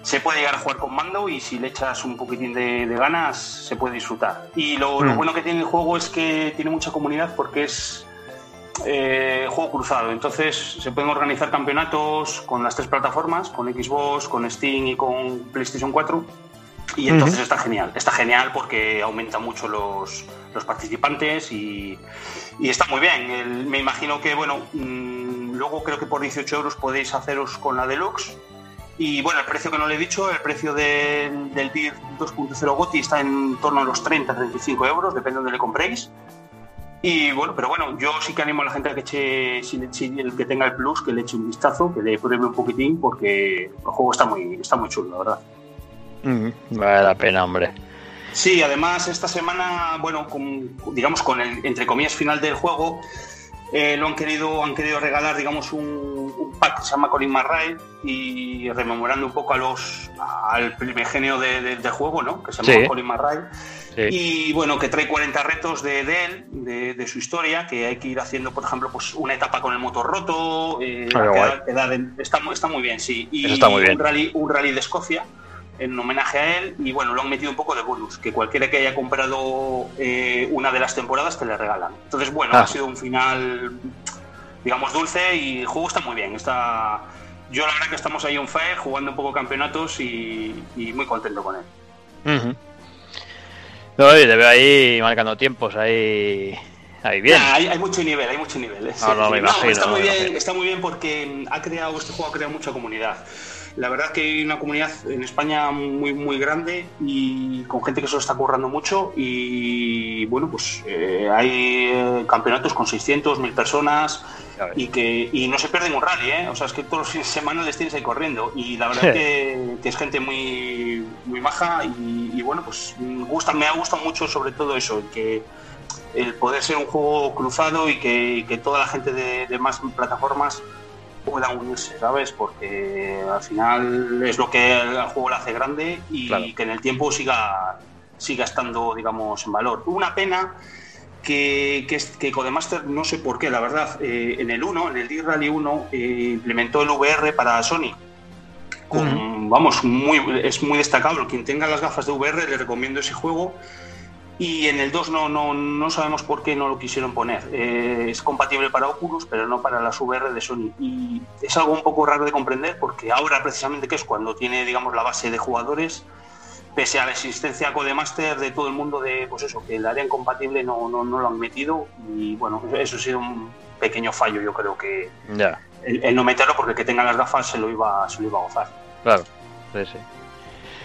Speaker 11: se puede llegar a jugar con mando y si le echas un poquitín de, de ganas se puede disfrutar. Y lo, lo
Speaker 1: Mm.
Speaker 11: bueno que tiene el juego es que tiene mucha comunidad porque es eh, juego cruzado. Entonces se pueden organizar campeonatos con las tres plataformas, con Xbox, con Steam y con PlayStation 4. Y entonces
Speaker 1: Ujú.
Speaker 11: está genial. Está genial porque aumenta mucho los, los participantes y, y está muy bien. El- me imagino que, bueno, mm, luego creo que por 18 euros podéis haceros con la Deluxe. Y bueno, el precio que no le he dicho, el precio del, del TIR 2.0 GOTI está en torno a los 30-35 euros, depende de donde le compréis. Y bueno, pero bueno, yo sí que animo a la gente a que eche, si, si el que tenga el plus, que le eche un vistazo, que le pruebe un poquitín, porque el juego está muy, está muy chulo, la verdad.
Speaker 1: Mm, Vale la pena, hombre.
Speaker 11: Sí, además esta semana, bueno, con- digamos con el entre comillas final del juego, eh, lo han querido, han querido regalar, digamos, un, un pack que se llama Colin McRae y rememorando un poco a los al primigenio de- de- del juego, ¿no? Que se llama
Speaker 1: Sí.
Speaker 11: Colin McRae.
Speaker 1: Sí.
Speaker 11: Y bueno, que trae 40 retos de, de él, de, su historia, que hay que ir haciendo, por ejemplo, pues una etapa con el motor roto, eh,
Speaker 1: Ah,
Speaker 11: en- está, muy- está muy bien, sí. Y
Speaker 1: Eso está muy bien.
Speaker 11: Un, rally, un rally de Escocia, en homenaje a él y bueno, lo han metido un poco de bonus, que cualquiera que haya comprado eh, una de las temporadas te le regalan. Entonces, bueno,
Speaker 1: Ah.
Speaker 11: ha sido un final, digamos, dulce y el juego está muy bien. Está... Yo la verdad que estamos ahí on fire, jugando un poco campeonatos y, y muy contento con él.
Speaker 1: Ujú. No, y te veo ahí marcando tiempos, ahí, ahí bien.
Speaker 11: Hay, hay mucho nivel, hay mucho nivel. ¿eh?
Speaker 1: No, no, me imagino,
Speaker 11: está, muy bien, está muy bien porque ha creado, este juego ha creado mucha comunidad. La verdad que hay una comunidad en España muy, muy grande y con gente que se lo está currando mucho y bueno, pues eh, hay eh, campeonatos con 600, 1000 personas y que y no se pierden un rally, ¿eh? O sea, es que todos los fines de semana les tienes ahí corriendo y la verdad que, que es gente muy, muy maja y, y bueno, pues gusta, me ha gustado mucho sobre todo eso, que el poder ser un juego cruzado y que, que toda la gente de, de más plataformas pueda unirse, ¿sabes? Porque al final es lo que al juego le hace grande y
Speaker 1: Claro.
Speaker 11: que en el tiempo siga, siga estando, digamos, en valor. Una pena que, que, es- que Codemaster, no sé por qué, la verdad, eh, en el 1, en el D-Rally 1, eh, implementó el VR para Sony. Con- Vamos, muy, es muy destacable. Quien tenga las gafas de VR le recomiendo ese juego. Y en el 2 no, no, no sabemos por qué no lo quisieron poner. Eh, es compatible para Oculus, pero no para las VR de Sony. Y es algo un poco raro de comprender porque ahora precisamente que es cuando tiene digamos la base de jugadores, pese a la existencia Codemaster de todo el mundo de pues eso, que el área incompatible no, no, no lo han metido. Y bueno, eso ha sido un pequeño fallo, yo creo que el, el no meterlo porque el que tenga las gafas se lo iba, se lo iba a gozar.
Speaker 1: claro. Sí, sí.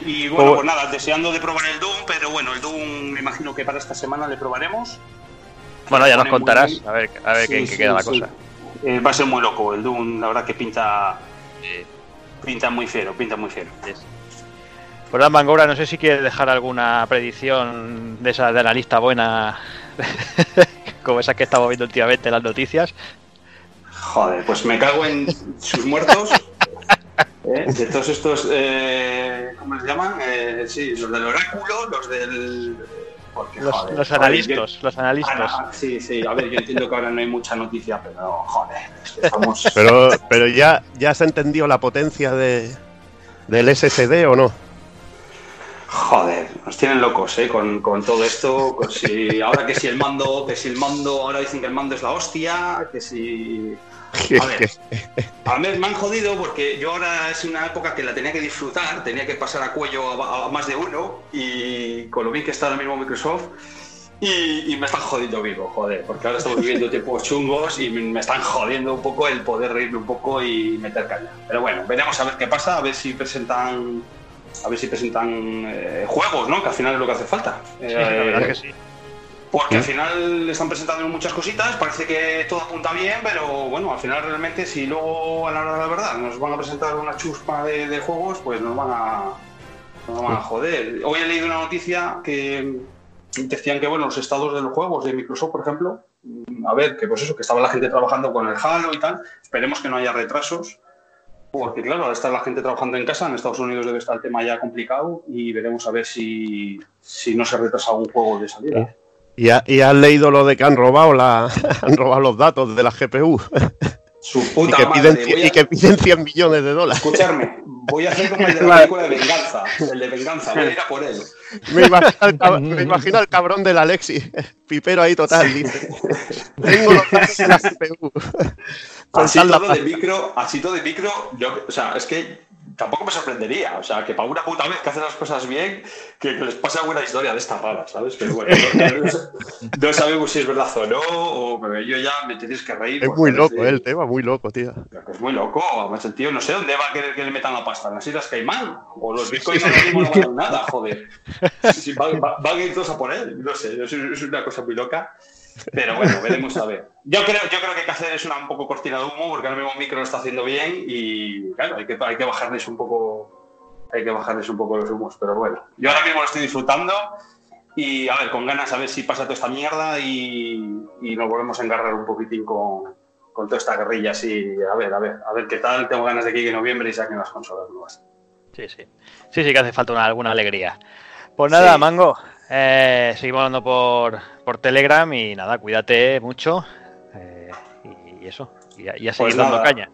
Speaker 11: Y bueno,
Speaker 1: Oh.
Speaker 11: pues nada, deseando de probar el Doom, pero bueno, el Doom me imagino que para esta semana le probaremos.
Speaker 1: Bueno, ya nos
Speaker 11: muy
Speaker 1: contarás, a ver, a ver
Speaker 11: Sí,
Speaker 1: qué, en qué
Speaker 11: sí,
Speaker 1: queda la
Speaker 11: sí.
Speaker 1: cosa.
Speaker 11: Eh, va a ser muy loco el Doom, la verdad que pinta pinta muy fiero, pinta muy fiero.
Speaker 1: Pues nada, Mangora, no sé si quieres dejar alguna predicción de esa de analista buena, como esa que estamos viendo últimamente en las noticias.
Speaker 11: Joder, pues me cago en sus muertos. ¿eh? De todos estos, eh, ¿cómo se llaman? Eh, sí, los del oráculo, los del... porque,
Speaker 1: Los,
Speaker 11: joder,
Speaker 1: los
Speaker 11: joder,
Speaker 1: analistas,
Speaker 11: yo-
Speaker 1: los analistas.
Speaker 11: Ahora, sí, sí, a ver, yo entiendo que ahora no hay mucha noticia, pero joder, estamos...
Speaker 4: Pero, pero ya, ya se entendió la potencia de, del SSD o no.
Speaker 11: Joder, nos tienen locos, ¿eh? Con, con todo esto. con si, ahora que si el mando, que si el mando, ahora dicen que el mando es la hostia, que si. A ver, a mí me han jodido porque yo ahora es una época que la tenía que disfrutar, tenía que pasar a cuello a, a más de uno y con lo bien que está ahora mismo Microsoft. Y, y me están jodiendo vivo, joder, porque ahora estamos viviendo tiempos chungos y me están jodiendo un poco el poder reírme un poco y meter caña. Pero bueno, veremos a ver qué pasa, a ver si presentan a ver si presentan eh, juegos, ¿no? Que al final es lo que hace falta.
Speaker 1: Sí, la verdad es que sí.
Speaker 11: Porque al final están presentando muchas cositas, parece que todo apunta bien, pero bueno, al final realmente si luego a la hora de la verdad nos van a presentar una chuspa de, de juegos, pues nos van a nos van a joder. Hoy he leído una noticia que decían que bueno, los estados de los juegos de Microsoft, por ejemplo, a ver, que pues eso, que estaba la gente trabajando con el Halo y tal, esperemos que no haya retrasos. Porque claro, ahora está la gente trabajando en casa, en Estados Unidos debe estar el tema ya complicado y veremos a ver si, si no se retrasa un juego de salida.
Speaker 4: ¿Y, ha- y has leído lo de que han robado la, han robado los datos de la GPU
Speaker 11: Su
Speaker 4: y,
Speaker 11: puta
Speaker 4: que
Speaker 11: madre,
Speaker 4: piden,
Speaker 11: voy a-
Speaker 4: y que piden 100 millones de dólares?
Speaker 11: Escucharme, voy a hacer como el de la película de venganza, el de venganza, voy a ir a por él.
Speaker 4: Me imagino, me imagino al cabrón del Alexi, pipero ahí total, dice. Tengo los datos de la GPU.
Speaker 11: Así todo de micro, así todo de micro, yo, o sea, es que tampoco me sorprendería, o sea, que para una puta vez que hacen las cosas bien, que, que les pase alguna historia de estas raras, ¿sabes? Pero bueno, no, no- no sabemos si es verdad o no, o pero yo ya me tenéis que reír.
Speaker 4: Es muy loco,
Speaker 11: de-
Speaker 4: eh, el tema, muy loco, tío.
Speaker 11: Es muy loco, además el tío no sé dónde va a querer que le metan la pasta, en las Islas Caimán, o los bitcoins ahora mismo no valen nada, joder. Sí, sí, van, van- van a ir todos a por él, no sé, es, es una cosa muy loca. Pero bueno, veremos a ver. Yo creo, yo creo que hay que hacer es una un poco cortina de humo, porque ahora mismo Micro lo está haciendo bien y claro, hay que, hay que bajarles un poco hay que bajarles un poco los humos, pero bueno. Yo ahora mismo lo estoy disfrutando y a ver, con ganas a ver si pasa toda esta mierda y, y nos volvemos a engarrar un poquitín con, con toda esta guerrilla así, a ver, a ver, a ver qué tal, tengo ganas de que llegue noviembre y saquen las consolas nuevas.
Speaker 1: Sí, sí. Sí, sí que hace falta una- alguna alegría. Pues nada,
Speaker 11: Sí.
Speaker 1: Mango. Eh, seguimos hablando por, por Telegram y nada, cuídate mucho. eh, y eso. Y a, y a seguir
Speaker 11: Pues
Speaker 1: dando caña.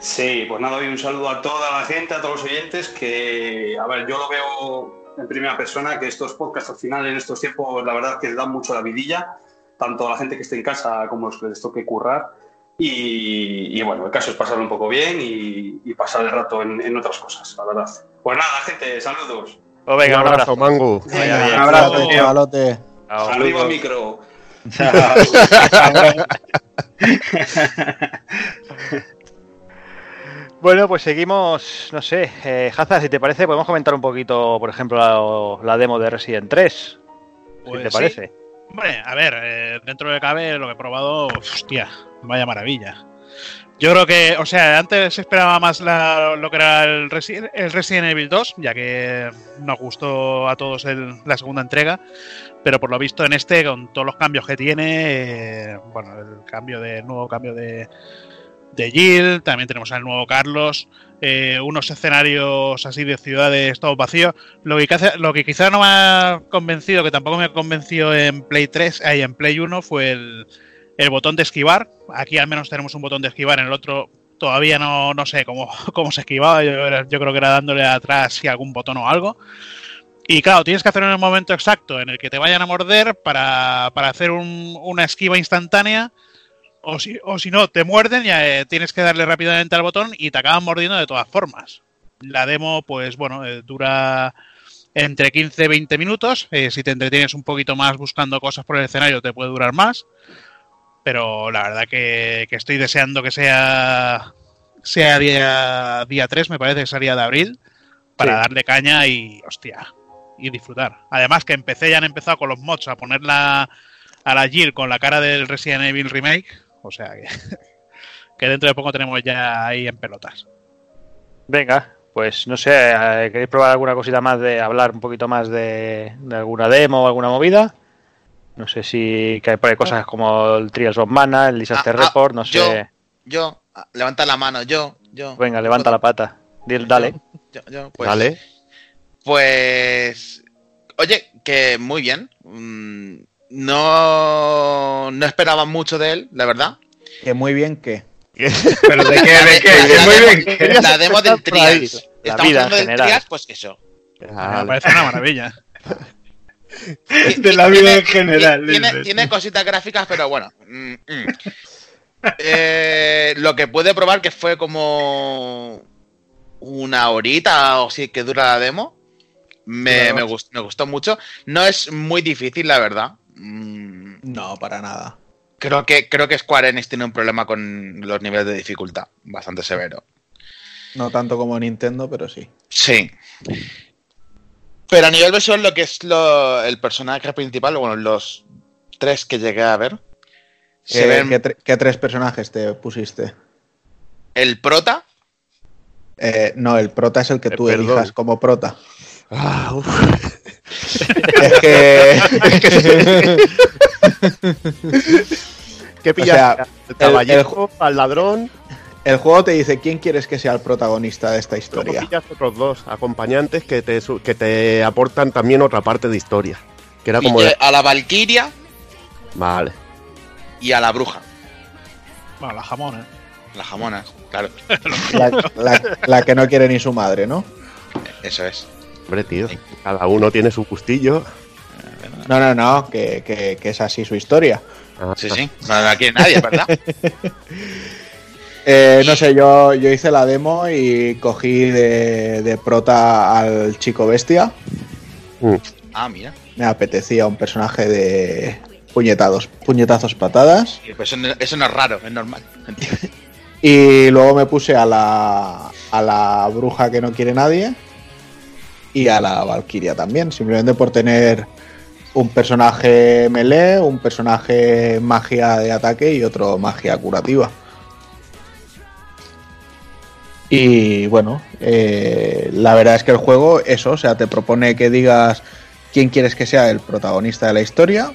Speaker 11: Sí, pues nada, hoy un saludo a toda la gente, a todos los oyentes, que, a ver, yo lo veo en primera persona, que estos podcasts al final en estos tiempos, la verdad que dan mucho la vidilla, tanto a la gente que esté en casa como a los que les toque currar. Y, y bueno, el caso es pasarlo un poco bien y, y pasar el rato en, en otras cosas, la verdad. Pues nada, gente, saludos.
Speaker 1: Pues venga,
Speaker 4: un abrazo, Mangu.
Speaker 1: Bien.
Speaker 2: Un abrazo, chavalote.
Speaker 11: Arriba micro.
Speaker 1: Bueno, pues seguimos, no sé, eh, Hazard, si te parece, podemos comentar un poquito, por ejemplo, la, la demo de Resident 3. si
Speaker 5: Pues
Speaker 1: te
Speaker 5: sí.
Speaker 1: parece.
Speaker 5: Hombre, a ver, eh, dentro de cabe lo que he probado, hostia, vaya maravilla. Yo creo que, o sea, antes se esperaba más la- lo que era el, Resi- el Resident Evil 2, ya que nos gustó a todos el- la segunda entrega, pero por lo visto en este, con todos los cambios que tiene, eh, bueno, el cambio de nuevo cambio de, de Jill, también tenemos al nuevo Carlos, eh, unos escenarios así de ciudades todos vacíos. Lo que, lo que quizá no me ha convencido, que tampoco me convenció en Play 3, ahí en Play 1, fue el, el botón de esquivar. Aquí al menos tenemos un botón de esquivar, en el otro todavía no, no sé cómo, cómo se esquivaba. Yo, creo que era dándole atrás si algún botón o algo. Y claro, tienes que hacerlo en el momento exacto en el que te vayan a morder para, para hacer un- una esquiva instantánea. O si, o si no, te muerden y eh, tienes que darle rápidamente al botón y te acaban mordiendo de todas formas. La demo, pues bueno, eh, dura entre 15 y 20 minutos. Eh, si te entretienes un poquito más buscando cosas por el escenario, te puede durar más. Pero la verdad que, que estoy deseando que sea, sea día, día 3, me parece que sería de abril, para
Speaker 2: Sí.
Speaker 5: darle caña y, hostia, y disfrutar. Además que empecé, ya han empezado con los mods a ponerla a la Jill con la cara del Resident Evil Remake. O sea que, que dentro de poco tenemos ya ahí en pelotas.
Speaker 1: Venga, pues no sé, eh, ¿queréis probar alguna cosita más de hablar un poquito más de, de alguna demo o alguna movida? No sé si que hay por ahí cosas como el Trials of Mana, el Disaster
Speaker 6: Ah, ah,
Speaker 1: Report, no
Speaker 6: yo.
Speaker 1: sé.
Speaker 6: Yo, ah, levanta la mano, yo, yo.
Speaker 1: Venga, levanta la pata. Dale.
Speaker 6: Yo, yo, pues,
Speaker 4: Dale.
Speaker 6: Pues. Oye, que muy bien. Mm, No, no esperaba mucho de él, la verdad.
Speaker 2: Que muy bien que.
Speaker 3: ¿Pero de qué? ¿De qué?
Speaker 6: La,
Speaker 3: muy
Speaker 6: demo,
Speaker 3: bien.
Speaker 6: la demo del. Trials.
Speaker 1: La
Speaker 6: Estamos hablando del
Speaker 1: general.
Speaker 6: Trials, pues eso.
Speaker 5: Me parece una maravilla.
Speaker 3: De la vida en general.
Speaker 6: Tiene, cositas gráficas, pero bueno. mm, mm. Eh, lo que pude probar que fue como una horita o sí que dura la demo. Me, me gustó mucho. No es muy difícil, la verdad. Mm,
Speaker 2: No, para nada.
Speaker 6: Creo que, creo que Square Enix tiene un problema con los niveles de dificultad. Bastante severo.
Speaker 2: No tanto como Nintendo, pero sí.
Speaker 6: Sí. Pero a nivel visual, lo que es lo- el personaje principal, bueno, los tres que llegué a ver, se
Speaker 2: ¿Qué,
Speaker 6: ven
Speaker 2: qué tre- qué tres personajes te pusiste?
Speaker 6: el prota,
Speaker 2: Eh, no, el prota es el que
Speaker 4: Eh,
Speaker 2: tú
Speaker 4: perdón.
Speaker 2: elijas como prota.
Speaker 4: Ah, uf.
Speaker 2: Es que.
Speaker 4: ¿Qué
Speaker 2: O
Speaker 4: pillas?
Speaker 2: sea,
Speaker 4: ¿Al
Speaker 2: el-
Speaker 4: caballero? ¿Al ladrón?
Speaker 2: El juego te dice quién quieres que sea el protagonista de esta historia.
Speaker 4: otros dos acompañantes que te, que te aportan también otra parte de historia. Que era como...
Speaker 6: y,
Speaker 4: de-
Speaker 6: eh, a la Valkyria
Speaker 4: Vale.
Speaker 6: y a la bruja.
Speaker 5: Bueno, la jamón, ¿eh?
Speaker 6: Las jamonas, claro,
Speaker 2: La, la- la que no quiere ni su madre, ¿no?
Speaker 6: eso es.
Speaker 4: Hombre, tío. Cada uno tiene su gustillo.
Speaker 2: No, no, no, que, que- que es así su historia.
Speaker 4: Ah,
Speaker 6: Sí, sí. No la quiere nadie, ¿verdad?
Speaker 2: Eh, no sé, yo, yo hice la demo y cogí de, de prota al chico bestia.
Speaker 6: Ah, mira.
Speaker 2: Me apetecía un personaje de puñetados, puñetazos patadas.
Speaker 6: Y pues eso, no, eso no es raro, es normal.
Speaker 2: Y luego me puse a la, a la bruja que no quiere nadie. Y a la Valkyria también, simplemente por tener un personaje melee, un personaje magia de ataque y otro magia curativa. Y bueno, eh, la verdad es que el juego, eso, o sea, te propone que digas quién quieres que sea el protagonista de la historia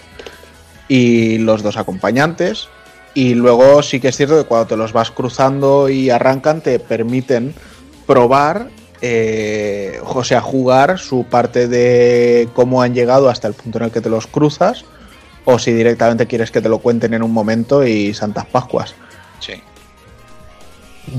Speaker 2: y los dos acompañantes. Y luego sí que es cierto que cuando te los vas cruzando y arrancan, te permiten probar, eh, o sea, jugar su parte de cómo han llegado hasta el punto en el que te los cruzas, o si directamente quieres que te lo cuenten en un momento y Santas Pascuas.
Speaker 6: Sí.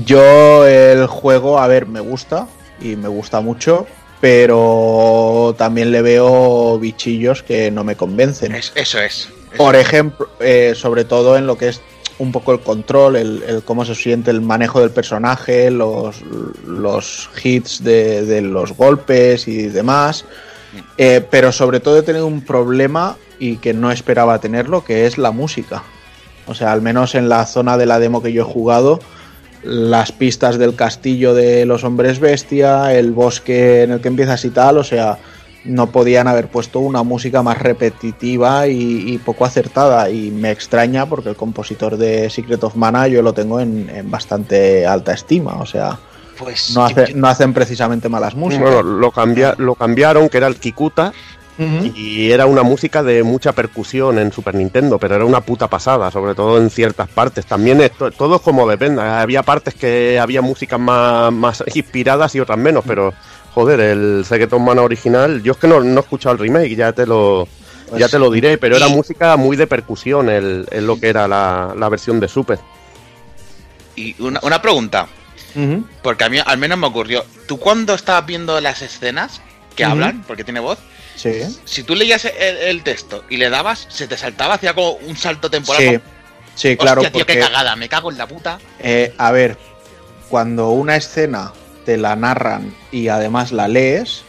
Speaker 2: Yo el juego, a ver, me gusta y me gusta mucho, pero también le veo bichillos que no me convencen.
Speaker 6: Es- eso es.
Speaker 2: Por ejemplo, eh, sobre todo en lo que es un poco el control, el, el cómo se siente el manejo del personaje, los, los hits de, de los golpes y demás. Eh, pero sobre todo he tenido un problema y que no esperaba tenerlo, que es la música. O sea, al menos en la zona de la demo que yo he jugado, las pistas del castillo de los hombres bestia, el bosque en el que empiezas y tal, o sea, no podían haber puesto una música más repetitiva y, y poco acertada. Y me extraña porque el compositor de Secret of Mana yo lo tengo en, en bastante alta estima. O sea,
Speaker 6: Pues
Speaker 2: no, hace- no hacen precisamente malas músicas.
Speaker 4: Bueno, lo, cambia, lo cambiaron, que era el Kikuta, Y era una música de mucha percusión en Super Nintendo, pero era una puta pasada, sobre todo en ciertas partes. También esto, todo es como depende. Había partes que había músicas más, más inspiradas y otras menos, pero joder, el Secret Mana original, yo es que no, no he escuchado el remake, ya te lo,
Speaker 2: Pues
Speaker 4: ya te lo diré, pero era
Speaker 6: y-
Speaker 4: música muy de percusión el, en lo que era la, la versión de Super.
Speaker 6: Y una, una pregunta, porque a mí al menos me ocurrió. ¿Tú cuando estabas viendo las escenas que hablan, porque tiene voz,
Speaker 2: Sí.
Speaker 6: si tú leías el, el texto y le dabas, se te saltaba, hacía como un salto temporal?
Speaker 2: Sí, sí, claro,
Speaker 6: Hostia, tío, qué cagada, me cago en la puta.
Speaker 2: eh, a ver, cuando una escena te la narran y además la lees,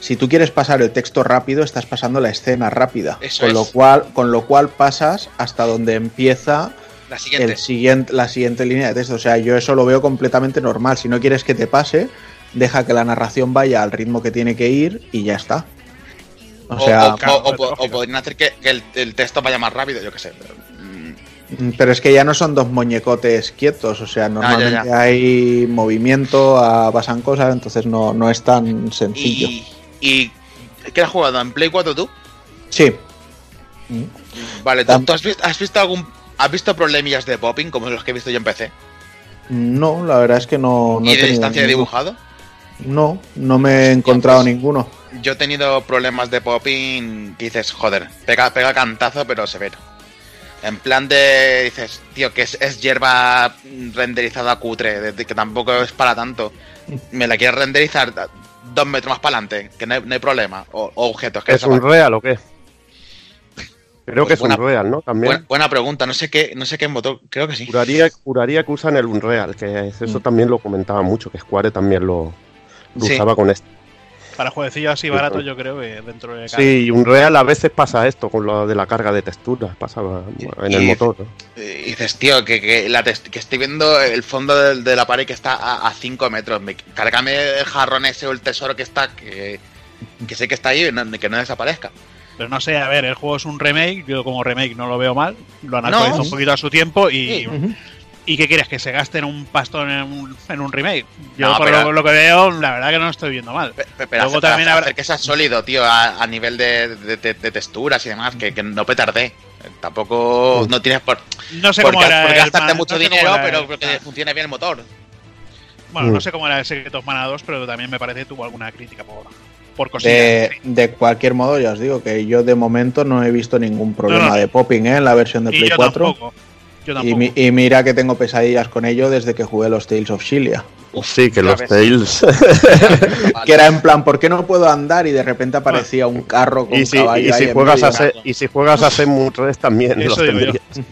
Speaker 2: si tú quieres pasar el texto rápido, estás pasando la escena rápida.
Speaker 6: Eso
Speaker 2: con
Speaker 6: es.
Speaker 2: lo cual, con lo cual pasas hasta donde empieza
Speaker 6: La siguiente.
Speaker 2: el siguiente, la siguiente línea de texto. O sea, yo eso lo veo completamente normal. Si no quieres que te pase, deja que la narración vaya al ritmo que tiene que ir y ya está. O
Speaker 6: O,
Speaker 2: sea,
Speaker 6: o- o- o- o podrían hacer que, que el, el texto vaya más rápido, yo qué sé. Mm,
Speaker 2: Mm, Pero es que ya no son dos moñecotes quietos, o sea, normalmente
Speaker 6: ya.
Speaker 2: hay movimiento, ah, pasan cosas, entonces no, no es tan sencillo.
Speaker 6: Y, y ¿qué has jugado? ¿En Play 4 tú?
Speaker 2: Sí.
Speaker 6: Vale, ¿tú,
Speaker 2: Tam-
Speaker 6: tú has, visto, has visto algún... ¿Has visto problemillas de popping como los que he visto yo en PC?
Speaker 2: No, la verdad es que no. no he
Speaker 6: ¿Y de
Speaker 2: tenido
Speaker 6: distancia de dibujado?
Speaker 2: No, no me he encontrado
Speaker 6: pues-
Speaker 2: ninguno.
Speaker 6: Yo he tenido problemas de popping que dices, joder, pega, pega cantazo, pero severo. En plan de, dices, tío, que es, es hierba renderizada cutre, de- de que tampoco es para tanto. Me la quieres renderizar dos metros más para adelante, que no hay, no hay problema. O, o objetos que
Speaker 4: ¿Es un real o qué? Creo
Speaker 6: Pues
Speaker 4: que es
Speaker 6: buena-
Speaker 4: un real, ¿no? También.
Speaker 6: Buena, buena pregunta, no sé qué, no sé qué motor, creo que sí.
Speaker 4: Juraría, juraría que usan el Unreal, que es- eso también lo comentaba mucho, que Square también lo, lo
Speaker 6: Sí.
Speaker 4: usaba con este.
Speaker 5: Para jueguecillos así baratos, yo creo que dentro de cada-
Speaker 4: Sí, y Unreal a veces pasa esto con lo de la carga de texturas, pasa en el
Speaker 6: Y-
Speaker 4: motor. ¿no?
Speaker 6: Y dices, tío, que, que, la test- que estoy viendo el fondo de, la pared que está a 5 metros. Me, cárgame el jarrón ese o el tesoro que está, que, que sé que está ahí, no- que no desaparezca.
Speaker 5: Pero no sé, a ver, el juego es un remake, yo como remake no lo veo mal, lo han actualizado
Speaker 6: No.
Speaker 5: un poquito a su tiempo y...
Speaker 6: Sí.
Speaker 5: ¿Y qué quieres? ¿Que se gasten un pastón en un, en un remake? Yo
Speaker 6: No,
Speaker 5: por
Speaker 6: pero-
Speaker 5: lo, lo que veo, la verdad que no lo estoy viendo mal.
Speaker 6: Pero
Speaker 5: Luego
Speaker 6: hacer,
Speaker 5: también habrá-
Speaker 6: hacer que sea sólido, tío, a, a nivel de, de- de- de texturas y demás, que, que no petarde. Tampoco no tienes por,
Speaker 5: No sé
Speaker 6: por,
Speaker 5: cómo era
Speaker 6: por gastarte
Speaker 5: man-
Speaker 6: mucho
Speaker 5: no sé cómo
Speaker 6: dinero,
Speaker 5: era
Speaker 6: pero
Speaker 5: el-
Speaker 6: pero que funcione bien el motor.
Speaker 5: Bueno,
Speaker 2: Mm.
Speaker 5: no sé cómo era el Secret of Mana 2, pero también me parece que tuvo alguna crítica por, por cosillas.
Speaker 2: De, de cualquier modo, ya os digo que yo de momento no he visto ningún problema
Speaker 5: No, no.
Speaker 2: de popping ¿eh? en la versión de
Speaker 5: Y
Speaker 2: Play
Speaker 5: yo
Speaker 2: 4.
Speaker 5: tampoco. Yo
Speaker 2: Y, mi- mira que tengo pesadillas con ello desde que jugué los Tales of Shilia.
Speaker 4: Sí, que los
Speaker 6: ves.
Speaker 4: Tails.
Speaker 2: Que era en plan, ¿por qué no puedo andar? Y de repente aparecía un carro con
Speaker 4: y, si,
Speaker 2: caballo
Speaker 4: y, si
Speaker 2: ahí
Speaker 4: juegas a. Se- y si juegas a Shenmue 3 también
Speaker 5: Eso
Speaker 4: los
Speaker 5: digo yo.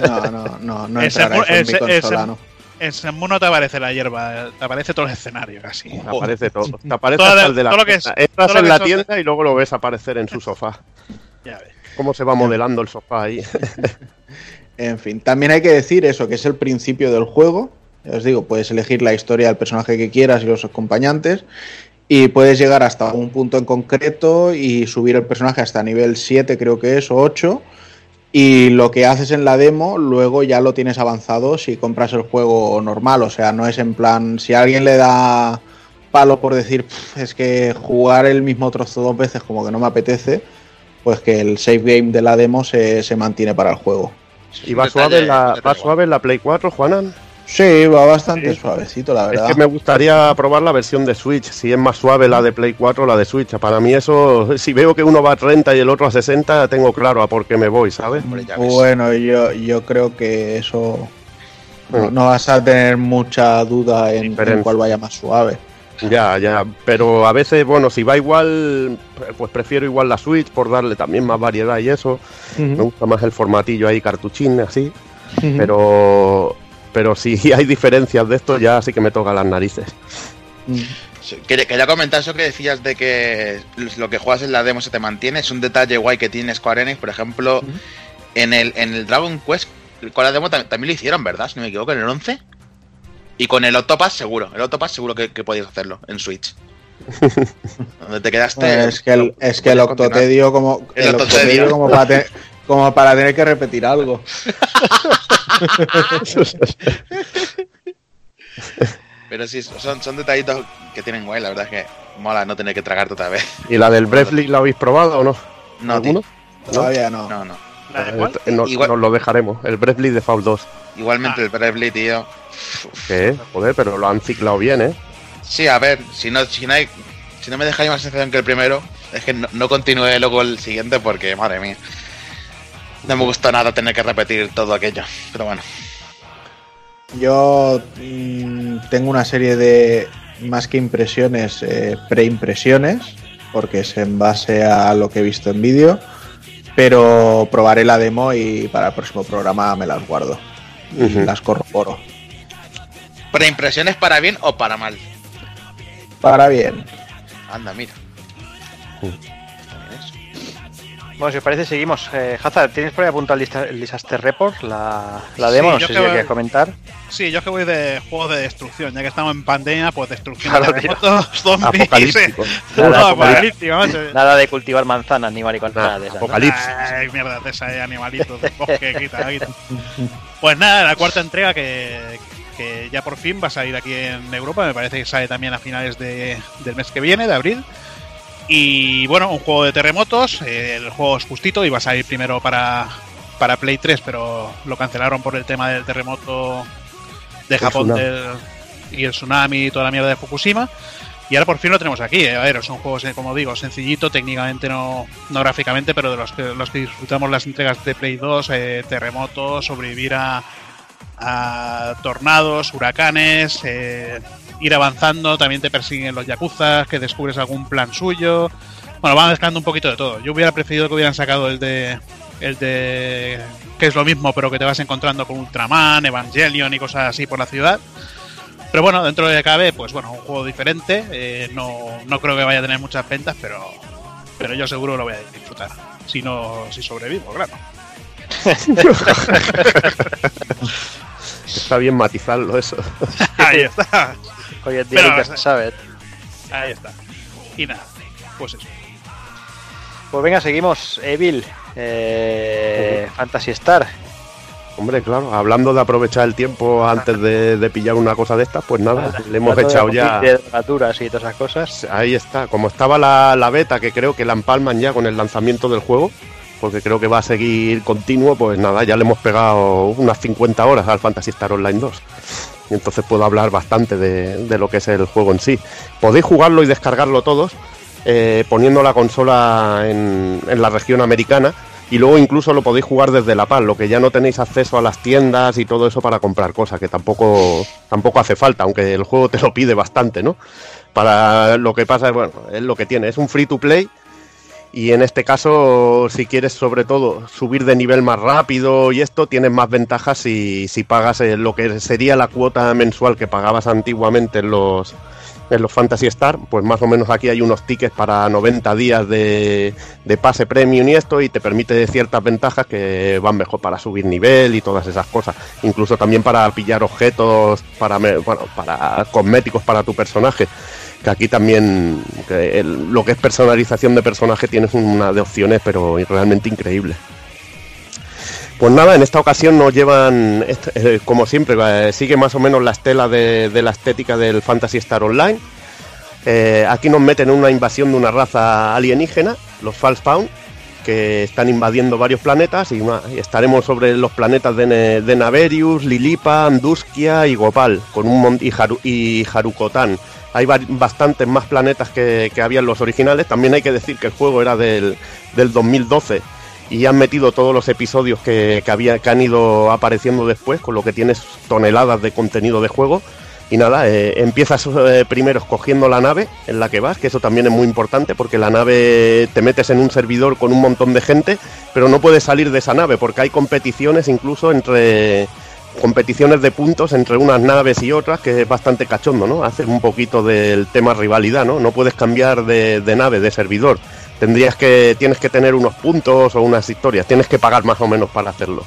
Speaker 2: No, no, no, no
Speaker 5: Ese
Speaker 2: entrará eso en mi
Speaker 5: ese-
Speaker 2: consola,
Speaker 5: ese-
Speaker 2: no.
Speaker 5: En Shenmue no te aparece la hierba, te aparece todo el escenario casi.
Speaker 4: Te aparece todo. Te aparece
Speaker 5: Todo
Speaker 4: hasta el de la
Speaker 5: todo lo que es-
Speaker 4: tienda. Entras
Speaker 5: todo lo
Speaker 4: en
Speaker 5: que
Speaker 4: la
Speaker 5: son-
Speaker 4: tienda y luego lo ves aparecer en su sofá.
Speaker 5: Ya ves.
Speaker 4: Cómo se va modelando el sofá ahí.
Speaker 2: En fin, también hay que decir eso, que es el principio del juego. Ya os digo, puedes elegir la historia del personaje que quieras y los acompañantes. Y puedes llegar hasta un punto en concreto y subir el personaje hasta nivel 7, creo que es, o 8. Y lo que haces en la demo, luego ya lo tienes avanzado si compras el juego normal. O sea, no es en plan, si alguien le da palo por decir, "Pf, es que jugar el mismo trozo dos veces como que no me apetece, pues que el save game de la demo se mantiene para el juego.
Speaker 4: ¿Y va suave, en la, va suave en la Play 4, Juanan?
Speaker 2: Sí, va bastante suavecito, la
Speaker 4: Es
Speaker 2: verdad.
Speaker 4: que me gustaría probar la versión de Switch, si es más suave la de Play 4 o la de Switch. Para mí eso, si veo que uno va a 30 y el otro a 60, tengo claro a por qué me voy, ¿sabes?
Speaker 6: Hombre.
Speaker 2: Bueno, yo, yo creo que eso No, no vas a tener mucha duda en, cuál vaya más suave.
Speaker 4: Ya, ya, pero a veces, bueno, si va igual, pues prefiero igual la Switch por darle también más variedad y eso. Me gusta más el formatillo ahí, cartuchín, así. Pero, pero si hay diferencias de esto, ya sí que me toca las narices.
Speaker 6: Quería, quería comentar eso que decías de que lo que juegas en la demo se te mantiene. Es un detalle guay que tiene Square Enix. Por ejemplo, en, el, en el Dragon Quest, con la demo tam- también lo hicieron, ¿verdad? Si no me equivoco, en el 11. Y con el Octopass seguro. El Octopass seguro que, que podéis hacerlo en Switch. Donde te quedaste.
Speaker 2: es que el, es que el octotedio como,
Speaker 6: El
Speaker 2: el
Speaker 6: octotedio.
Speaker 2: octotedio como para, te- como para tener que repetir algo.
Speaker 6: Pero sí, son, son detallitos que tienen guay. La verdad es que mola no tener que tragarte otra vez.
Speaker 4: ¿Y la del Breathly la habéis probado o no?
Speaker 6: No,
Speaker 4: ¿Alguno?
Speaker 2: Todavía no.
Speaker 6: No, no.
Speaker 4: Eh, Nos,
Speaker 6: Igual-
Speaker 4: nos lo dejaremos. El Breathly de Fall 2.
Speaker 6: Igualmente el Bravely, tío.
Speaker 4: ¿Qué? Joder, pero lo han ciclado bien, ¿eh?
Speaker 6: Sí, a ver, si no, si no hay. Si no me dejáis más sensación que el primero, es que no, no continúe luego el siguiente porque, madre mía. No me gustó nada tener que repetir todo aquello. Pero bueno.
Speaker 2: Yo mm, tengo una serie de más que impresiones, eh, preimpresiones, porque es en base a lo que he visto en vídeo, pero probaré la demo y para el próximo programa me las guardo y
Speaker 4: Ujú.
Speaker 2: las corroboro.
Speaker 6: ¿Preimpresiones para bien o para mal?
Speaker 2: Para bien.
Speaker 6: Anda, mira.
Speaker 1: Bueno, si os parece, seguimos. Eh, Hazard, ¿tienes por ahí apuntado el, Disaster Report? La, la demo,
Speaker 5: Sí,
Speaker 1: no sé
Speaker 5: que
Speaker 1: si
Speaker 5: voy-
Speaker 1: quieres comentar.
Speaker 5: Sí, yo que voy de juegos de destrucción, ya que estamos en pandemia, pues destrucción
Speaker 1: Claro,
Speaker 5: de
Speaker 1: tío.
Speaker 5: terremotos, zombies,
Speaker 1: Apocalíptico.
Speaker 5: eh,
Speaker 1: Nada,
Speaker 5: no,
Speaker 1: nada.
Speaker 5: apocalíptico, macho.
Speaker 1: Nada de cultivar manzanas ni mariconas, nada de esas. ¿no?
Speaker 5: Ay, mierda de esa, eh, animalitos del bosque, quita, quita. Pues nada, la cuarta entrega que, que ya por fin va a salir aquí en Europa, me parece que sale también a finales de- del mes que viene, de abril. Y bueno, un juego de terremotos, eh, el juego es justito, iba a salir primero para, para Play 3, pero lo cancelaron por el tema del terremoto de Japón del- y el tsunami y toda la mierda de Fukushima. Y ahora por fin lo tenemos aquí. eh. A ver, son juegos, como digo, sencillito, técnicamente no, no gráficamente, pero de los que, los que disfrutamos las entregas de Play 2, eh, terremotos, sobrevivir a, a tornados, huracanes, eh, ir avanzando, también te persiguen los yakuzas, que descubres algún plan suyo. Bueno, van mezclando un poquito de todo. Yo hubiera preferido que hubieran sacado el de el de que es lo mismo, pero que te vas encontrando con Ultraman, Evangelion y cosas así por la ciudad. Pero bueno, dentro de cabe, pues bueno, un juego diferente. eh, no, no creo que vaya a tener muchas ventas, pero pero yo seguro lo voy a disfrutar. Si no, si sobrevivo, claro.
Speaker 4: Está bien matizarlo eso.
Speaker 5: Ahí está.
Speaker 1: Hoy en día
Speaker 5: Pero,
Speaker 1: nunca se sabe.
Speaker 5: Ahí está. Y nada, pues eso.
Speaker 1: Pues venga, seguimos. Evil, eh, Fantasy Star.
Speaker 4: Hombre, claro, hablando de aprovechar el tiempo antes de, de pillar una cosa de estas, pues nada, le hemos
Speaker 1: de
Speaker 4: echado ya.
Speaker 1: De drogaduras y todas esas cosas.
Speaker 4: Ahí está, como estaba la, la beta, que creo que la empalman ya con el lanzamiento del juego, porque creo que va a seguir continuo, pues nada, ya le hemos pegado unas 50 horas al Fantasy Star Online 2. Y entonces puedo hablar bastante de, de lo que es el juego en sí. Podéis jugarlo y descargarlo todos, eh, poniendo la consola en, en la región americana. Y luego incluso lo podéis jugar desde la PAL, lo que ya no tenéis acceso a las tiendas y todo eso para comprar cosas, que tampoco, tampoco hace falta, aunque el juego te lo pide bastante, ¿no? Para lo que pasa bueno, es lo que tiene, es un free to play y en este caso, si quieres sobre todo subir de nivel más rápido y esto, tienes más ventajas si, si pagas eh, lo que sería la cuota mensual que pagabas antiguamente en los, en los Fantasy Star, pues más o menos aquí hay unos tickets para 90 días de, de pase premium y esto, y te permite ciertas ventajas que van mejor para subir nivel y todas esas cosas. Incluso también para pillar objetos, para, bueno, para cosméticos para tu personaje. Que aquí también lo que es personalización de personaje tienes una de opciones, pero realmente increíble. Pues nada, en esta ocasión nos llevan, est- eh, como siempre, eh, sigue más o menos la estela de, la estética del Fantasy Star Online. Eh, aquí nos meten en una invasión de una raza alienígena, los Falsepawn, que están invadiendo varios planetas y, estaremos sobre los planetas de, Naverius, Lilipa, Anduskia y Gopal, con un y, Haru- y Harukotán. Hay bastantes más planetas que, que había en los originales. También hay que decir que el juego era del, del 2012 y han metido todos los episodios que, que, había, que han ido apareciendo después, con lo que tienes toneladas de contenido de juego. Y nada, eh, empiezas eh, primero escogiendo la nave en la que vas, que eso también es muy importante porque la nave te metes en un servidor con un montón de gente, pero no puedes salir de esa nave porque hay competiciones incluso entre competiciones de puntos entre unas naves y otras que es bastante cachondo, ¿no? Hace un poquito del tema rivalidad, ¿no? No puedes cambiar de, nave, de servidor. Tendrías que, tienes que tener unos puntos o unas historias, tienes que pagar más o menos para hacerlo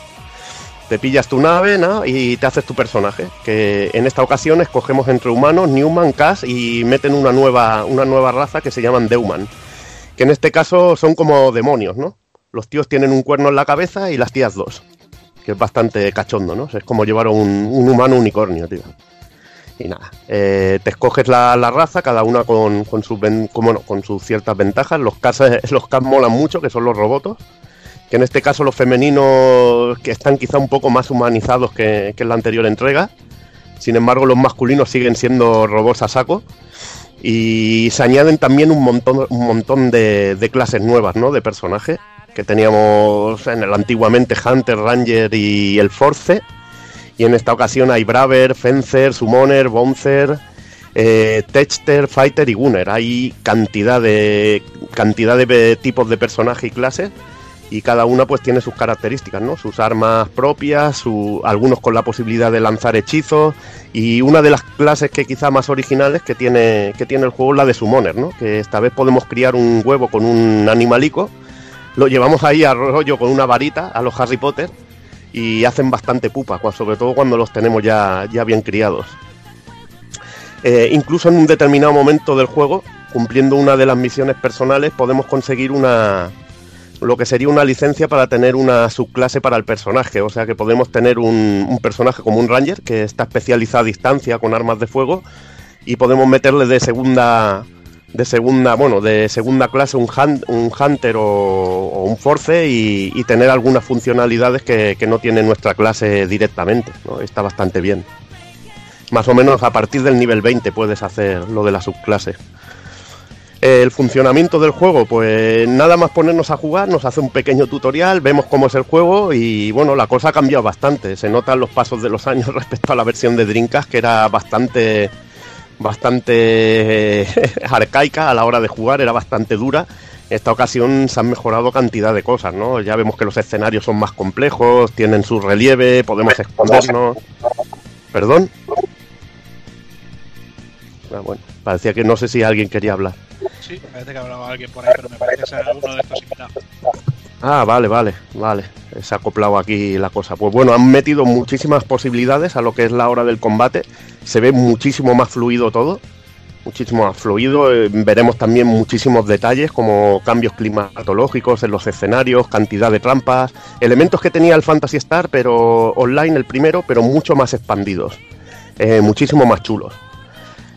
Speaker 4: te pillas tu nave ¿no? y te haces tu personaje. Que en esta ocasión escogemos entre humanos, Newman, Cass y meten una nueva, una nueva raza que se llaman Deuman. Que en este caso son como demonios, ¿no? Los tíos tienen un cuerno en la cabeza y las tías dos. Que es bastante cachondo, ¿no? Es como llevar un, un humano unicornio, tío. Y nada, eh, te escoges la, raza, cada una con, con, sus, con, sus ciertas ventajas. Los Cas, los Cas molan mucho, que son los robotos que en este caso los femeninos que están quizá un poco más humanizados que, que en la anterior entrega. Sin embargo, los masculinos siguen siendo robots a saco. Y se añaden también un montón, un montón de, de clases nuevas, ¿no? De personajes. Que teníamos en el antiguamente Hunter, Ranger y el Force. Y en esta ocasión hay Braver, Fencer, Summoner, Bouncer, eh, Texter, Fighter y Gunner. Hay cantidad de cantidad de tipos de personajes y clases y cada una pues tiene sus características, ¿no? Sus armas propias, su, algunos con la posibilidad de lanzar hechizos y una de las clases que quizá más originales que tiene, que tiene el juego es la de Summoner, ¿no? Que esta vez podemos criar un huevo con un animalico, lo llevamos ahí a rollo con una varita a los Harry Potter y hacen bastante pupa, sobre todo cuando los tenemos ya, ya bien criados. Eh, incluso en un determinado momento del juego, cumpliendo una de las misiones personales, podemos conseguir una, lo que sería una licencia para tener una subclase para el personaje. O sea que podemos tener un, un, personaje como un Ranger que está especializado a distancia con armas de fuego y podemos meterle de segunda de segunda bueno de segunda clase un, hunt, un hunter o, un force y, tener algunas funcionalidades que, que, no tiene nuestra clase directamente ¿no? está bastante bien más o menos a partir del nivel 20 puedes hacer lo de la subclase el funcionamiento del juego, pues nada más ponernos a jugar, nos hace un pequeño tutorial, vemos cómo es el juego y bueno, la cosa ha cambiado bastante. Se notan los pasos de los años respecto a la versión de Dreamcast, que era bastante, bastante arcaica a la hora de jugar, era bastante dura. En esta ocasión se han mejorado cantidad de cosas, ¿no? Ya vemos que los escenarios son más complejos, tienen su relieve, podemos escondernos. ¿Perdón? Ah, bueno, parecía que no sé si alguien quería hablar.
Speaker 5: Sí, parece que hablaba alguien por ahí, pero me parece que uno de estos invitados.
Speaker 4: Ah, vale, vale, vale. Se ha acoplado aquí la cosa. Pues bueno, han metido muchísimas posibilidades a lo que es la hora del combate. Se ve muchísimo más fluido todo. Muchísimo más fluido. Eh, veremos también muchísimos detalles como cambios climatológicos en los escenarios, cantidad de trampas, elementos que tenía el Fantasy Star, pero online el primero, pero mucho más expandidos. Eh, muchísimo más chulos.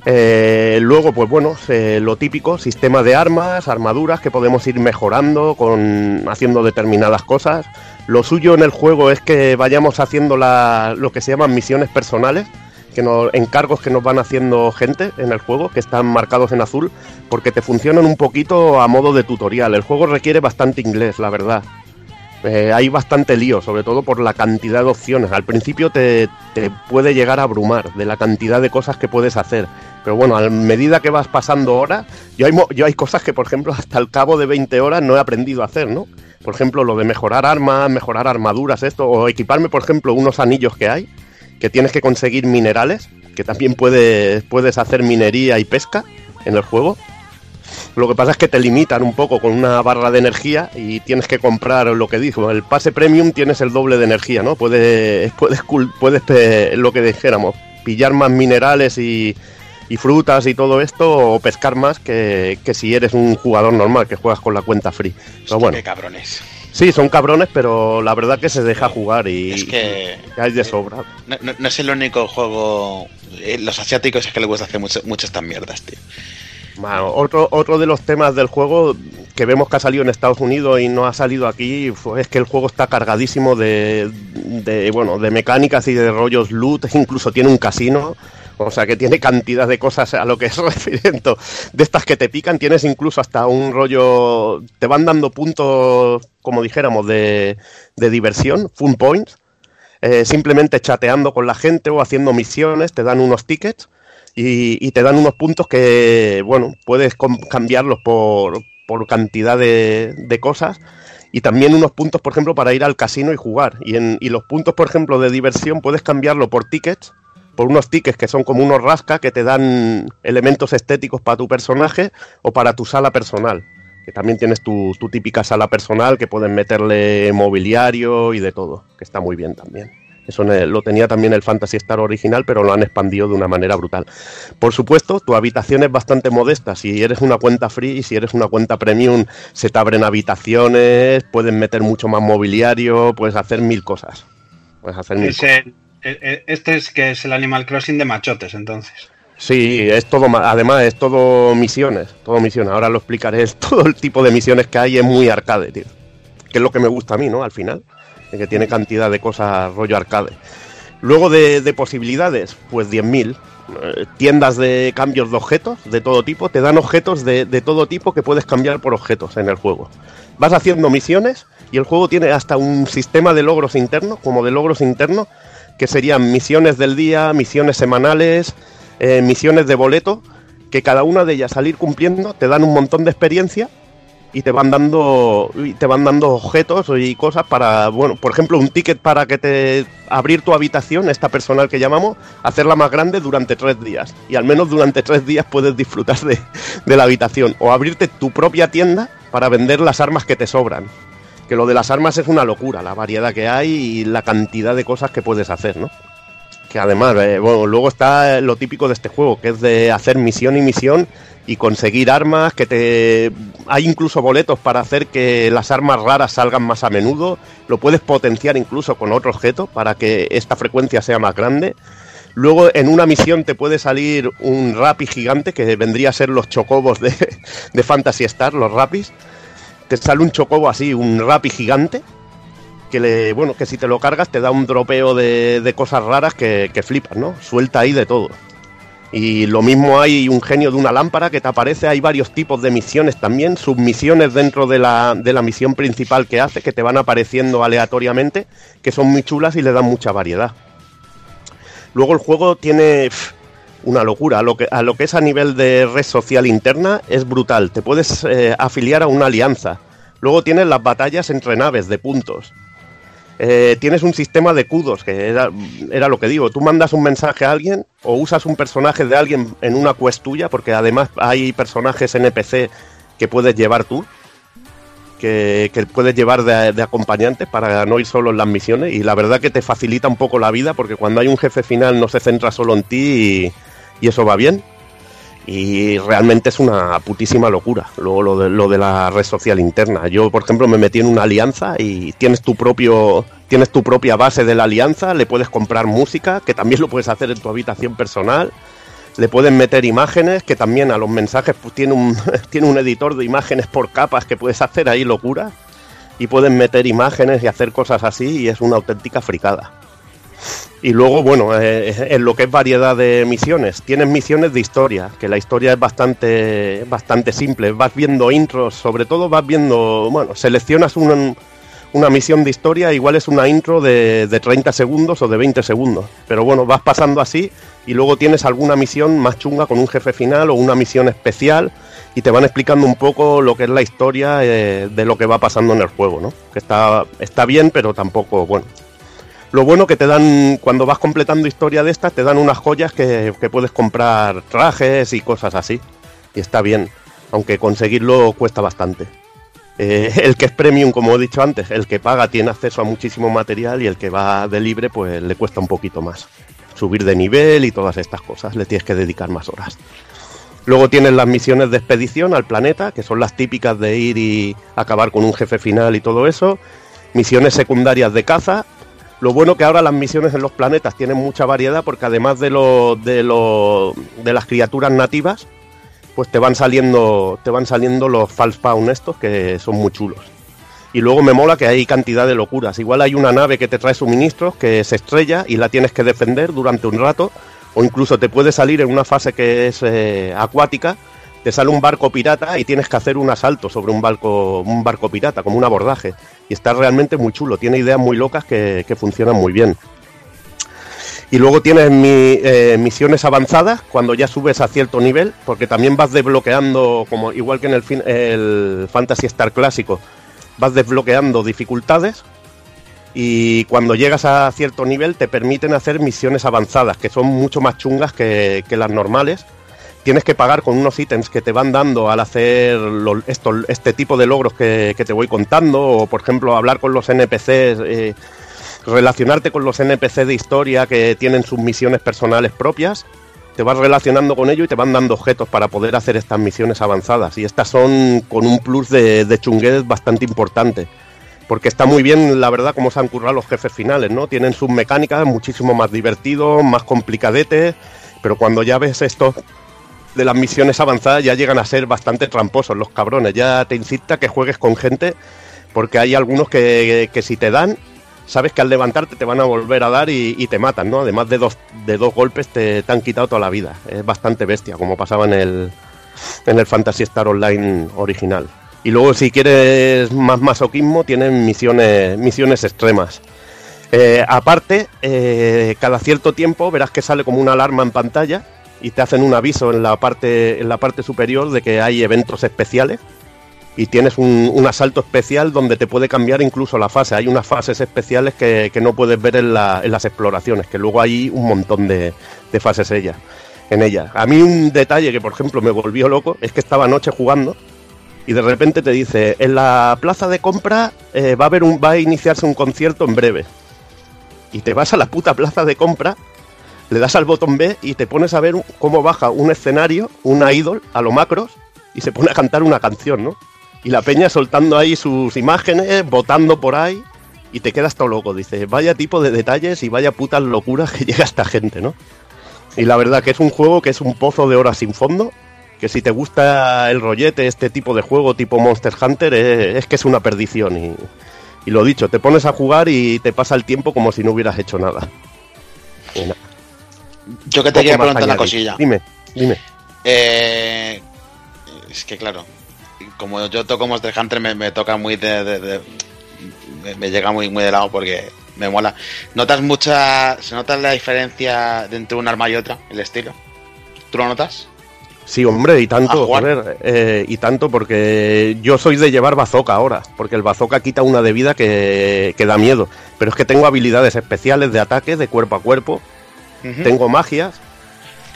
Speaker 4: Eh, luego, pues bueno, lo típico, sistema de armas, armaduras que podemos ir mejorando con haciendo determinadas cosas. Lo suyo en el juego es que vayamos haciendo la, lo que se llaman misiones personales, que nos, encargos que nos van haciendo gente en el juego, que están marcados en azul, porque te funcionan un poquito a modo de tutorial. El juego requiere bastante inglés, la verdad. Eh, hay bastante lío, sobre todo por la cantidad de opciones. Al principio te, te, puede llegar a abrumar de la cantidad de cosas que puedes hacer. Pero bueno, a medida que vas pasando horas, yo hay, yo hay cosas que, por ejemplo, hasta el cabo de 20 horas no he aprendido a hacer, ¿no? Por ejemplo, lo de mejorar armas, mejorar armaduras, esto, o equiparme, por ejemplo, unos anillos que hay, que tienes que conseguir minerales, que también puedes, puedes hacer minería y pesca en el juego. Lo que pasa es que te limitan un poco con una barra de energía y tienes que comprar lo que dijo. El pase premium tienes el doble de energía, ¿no? Puedes, puedes, puedes lo que dijéramos, pillar más minerales y, y frutas y todo esto o pescar más que, que, si eres un jugador normal que juegas con la cuenta free. Pero bueno.
Speaker 6: Qué cabrones.
Speaker 4: Sí, son cabrones, pero la verdad que se deja jugar y,
Speaker 6: es que
Speaker 4: y hay de sobra.
Speaker 6: No, no, no, es el único juego. Eh, los asiáticos es que les gusta hacer mucho, mucho estas mierdas, tío.
Speaker 4: Bueno, otro, otro de los temas del juego que vemos que ha salido en Estados Unidos y no ha salido aquí es que el juego está cargadísimo de, de, bueno, de mecánicas y de rollos loot, incluso tiene un casino. O sea que tiene cantidad de cosas a lo que es referente. De estas que te pican, tienes incluso hasta un rollo. Te van dando puntos, como dijéramos, de, de diversión, fun points. eh, simplemente chateando con la gente o haciendo misiones, te dan unos tickets y, y te dan unos puntos que, bueno, puedes cambiarlos por, por cantidad de, de cosas y también unos puntos, por ejemplo, para ir al casino y jugar. Y, en, y los puntos, por ejemplo, de diversión puedes cambiarlo por tickets, por unos tickets que son como unos rasca que te dan elementos estéticos para tu personaje o para tu sala personal. Que también tienes tu, tu típica sala personal que puedes meterle mobiliario y de todo, que está muy bien también. Eso lo tenía también el Fantasy Star original, pero lo han expandido de una manera brutal. Por supuesto, tu habitación es bastante modesta. Si eres una cuenta free y si eres una cuenta premium, se te abren habitaciones, puedes meter mucho más mobiliario, puedes hacer mil cosas. Puedes hacer mil
Speaker 3: Es
Speaker 4: cosas.
Speaker 3: el- este es que es el Animal Crossing de machotes, entonces.
Speaker 4: Sí, es todo, además es todo misiones, todo misiones. Ahora lo explicaré, todo el tipo de misiones que hay es muy arcade, tío. Que es lo que me gusta a mí, ¿no? Al final, que tiene cantidad de cosas rollo arcade. Luego de, de posibilidades, pues 10.000. Eh, tiendas de cambios de objetos de todo tipo, te dan objetos de, de todo tipo que puedes cambiar por objetos en el juego. Vas haciendo misiones y el juego tiene hasta un sistema de logros internos, como de logros internos, que serían misiones del día, misiones semanales, eh, misiones de boleto, que cada una de ellas al ir cumpliendo te dan un montón de experiencia y te van dando te van dando objetos y cosas para bueno por ejemplo un ticket para que te abrir tu habitación esta personal que llamamos hacerla más grande durante tres días. Y al menos durante tres días puedes disfrutar de, de la habitación. O abrirte tu propia tienda para vender las armas que te sobran que lo de las armas es una locura la variedad que hay y la cantidad de cosas que puedes hacer no que además, eh, luego está lo típico de este juego, que es de hacer misión y misión y conseguir armas, que te... Hay incluso boletos para hacer que las armas raras salgan más a menudo, lo puedes potenciar incluso con otro objeto para que esta frecuencia sea más grande. Luego en una misión te puede salir un rapi gigante, que vendría a ser los chocobos de, de Fantasy Star, los rapis. Te sale un chocobo así, un rapi gigante, que le, bueno, que si te lo cargas te da un dropeo de, de cosas raras que, que flipas, ¿no? Suelta ahí de todo. Y lo mismo hay un genio de una lámpara que te aparece, hay varios tipos de misiones también, submisiones dentro de la, de la misión principal que hace, que te van apareciendo aleatoriamente, que son muy chulas y le dan mucha variedad. Luego el juego tiene una locura, a lo, que, a lo que es a nivel de red social interna es brutal, te puedes eh, afiliar a una alianza. Luego tienes las batallas entre naves de puntos. Eh, tienes un sistema de cudos, que era, era lo que digo. Tú mandas un mensaje a alguien o usas un personaje de alguien en una quest tuya, porque además hay personajes NPC que puedes llevar tú, que, que puedes llevar de, de acompañante para no ir solo en las misiones. Y la verdad que te facilita un poco la vida, porque cuando hay un jefe final no se centra solo en ti y, y eso va bien. Y realmente es una putísima locura. Luego lo de, lo de la red social interna. Yo, por ejemplo, me metí en una alianza y tienes tu propio. Tienes tu propia base de la alianza, le puedes comprar música, que también lo puedes hacer en tu habitación personal. Le pueden meter imágenes, que también a los mensajes pues, tiene, un, tiene un editor de imágenes por capas que puedes hacer ahí locura. Y pueden meter imágenes y hacer cosas así y es una auténtica fricada. Y luego, bueno, eh, en lo que es variedad de misiones, tienes misiones de historia, que la historia es bastante, bastante simple. Vas viendo intros, sobre todo vas viendo, bueno, seleccionas una, una misión de historia, igual es una intro de, de 30 segundos o de 20 segundos. Pero bueno, vas pasando así y luego tienes alguna misión más chunga con un jefe final o una misión especial y te van explicando un poco lo que es la historia eh, de lo que va pasando en el juego, ¿no? Que está, está bien, pero tampoco, bueno, lo bueno que te dan, cuando vas completando historia de estas, te dan unas joyas que, puedes comprar trajes y cosas así. Y está bien, aunque conseguirlo cuesta bastante. Eh, el que es premium, como he dicho antes, el que paga tiene acceso a muchísimo material y el que va de libre, pues le cuesta un poquito más. Subir de nivel y todas estas cosas, le tienes que dedicar más horas. Luego tienes las misiones de expedición al planeta, que son las típicas de ir y acabar con un jefe final y todo eso. Misiones secundarias de caza, lo bueno que ahora las misiones en los planetas tienen mucha variedad porque además de lo, de las criaturas nativas, pues te van saliendo te van saliendo los estos que son muy chulos. Y luego me mola que hay cantidad de locuras. Igual hay una nave que te trae suministros que se estrella y la tienes que defender durante un rato o incluso te puede salir en una fase que es eh, acuática, te sale un barco pirata y tienes que hacer un asalto sobre un barco, un barco pirata, como un abordaje. Y está realmente muy chulo, tiene ideas muy locas que, funcionan muy bien. Y luego tienes eh, misiones avanzadas cuando ya subes a cierto nivel, porque también vas desbloqueando, como igual que en el, fin- el Fantasy Star clásico, vas desbloqueando dificultades y cuando llegas a cierto nivel te permiten hacer misiones avanzadas, que son mucho más chungas que las normales. Tienes que pagar con unos ítems que te van dando al hacer esto, este tipo de logros que, te voy contando, o por ejemplo hablar con los NPCs, eh, relacionarte con los NPC de historia que tienen sus misiones personales propias. Te vas relacionando con ello y te van dando objetos para poder hacer estas misiones avanzadas. Y estas son con un plus de, de chunguez bastante importante porque está muy bien, la verdad, cómo se han currado los jefes finales, ¿no? Tienen sus mecánicas muchísimo más divertidos, más complicadetes, pero cuando ya ves esto de las misiones avanzadas ya llegan a ser bastante tramposos los cabrones, ya te incita que juegues con gente, porque hay algunos que, que si te dan, sabes que al levantarte te van a volver a dar y, te matan, ¿no? Además de dos, de dos golpes te, te han quitado toda la vida, es bastante bestia, como pasaba en el, en el Fantasy Star Online original. Y luego, si quieres más masoquismo, tienen misiones, misiones extremas. Eh, aparte, eh, cada cierto tiempo verás que sale como una alarma en pantalla y te hacen un aviso en la parte, en la parte superior de que hay eventos especiales. Y tienes un, un asalto especial donde te puede cambiar incluso la fase. Hay unas fases especiales que, que no puedes ver en, la- en las exploraciones, que luego hay un montón de, de fases ellas, en ellas. A mí un detalle que, por ejemplo, me volvió loco es que estaba anoche jugando y de repente te dice, en la plaza de compra eh, va, a haber un, va a iniciarse un concierto en breve. Y te vas a la puta plaza de compra, le das al botón B y te pones a ver cómo baja un escenario, una idol, a lo macros, y se pone a cantar una canción, ¿no? Y la peña soltando ahí sus imágenes, votando por ahí, y te quedas todo loco. Dices, vaya tipo de detalles y vaya putas locuras que llega esta gente, ¿no? Y la verdad que es un juego que es un pozo de horas sin fondo, que si te gusta el rollete, este tipo de juego tipo Monster Hunter, es que es una perdición. Y, lo dicho, te pones a jugar y te pasa el tiempo como si no hubieras hecho nada,
Speaker 6: Yo que te quería
Speaker 4: más
Speaker 6: preguntar una cosilla.
Speaker 4: Dime, dime.
Speaker 6: Eh, es que claro, como yo toco Monster Hunter me, me toca muy de, de- de- me, me llega muy muy de lado porque me mola. ¿Notas mucha se nota la diferencia de entre un arma y otra, el estilo? ¿Tú lo notas?
Speaker 4: Sí, hombre, y tanto,
Speaker 6: A
Speaker 4: eh, y tanto porque yo soy de llevar bazooka ahora, porque el bazooka quita una de vida que, que da miedo, pero es que tengo habilidades especiales de ataque, de cuerpo a cuerpo, Tengo magias,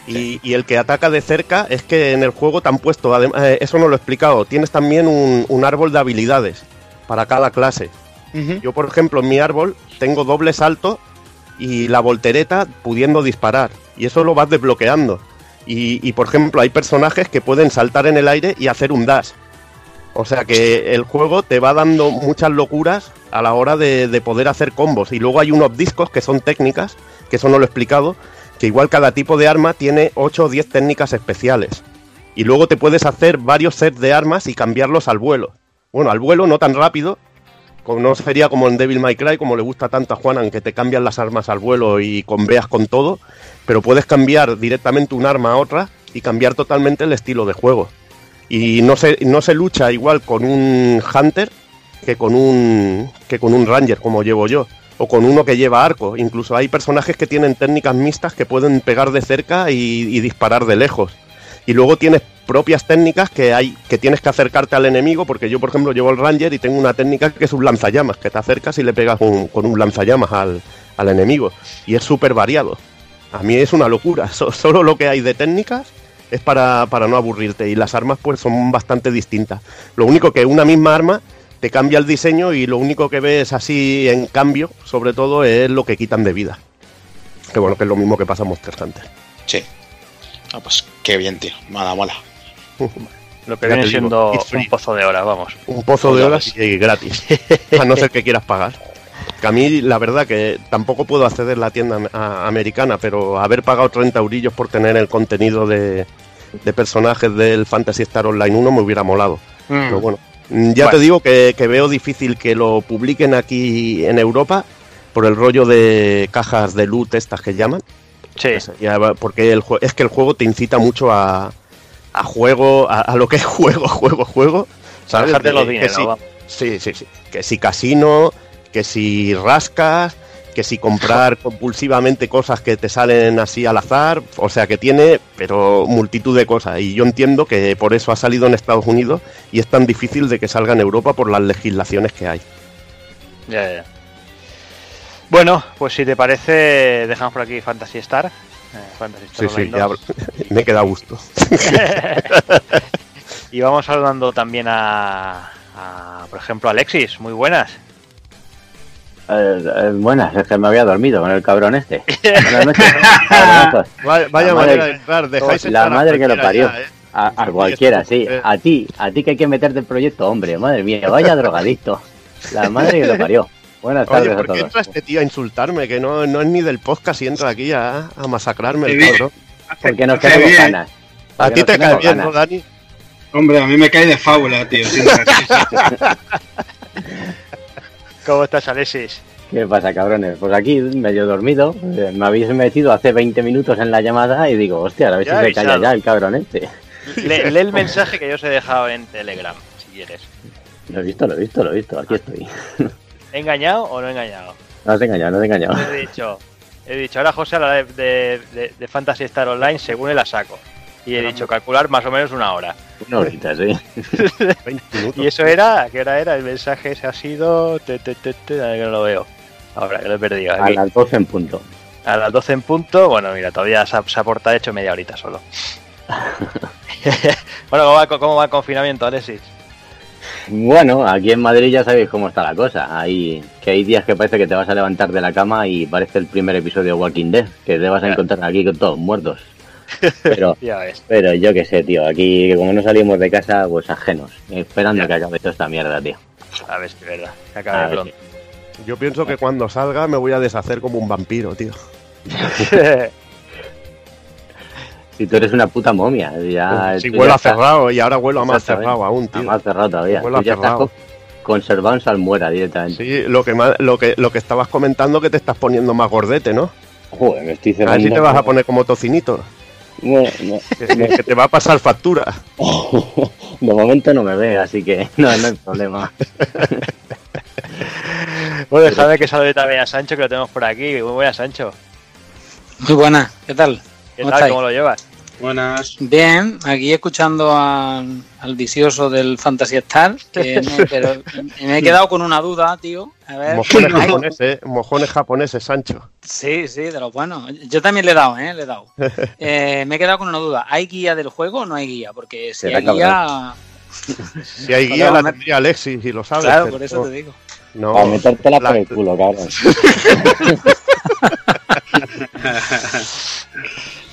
Speaker 4: y, y el que ataca de cerca es que en el juego te han puesto, adem- eh, eso no lo he explicado, tienes también un, un árbol de habilidades para cada clase. Yo, por ejemplo, en mi árbol tengo doble salto y la voltereta pudiendo disparar. Y eso lo vas desbloqueando. Y, y, por ejemplo, hay personajes que pueden saltar en el aire y hacer un dash. O sea que el juego te va dando muchas locuras a la hora de, de poder hacer combos. Y luego hay unos discos que son técnicas, que eso no lo he explicado, que igual cada tipo de arma tiene 8 o 10 técnicas especiales. Y luego te puedes hacer varios sets de armas y cambiarlos al vuelo. Bueno, al vuelo no tan rápido, como no sería como en Devil May Cry, como le gusta tanto a Juanan, que te cambian las armas al vuelo y conveas con todo, pero puedes cambiar directamente un arma a otra y cambiar totalmente el estilo de juego. Y no se, no se lucha igual con un Hunter que con un, que con un Ranger, como llevo yo, o con uno que lleva arco. Incluso hay personajes que tienen técnicas mixtas que pueden pegar de cerca y, disparar de lejos. Y luego tienes propias técnicas que hay que tienes que acercarte al enemigo, porque yo, por ejemplo, llevo el Ranger y tengo una técnica que es un lanzallamas, que te acercas y le pegas un- con un lanzallamas al, al enemigo. Y es súper variado. A mí es una locura. So- solo lo que hay de técnicas es para, para no aburrirte. Y las armas pues son bastante distintas. Lo único que una misma arma te cambia el diseño y lo único que ves así en cambio, sobre todo, es lo que quitan de vida. Que bueno, que es lo mismo que pasa en Monster Hunter.
Speaker 6: Sí. Ah, pues qué bien, tío. Mola, mola.
Speaker 1: Lo que
Speaker 4: Ya
Speaker 1: viene
Speaker 4: digo,
Speaker 1: siendo un pozo de horas, vamos.
Speaker 4: Un pozo de horas y gratis. A no ser que quieras pagar. Que a mí, la verdad, que tampoco puedo acceder a la tienda americana, pero haber pagado 30 eurillos por tener el contenido de, de personajes del Fantasy Star Online 1 me hubiera molado.
Speaker 1: Mm.
Speaker 4: Pero bueno, ya
Speaker 1: Bueno.
Speaker 4: te digo que, que veo difícil que lo publiquen aquí en Europa por el rollo de cajas de loot estas que llaman.
Speaker 1: Sí.
Speaker 4: Porque el es que el juego te incita mucho a, a juego, a, a lo que es juego, juego, juego. ¿Sabes?
Speaker 1: dejarte
Speaker 4: De-
Speaker 1: los dineros,
Speaker 4: sí, sí, sí, sí. Que si casino, que si rascas, que si comprar compulsivamente cosas que te salen así al azar. O sea que tiene, pero multitud de cosas. Y yo entiendo que por eso ha salido en Estados Unidos y es tan difícil de que salga en Europa por las legislaciones que hay.
Speaker 1: Ya, ya. Bueno, pues si te parece, dejamos por aquí Fantasy Star. Eh, Fantasy Star
Speaker 4: Sí, sí,
Speaker 1: Online
Speaker 4: ya
Speaker 1: 2.
Speaker 4: me queda gusto.
Speaker 1: y vamos saludando también a, a, por ejemplo, Alexis. Muy buenas.
Speaker 12: Eh, eh, buenas, es que me había dormido con el cabrón este. Buenas noches. cabronazos.
Speaker 4: Vaya, vaya
Speaker 12: La
Speaker 4: manera
Speaker 12: madre-
Speaker 4: de entrar, dejáis
Speaker 12: La
Speaker 4: entrar a
Speaker 12: madre que lo parió.
Speaker 4: ya, ¿eh?
Speaker 12: A, a cualquiera, sí. A ti, a ti que hay que meterte en proyecto, hombre. Madre mía, vaya drogadicto. La madre que lo parió. Buenas
Speaker 4: Oye,
Speaker 12: tardes a
Speaker 4: ¿por qué
Speaker 12: todos.
Speaker 4: entra este tío a insultarme? Que no, no es ni del podcast y entra aquí a, a masacrarme el cabrón.
Speaker 12: Porque nos
Speaker 3: bien.
Speaker 12: ganas.
Speaker 4: A ti te cae bien, ¿no. Dani?
Speaker 3: Hombre, a mí me cae de fábula, tío.
Speaker 1: ¿Cómo estás, Alexis?
Speaker 12: ¿Qué pasa, cabrones? Pues aquí, medio dormido. eh, Me habéis metido hace 20 minutos en la llamada y digo, hostia, a ver
Speaker 1: Ya
Speaker 12: si se calla ya el cabrón este.
Speaker 1: Le- lee el mensaje que yo os he dejado en Telegram, si quieres.
Speaker 12: Lo he visto, lo he visto, lo he visto. Aquí estoy.
Speaker 1: ¿He engañado o no he engañado?
Speaker 12: No has engañado, no has engañado.
Speaker 1: He dicho, he dicho, ahora José habla de, de, de- de Fantasy Star Online según él la saco. Y he dicho, calcular más o menos una hora.
Speaker 12: Una horita, sí.
Speaker 4: 20 minutos.
Speaker 1: Y eso era, ¿a qué hora era? El mensaje ese ha sido... te, te, te, te, a ver que no lo veo. Ahora que lo he perdido.
Speaker 12: A
Speaker 1: Aquí.
Speaker 12: las 12 en punto.
Speaker 1: A las 12 en punto, bueno, mira, todavía se ha, se ha portado hecho media horita solo. bueno, ¿cómo va, ¿cómo va el confinamiento, Alexis?
Speaker 12: Bueno, aquí en Madrid ya sabéis cómo está la cosa. Hay, que hay días que parece que te vas a levantar de la cama y parece el primer episodio de Walking Dead, que te vas a encontrar aquí con todos muertos. Pero, pero yo qué sé, tío, aquí como no salimos de casa, pues ajenos, esperando
Speaker 1: Ya.
Speaker 12: que acabe toda esta mierda, tío.
Speaker 1: A ver si es verdad. Que
Speaker 12: A
Speaker 1: acabe pronto.
Speaker 4: Yo pienso que cuando salga me voy a deshacer como un vampiro, tío.
Speaker 12: Si tú eres una puta momia, ya...
Speaker 4: si
Speaker 12: tú
Speaker 4: huelo
Speaker 12: ya
Speaker 4: a
Speaker 12: estás-
Speaker 4: cerrado y ahora huelo a más cerrado aún,
Speaker 12: a
Speaker 4: tío.
Speaker 12: más cerrado todavía.
Speaker 4: Huelo a
Speaker 12: ya estás
Speaker 4: cerrado.
Speaker 12: co- conservado en salmuera directamente.
Speaker 4: Sí, lo que, ma- lo, que, lo que estabas comentando que te estás poniendo más gordete, ¿no?
Speaker 12: Joder, me estoy
Speaker 4: A
Speaker 12: cerrando.
Speaker 4: ver si te vas a poner como tocinito.
Speaker 12: Bueno, no.
Speaker 4: Que, que te va a pasar factura.
Speaker 12: De momento no me ve, así que no, no hay problema.
Speaker 1: bueno, déjame que salude también a Sancho, que lo tenemos por aquí. Muy buenas, Sancho.
Speaker 13: Muy buena, ¿qué tal?
Speaker 1: ¿Qué
Speaker 13: ¿Cómo
Speaker 1: tal?
Speaker 13: estáis?
Speaker 1: ¿Cómo lo llevas?
Speaker 3: Buenas.
Speaker 13: Bien, aquí escuchando a- al vicioso del Fantasy Star, que no, pero me he quedado con una duda, tío. A ver,
Speaker 4: Mojones
Speaker 13: ¿hay-
Speaker 4: japoneses, mojones japoneses, Sancho.
Speaker 13: Sí, sí, de los buenos. Yo también le he dado, ¿eh? Le he dado. Eh, me he quedado con una duda. ¿Hay guía del juego o no hay guía? Porque si
Speaker 12: Será
Speaker 13: hay guía...
Speaker 4: Si hay guía la tendría Alexis y lo sabes.
Speaker 13: Claro,
Speaker 4: pero
Speaker 13: por eso
Speaker 4: no.
Speaker 13: te digo.
Speaker 4: No,
Speaker 12: Para metértela
Speaker 4: la-
Speaker 12: por el culo, cabrón.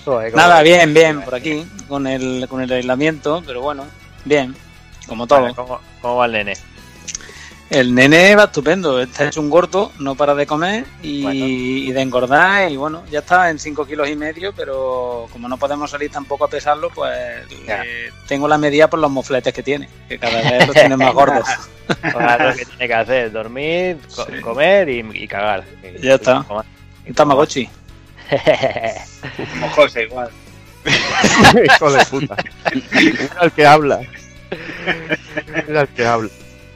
Speaker 1: Joder,
Speaker 13: Nada, bien, bien, por aquí, con el, con el aislamiento, pero bueno, bien, como todo.
Speaker 1: Vale, ¿cómo, cómo va el nene?
Speaker 13: El nene va estupendo, está hecho un gordo, no para de comer y,
Speaker 1: Bueno.
Speaker 13: y de engordar y bueno, ya está en 5 kilos y medio, pero como no podemos salir tampoco a pesarlo, pues eh, tengo la medida por los mofletes que tiene, que cada vez los tiene más gordos.
Speaker 1: Ahora lo que tiene que hacer, dormir, co- comer y, y cagar. Y-
Speaker 13: Ya está. Un Tamagotchi.
Speaker 3: Como José, igual.
Speaker 4: Hijo de puta. Mira el que habla. Mira el que habla.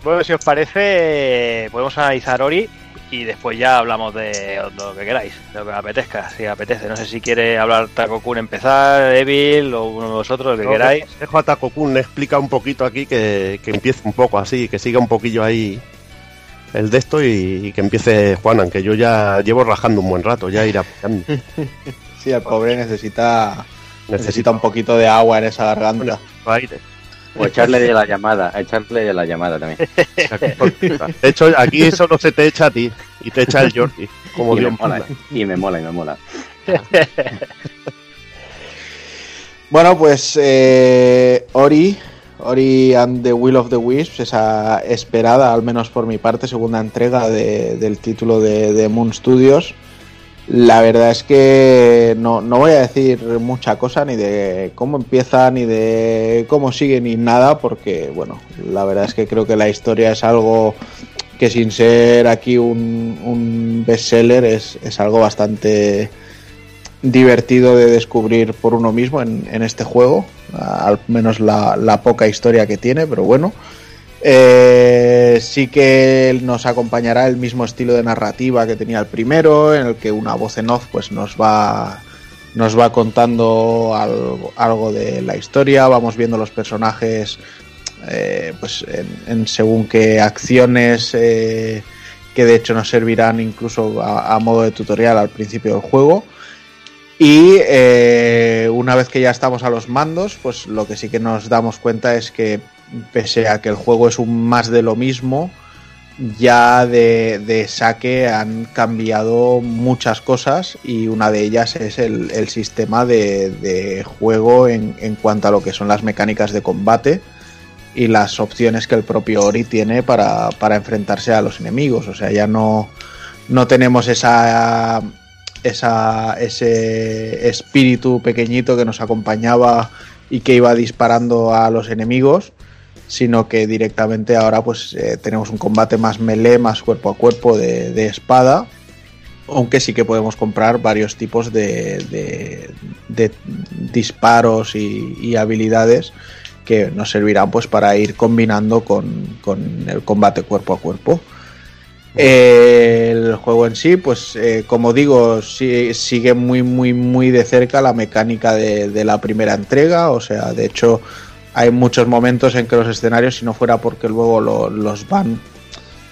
Speaker 1: Bueno, si os parece, podemos analizar Ori y después ya hablamos de lo que queráis, de lo que os apetezca, si apetece. No sé si quiere hablar Takokun empezar, Evil o uno de vosotros, lo que
Speaker 4: No,
Speaker 1: queráis.
Speaker 4: Dejo a Takokun, explica un poquito aquí que, que empiece un poco así, que siga un poquillo ahí el de esto y, que empiece Juanan, que yo ya llevo rajando un buen rato, ya irá.
Speaker 2: Sí, el pobre necesita,
Speaker 4: Necesita
Speaker 2: necesita un poquito de agua en esa garganta.
Speaker 4: aire.
Speaker 12: O echarle de la llamada, echarle de la llamada también.
Speaker 4: De hecho, aquí solo se te echa a ti y te echa el Jordi, como
Speaker 12: y, me
Speaker 4: Dios
Speaker 12: mola,
Speaker 4: manda.
Speaker 12: y me mola, y me mola.
Speaker 2: Bueno, pues eh, Ori, Ori and the Will of the Wisps, esa esperada, al menos por mi parte, segunda entrega de- del título de, de Moon Studios. La verdad es que no, no voy a decir mucha cosa ni de cómo empieza, ni de cómo sigue, ni nada, porque, bueno, la verdad es que creo que la historia es algo que sin ser aquí un, un bestseller es, es algo bastante divertido de descubrir por uno mismo en, este juego, al menos la, poca historia que tiene, pero bueno. Eh, sí que nos acompañará el mismo estilo de narrativa que tenía el primero, en el que una voz en off pues nos va nos va contando algo, de la historia, vamos viendo los personajes eh, pues en, según qué acciones eh, que de hecho nos servirán incluso a modo de tutorial al principio del juego. Y eh, una vez que ya estamos a los mandos, pues lo que sí que nos damos cuenta es que pese a que el juego es un más de lo mismo, ya de, de saque han cambiado muchas cosas y una de ellas es el, el sistema de, de juego en, en, cuanto a lo que son las mecánicas de combate y las opciones que el propio Ori tiene para, para enfrentarse a los enemigos. O sea, ya no, no tenemos esa, esa, ese espíritu pequeñito que nos acompañaba y que iba disparando a los enemigos sino que directamente ahora pues eh, tenemos un combate más melee, más cuerpo a cuerpo de, espada, aunque sí que podemos comprar varios tipos de, de, de disparos y, y, habilidades que nos servirán pues para ir combinando con, con el combate cuerpo a cuerpo. Eh, el juego en sí, pues eh, como digo, sí, sigue muy, muy, muy de cerca la mecánica de, la primera entrega. O sea, de hecho, hay muchos momentos en que los escenarios, si no fuera porque luego lo, los van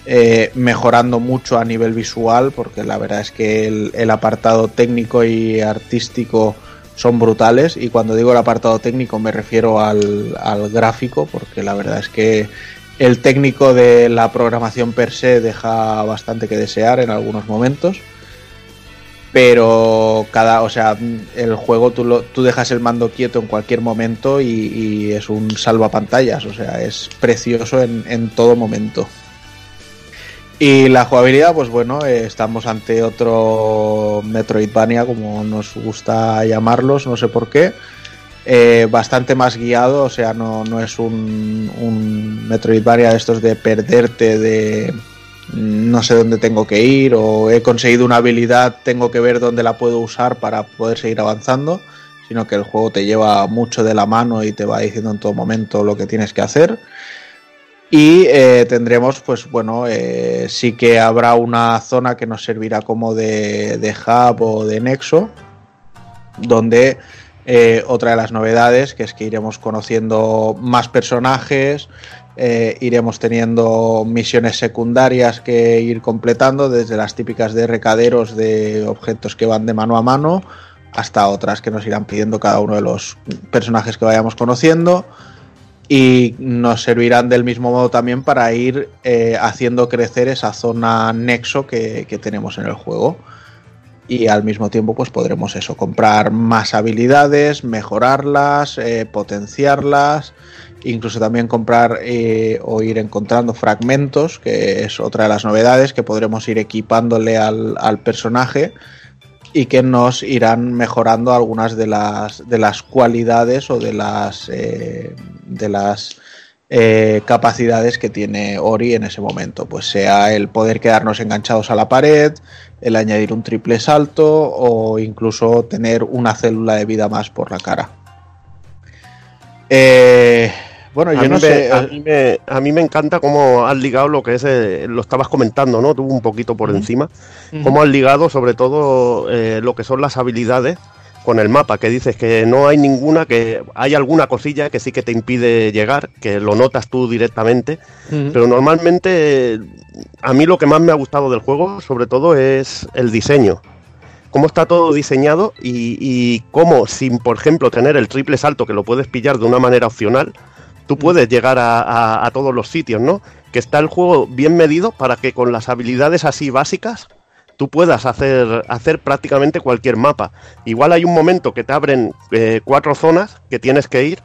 Speaker 2: eh, mejorando mucho a nivel visual, porque la verdad es que el, apartado técnico y artístico son brutales. Y cuando digo el apartado técnico me refiero al gráfico, porque la verdad es que el técnico de la programación per se deja bastante que desear en algunos momentos. Pero cada, o sea, el juego tú, lo, tú dejas el mando quieto en cualquier momento y, es un salvapantallas, o sea, es precioso en, en, todo momento. Y la jugabilidad, pues bueno, eh, estamos ante otro Metroidvania, como nos gusta llamarlos, no sé por qué. Eh, bastante más guiado, o sea, no, no es un, un Metroidvania de estos de perderte, de no sé dónde tengo que ir o he conseguido una habilidad, tengo que ver dónde la puedo usar para poder seguir avanzando, sino que el juego te lleva mucho de la mano y te va diciendo en todo momento lo que tienes que hacer. Y eh, tendremos, pues bueno, eh, sí que habrá una zona que nos servirá como de, de hub o de nexo, donde eh, otra de las novedades, que es que iremos conociendo más personajes, eh, iremos teniendo misiones secundarias que ir completando, desde las típicas de recaderos de objetos que van de mano a mano, hasta otras que nos irán pidiendo cada uno de los personajes que vayamos conociendo. Y nos servirán del mismo modo también para ir eh, haciendo crecer esa zona nexo que, que tenemos en el juego y al mismo tiempo pues podremos eso comprar más habilidades mejorarlas eh, potenciarlas incluso también comprar eh, o ir encontrando fragmentos que es otra de las novedades que podremos ir equipándole al, al personaje y que nos irán mejorando algunas de las de las cualidades o de las eh, de las eh, capacidades que tiene Ori en ese momento, pues sea el poder quedarnos enganchados a la pared, el añadir un triple salto o incluso tener una célula de vida más por la cara.
Speaker 4: Eh, bueno, a yo no me, sé. A mí, me, a mí, me, encanta cómo has ligado lo que es, eh, lo estabas comentando, ¿no? Tú un poquito por uh -huh. encima. Cómo has ligado sobre todo eh, lo que son las habilidades con el mapa, que dices que no hay ninguna, que hay alguna cosilla que sí que te impide llegar, que lo notas tú directamente, uh -huh. pero normalmente a mí lo que más me ha gustado del juego, sobre todo, es el diseño. Cómo está todo diseñado y, y cómo, sin por ejemplo tener el triple salto que lo puedes pillar de una manera opcional, tú puedes llegar a, a, a, todos los sitios, ¿no? Que está el juego bien medido para que con las habilidades así básicas tú puedas hacer, hacer prácticamente cualquier mapa. Igual hay un momento que te abren eh, cuatro zonas que tienes que ir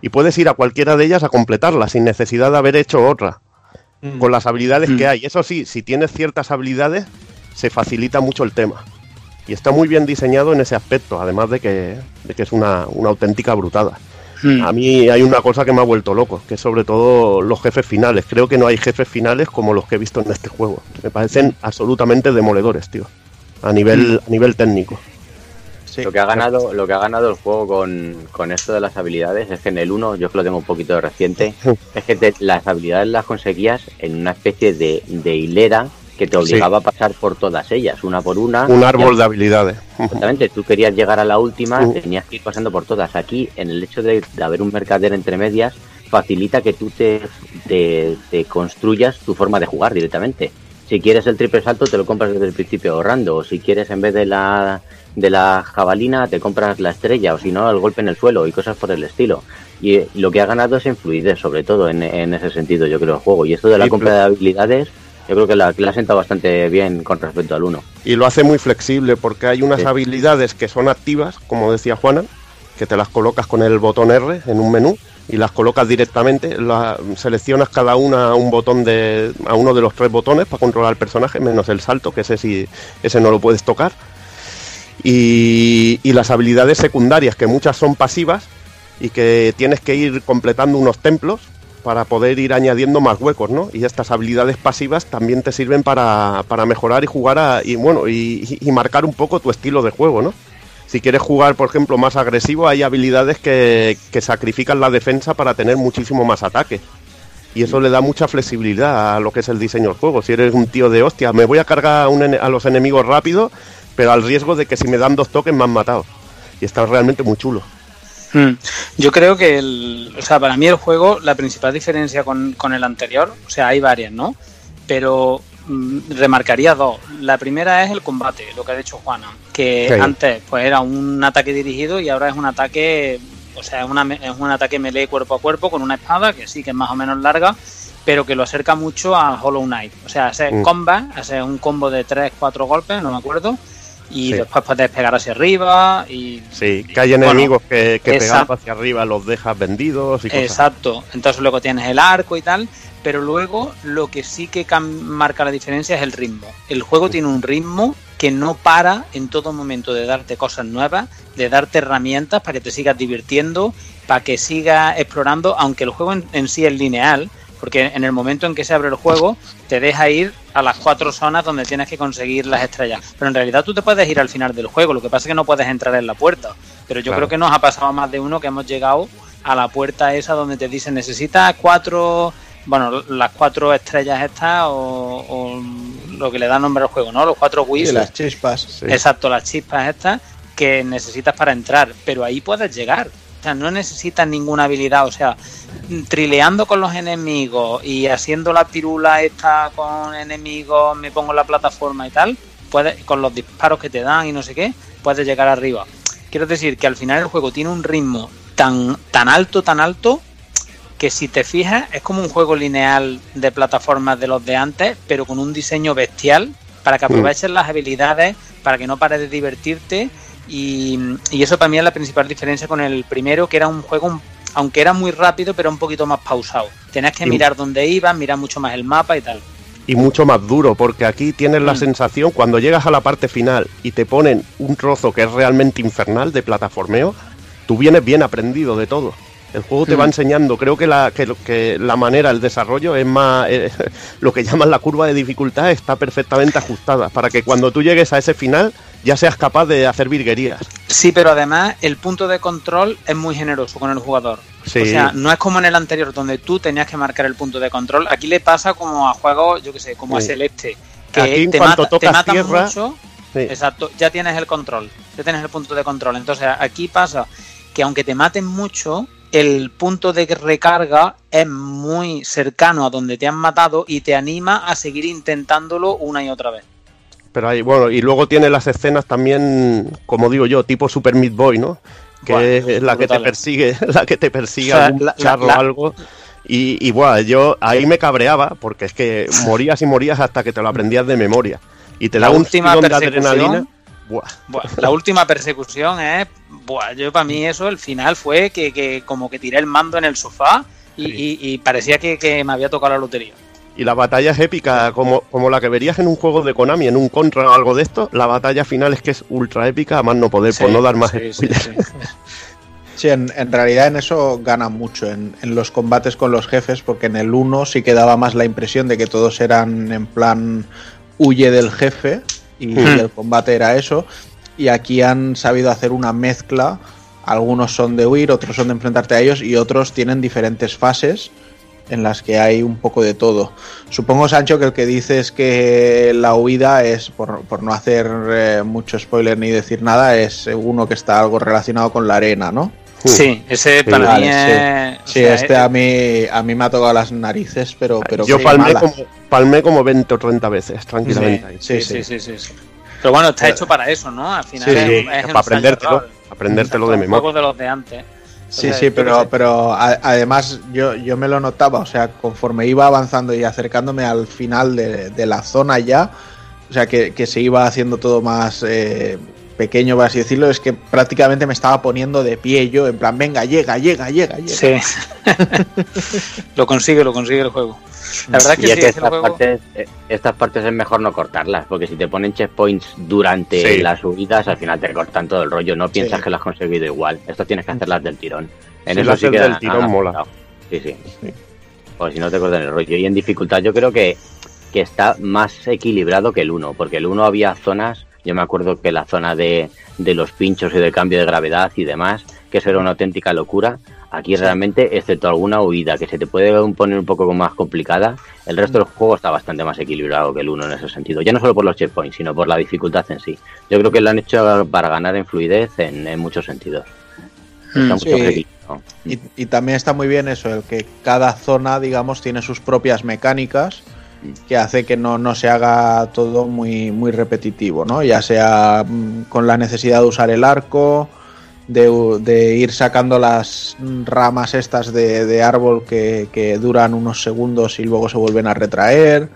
Speaker 4: y puedes ir a cualquiera de ellas a completarla sin necesidad de haber hecho otra. Mm. Con las habilidades mm. que hay. Eso sí, si tienes ciertas habilidades, se facilita mucho el tema. Y está muy bien diseñado en ese aspecto, además de que, de que es una, una auténtica brutada. Hmm. A mí hay una cosa que me ha vuelto loco, que es sobre todo los jefes finales. Creo que no hay jefes finales como los que he visto en este juego. Me parecen absolutamente demoledores, tío. A nivel, hmm. a nivel técnico.
Speaker 2: Sí,
Speaker 12: lo que ha ganado, lo que ha ganado el juego con, con esto de las habilidades es que en el 1, yo que lo tengo un poquito de reciente, es que te- las habilidades las conseguías en una especie de, de hilera que te obligaba a pasar por todas ellas, una por una.
Speaker 4: Un árbol de habilidades.
Speaker 12: Exactamente, tú querías llegar a la última,
Speaker 4: Uh.
Speaker 12: tenías que ir pasando por todas. Aquí, en el hecho de, de haber un mercader entre medias, facilita que tú te, te, te construyas tu forma de jugar directamente. Si quieres el triple salto, te lo compras desde el principio ahorrando. O si quieres, en vez de la, de la jabalina, te compras la estrella. O si no, el golpe en el suelo y cosas por el estilo. Y lo que ha ganado es en fluidez, sobre todo en, en ese sentido, yo creo, el juego. Y esto de la compra de habilidades, yo creo que la, la ha sentado bastante bien con respecto al 1.
Speaker 4: Y lo hace muy flexible porque hay unas
Speaker 12: Sí.
Speaker 4: habilidades que son activas, como decía Juana, que te las colocas con el botón R en un menú y las colocas directamente, la- seleccionas cada una a un botón de a uno de los tres botones para controlar al personaje, menos el salto, que ese sí ese no lo puedes tocar. Y, y las habilidades secundarias, que muchas son pasivas y que tienes que ir completando unos templos para poder ir añadiendo más huecos, ¿no? Y estas habilidades pasivas también te sirven para, para mejorar y jugar a- y bueno y, marcar un poco tu estilo de juego, ¿no? Si quieres jugar, por ejemplo, más agresivo, hay habilidades que, que sacrifican la defensa para tener muchísimo más ataque. Y eso le da mucha flexibilidad a lo que es el diseño del juego. Si eres un tío de hostia, me voy a cargar a, a los enemigos rápido, pero al riesgo de que si me dan dos toques me han matado. Y está realmente muy chulo.
Speaker 13: Mm. Yo creo que, el, o sea, para mí el juego, la principal diferencia con, con el anterior, o sea, hay varias, ¿no? Pero mm, remarcaría dos. La primera es el combate, lo que ha dicho Juana, que
Speaker 4: Sí.
Speaker 13: antes pues era un ataque dirigido y ahora es un ataque, o sea, es, una, me- es un ataque melee cuerpo a cuerpo con una espada que sí que es más o menos larga, pero que lo acerca mucho a Hollow Knight. O sea, hacer
Speaker 4: Mm.
Speaker 13: combat, hacer un combo de 3, 4 golpes, no me acuerdo, y
Speaker 4: Sí.
Speaker 13: después puedes pegar hacia arriba y
Speaker 4: Sí, que hay
Speaker 13: Bueno,
Speaker 4: enemigos que, que pegando hacia arriba los dejas vendidos y cosas.
Speaker 13: Exacto. Entonces luego tienes el arco y tal, pero luego lo que sí que marca la diferencia es el ritmo. El juego tiene un ritmo que no para en todo momento de darte cosas nuevas, de darte herramientas para que te sigas divirtiendo, para que sigas explorando, aunque el juego en, en sí es lineal, porque en el momento en que se abre el juego te deja ir a las cuatro zonas donde tienes que conseguir las estrellas. Pero en realidad tú te puedes ir al final del juego, lo que pasa es que no puedes entrar en la puerta. Pero yo
Speaker 4: Claro.
Speaker 13: creo que nos ha pasado más de uno que hemos llegado a la puerta esa donde te dicen necesitas cuatro, bueno, las cuatro estrellas estas o, o lo que le da nombre al juego, ¿no? Los cuatro
Speaker 2: Sí,
Speaker 13: whistles.
Speaker 2: las chispas.
Speaker 4: Sí.
Speaker 13: Exacto, las chispas estas que necesitas para entrar, pero ahí puedes llegar. O sea, no necesitas ninguna habilidad, o sea, trileando con los enemigos y haciendo la pirula esta con enemigos, me pongo en la plataforma y tal, puedes, con los disparos que te dan y no sé qué, puedes llegar arriba. Quiero decir que al final el juego tiene un ritmo tan, tan alto, tan alto, que si te fijas es como un juego lineal de plataformas de los de antes, pero con un diseño bestial para que aproveches las habilidades, para que no pares de divertirte y, y eso para mí es la principal diferencia con el primero, que era un juego, un- aunque era muy rápido, pero un poquito más pausado. Tenías que
Speaker 4: Y-
Speaker 13: mirar dónde ibas, mirar mucho más el mapa y tal.
Speaker 4: y mucho más duro, porque aquí tienes la
Speaker 13: Mm.
Speaker 4: sensación, cuando llegas a la parte final y te ponen un trozo que es realmente infernal de plataformeo, tú vienes bien aprendido de todo. El juego te va enseñando, creo que la, que, que la manera, el desarrollo es más, eh, lo que llaman la curva de dificultad está perfectamente ajustada, para que cuando tú llegues a ese final ya seas capaz de hacer virguerías.
Speaker 13: Sí, pero además el punto de control es muy generoso con el jugador.
Speaker 4: Sí.
Speaker 13: O sea, no es como en el anterior donde tú tenías que marcar el punto de control. Aquí le pasa como a juegos, yo que sé, como a. Celeste. Que
Speaker 4: Aquí en
Speaker 13: te,
Speaker 4: cuanto
Speaker 13: mata- te
Speaker 4: tocas
Speaker 13: matan
Speaker 4: tierra,
Speaker 13: mucho.
Speaker 4: Sí.
Speaker 13: Exacto, ya tienes el control. Ya tienes el punto de control. Entonces aquí pasa que aunque te maten mucho, el punto de recarga es muy cercano a donde te han matado y te anima a seguir intentándolo una y otra vez.
Speaker 4: Pero hay, bueno, y luego tiene las escenas también, como digo yo, tipo Super Meat Boy, ¿no? Que es la que te persigue, la que te persigue
Speaker 13: O sea,
Speaker 4: algún
Speaker 13: la- la-
Speaker 4: charro
Speaker 13: la-
Speaker 4: o algo. Y, y buah, yo ahí me cabreaba, porque es que morías y morías hasta que te lo aprendías de memoria. Y te
Speaker 13: La
Speaker 4: da un
Speaker 13: última
Speaker 4: de adrenalina. Buah.
Speaker 13: Buah, la última persecución es. Buah, yo para mí eso, el final fue que, que como que tiré el mando en el sofá y, y- y parecía que, que me había tocado la lotería.
Speaker 4: Y la batalla es épica, como, como la que verías en un juego de Konami, en un contra o algo de esto. La batalla final es que es ultra épica, a más no poder, por no dar más
Speaker 13: sí, sí,
Speaker 4: spoilers.
Speaker 13: sí.
Speaker 2: Sí, en, en realidad en eso gana mucho, en, en los combates con los jefes, porque en el 1 sí que daba más la impresión de que todos eran en plan huye del jefe y
Speaker 4: Mm.
Speaker 2: el combate era eso. y aquí han sabido hacer una mezcla. Algunos son de huir, otros son de enfrentarte a ellos y otros tienen diferentes fases en las que hay un poco de todo. Supongo, Sancho, que el que dices que la huida es, por, por no hacer eh, mucho spoiler ni decir nada, es uno que está algo relacionado con la arena, ¿no?
Speaker 13: Sí, ese para
Speaker 2: Vale,
Speaker 13: mí es.
Speaker 2: sí. Sí,
Speaker 13: o sea,
Speaker 2: este
Speaker 13: es-
Speaker 2: a mí, a mí me ha tocado las narices, pero, pero
Speaker 4: Yo palmé como, palmé como 20 o 30 veces, tranquilamente.
Speaker 2: Sí,
Speaker 13: sí, sí, sí, sí. Pero bueno, está hecho para eso, ¿no? Al final
Speaker 4: Sí,
Speaker 13: es,
Speaker 4: sí,
Speaker 13: es
Speaker 4: para aprendértelo, aprendértelo de
Speaker 13: Un
Speaker 4: memoria.
Speaker 13: de los de antes.
Speaker 2: Sí, sí, pero, pero a- además yo, yo me lo notaba, o sea, conforme iba avanzando y acercándome al final de, de la zona ya, o sea, que, que se iba haciendo todo más eh, pequeño, por así decirlo, es que prácticamente me estaba poniendo de pie yo, en plan, venga, llega, llega, llega, llega.
Speaker 13: Sí. lo consigue, lo consigue el juego. La verdad es que
Speaker 12: y es
Speaker 13: sí,
Speaker 12: que estas,
Speaker 13: juego.
Speaker 12: partes, eh, estas partes es mejor no cortarlas, porque si te ponen checkpoints durante
Speaker 4: Sí.
Speaker 12: las subidas, al final te cortan todo el rollo. No piensas
Speaker 2: Sí.
Speaker 12: que lo has conseguido igual. Esto tienes que hacerlas del tirón. En
Speaker 4: Si
Speaker 12: eso
Speaker 4: lo
Speaker 12: sí que
Speaker 4: del tirón, mola.
Speaker 12: Sí, sí. Pues si no te cortan el rollo. Y en dificultad yo creo que, que está más equilibrado que el 1, porque el 1 había zonas, yo me acuerdo que la zona de, de los pinchos y del cambio de gravedad y demás, que eso era una auténtica locura. Aquí realmente, excepto alguna huida que se te puede poner un poco más complicada, el resto del juego está bastante más equilibrado que el 1 en ese sentido. Ya no solo por los checkpoints, sino por la dificultad en sí. Yo creo que lo han hecho para ganar en fluidez en, en muchos sentidos. Está
Speaker 13: Mm.
Speaker 12: mucho.
Speaker 2: Y, y también está muy bien eso, el que cada zona, digamos, tiene sus propias mecánicas que hace que no, no se haga todo muy, muy repetitivo, ¿no? Ya sea mm, con la necesidad de usar el arco, de, ir sacando las ramas estas de, de árbol que, que duran unos segundos y luego se vuelven a retraer,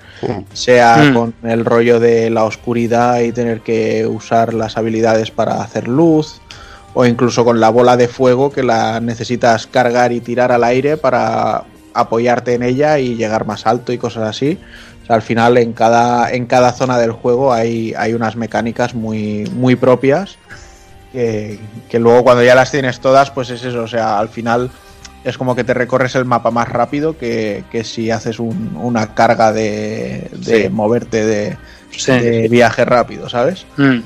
Speaker 2: sea
Speaker 13: Mm.
Speaker 2: con el rollo de la oscuridad y tener que usar las habilidades para hacer luz, o incluso con la bola de fuego que la necesitas cargar y tirar al aire para apoyarte en ella y llegar más alto y cosas así. O sea, al final en cada, en cada zona del juego hay, hay unas mecánicas muy, muy propias que, que luego cuando ya las tienes todas, pues es eso. O sea, al final es como que te recorres el mapa más rápido que, que si haces un- una carga de, de
Speaker 4: Sí.
Speaker 2: moverte de,
Speaker 13: Sí.
Speaker 2: de viaje rápido, ¿sabes?
Speaker 13: Mm.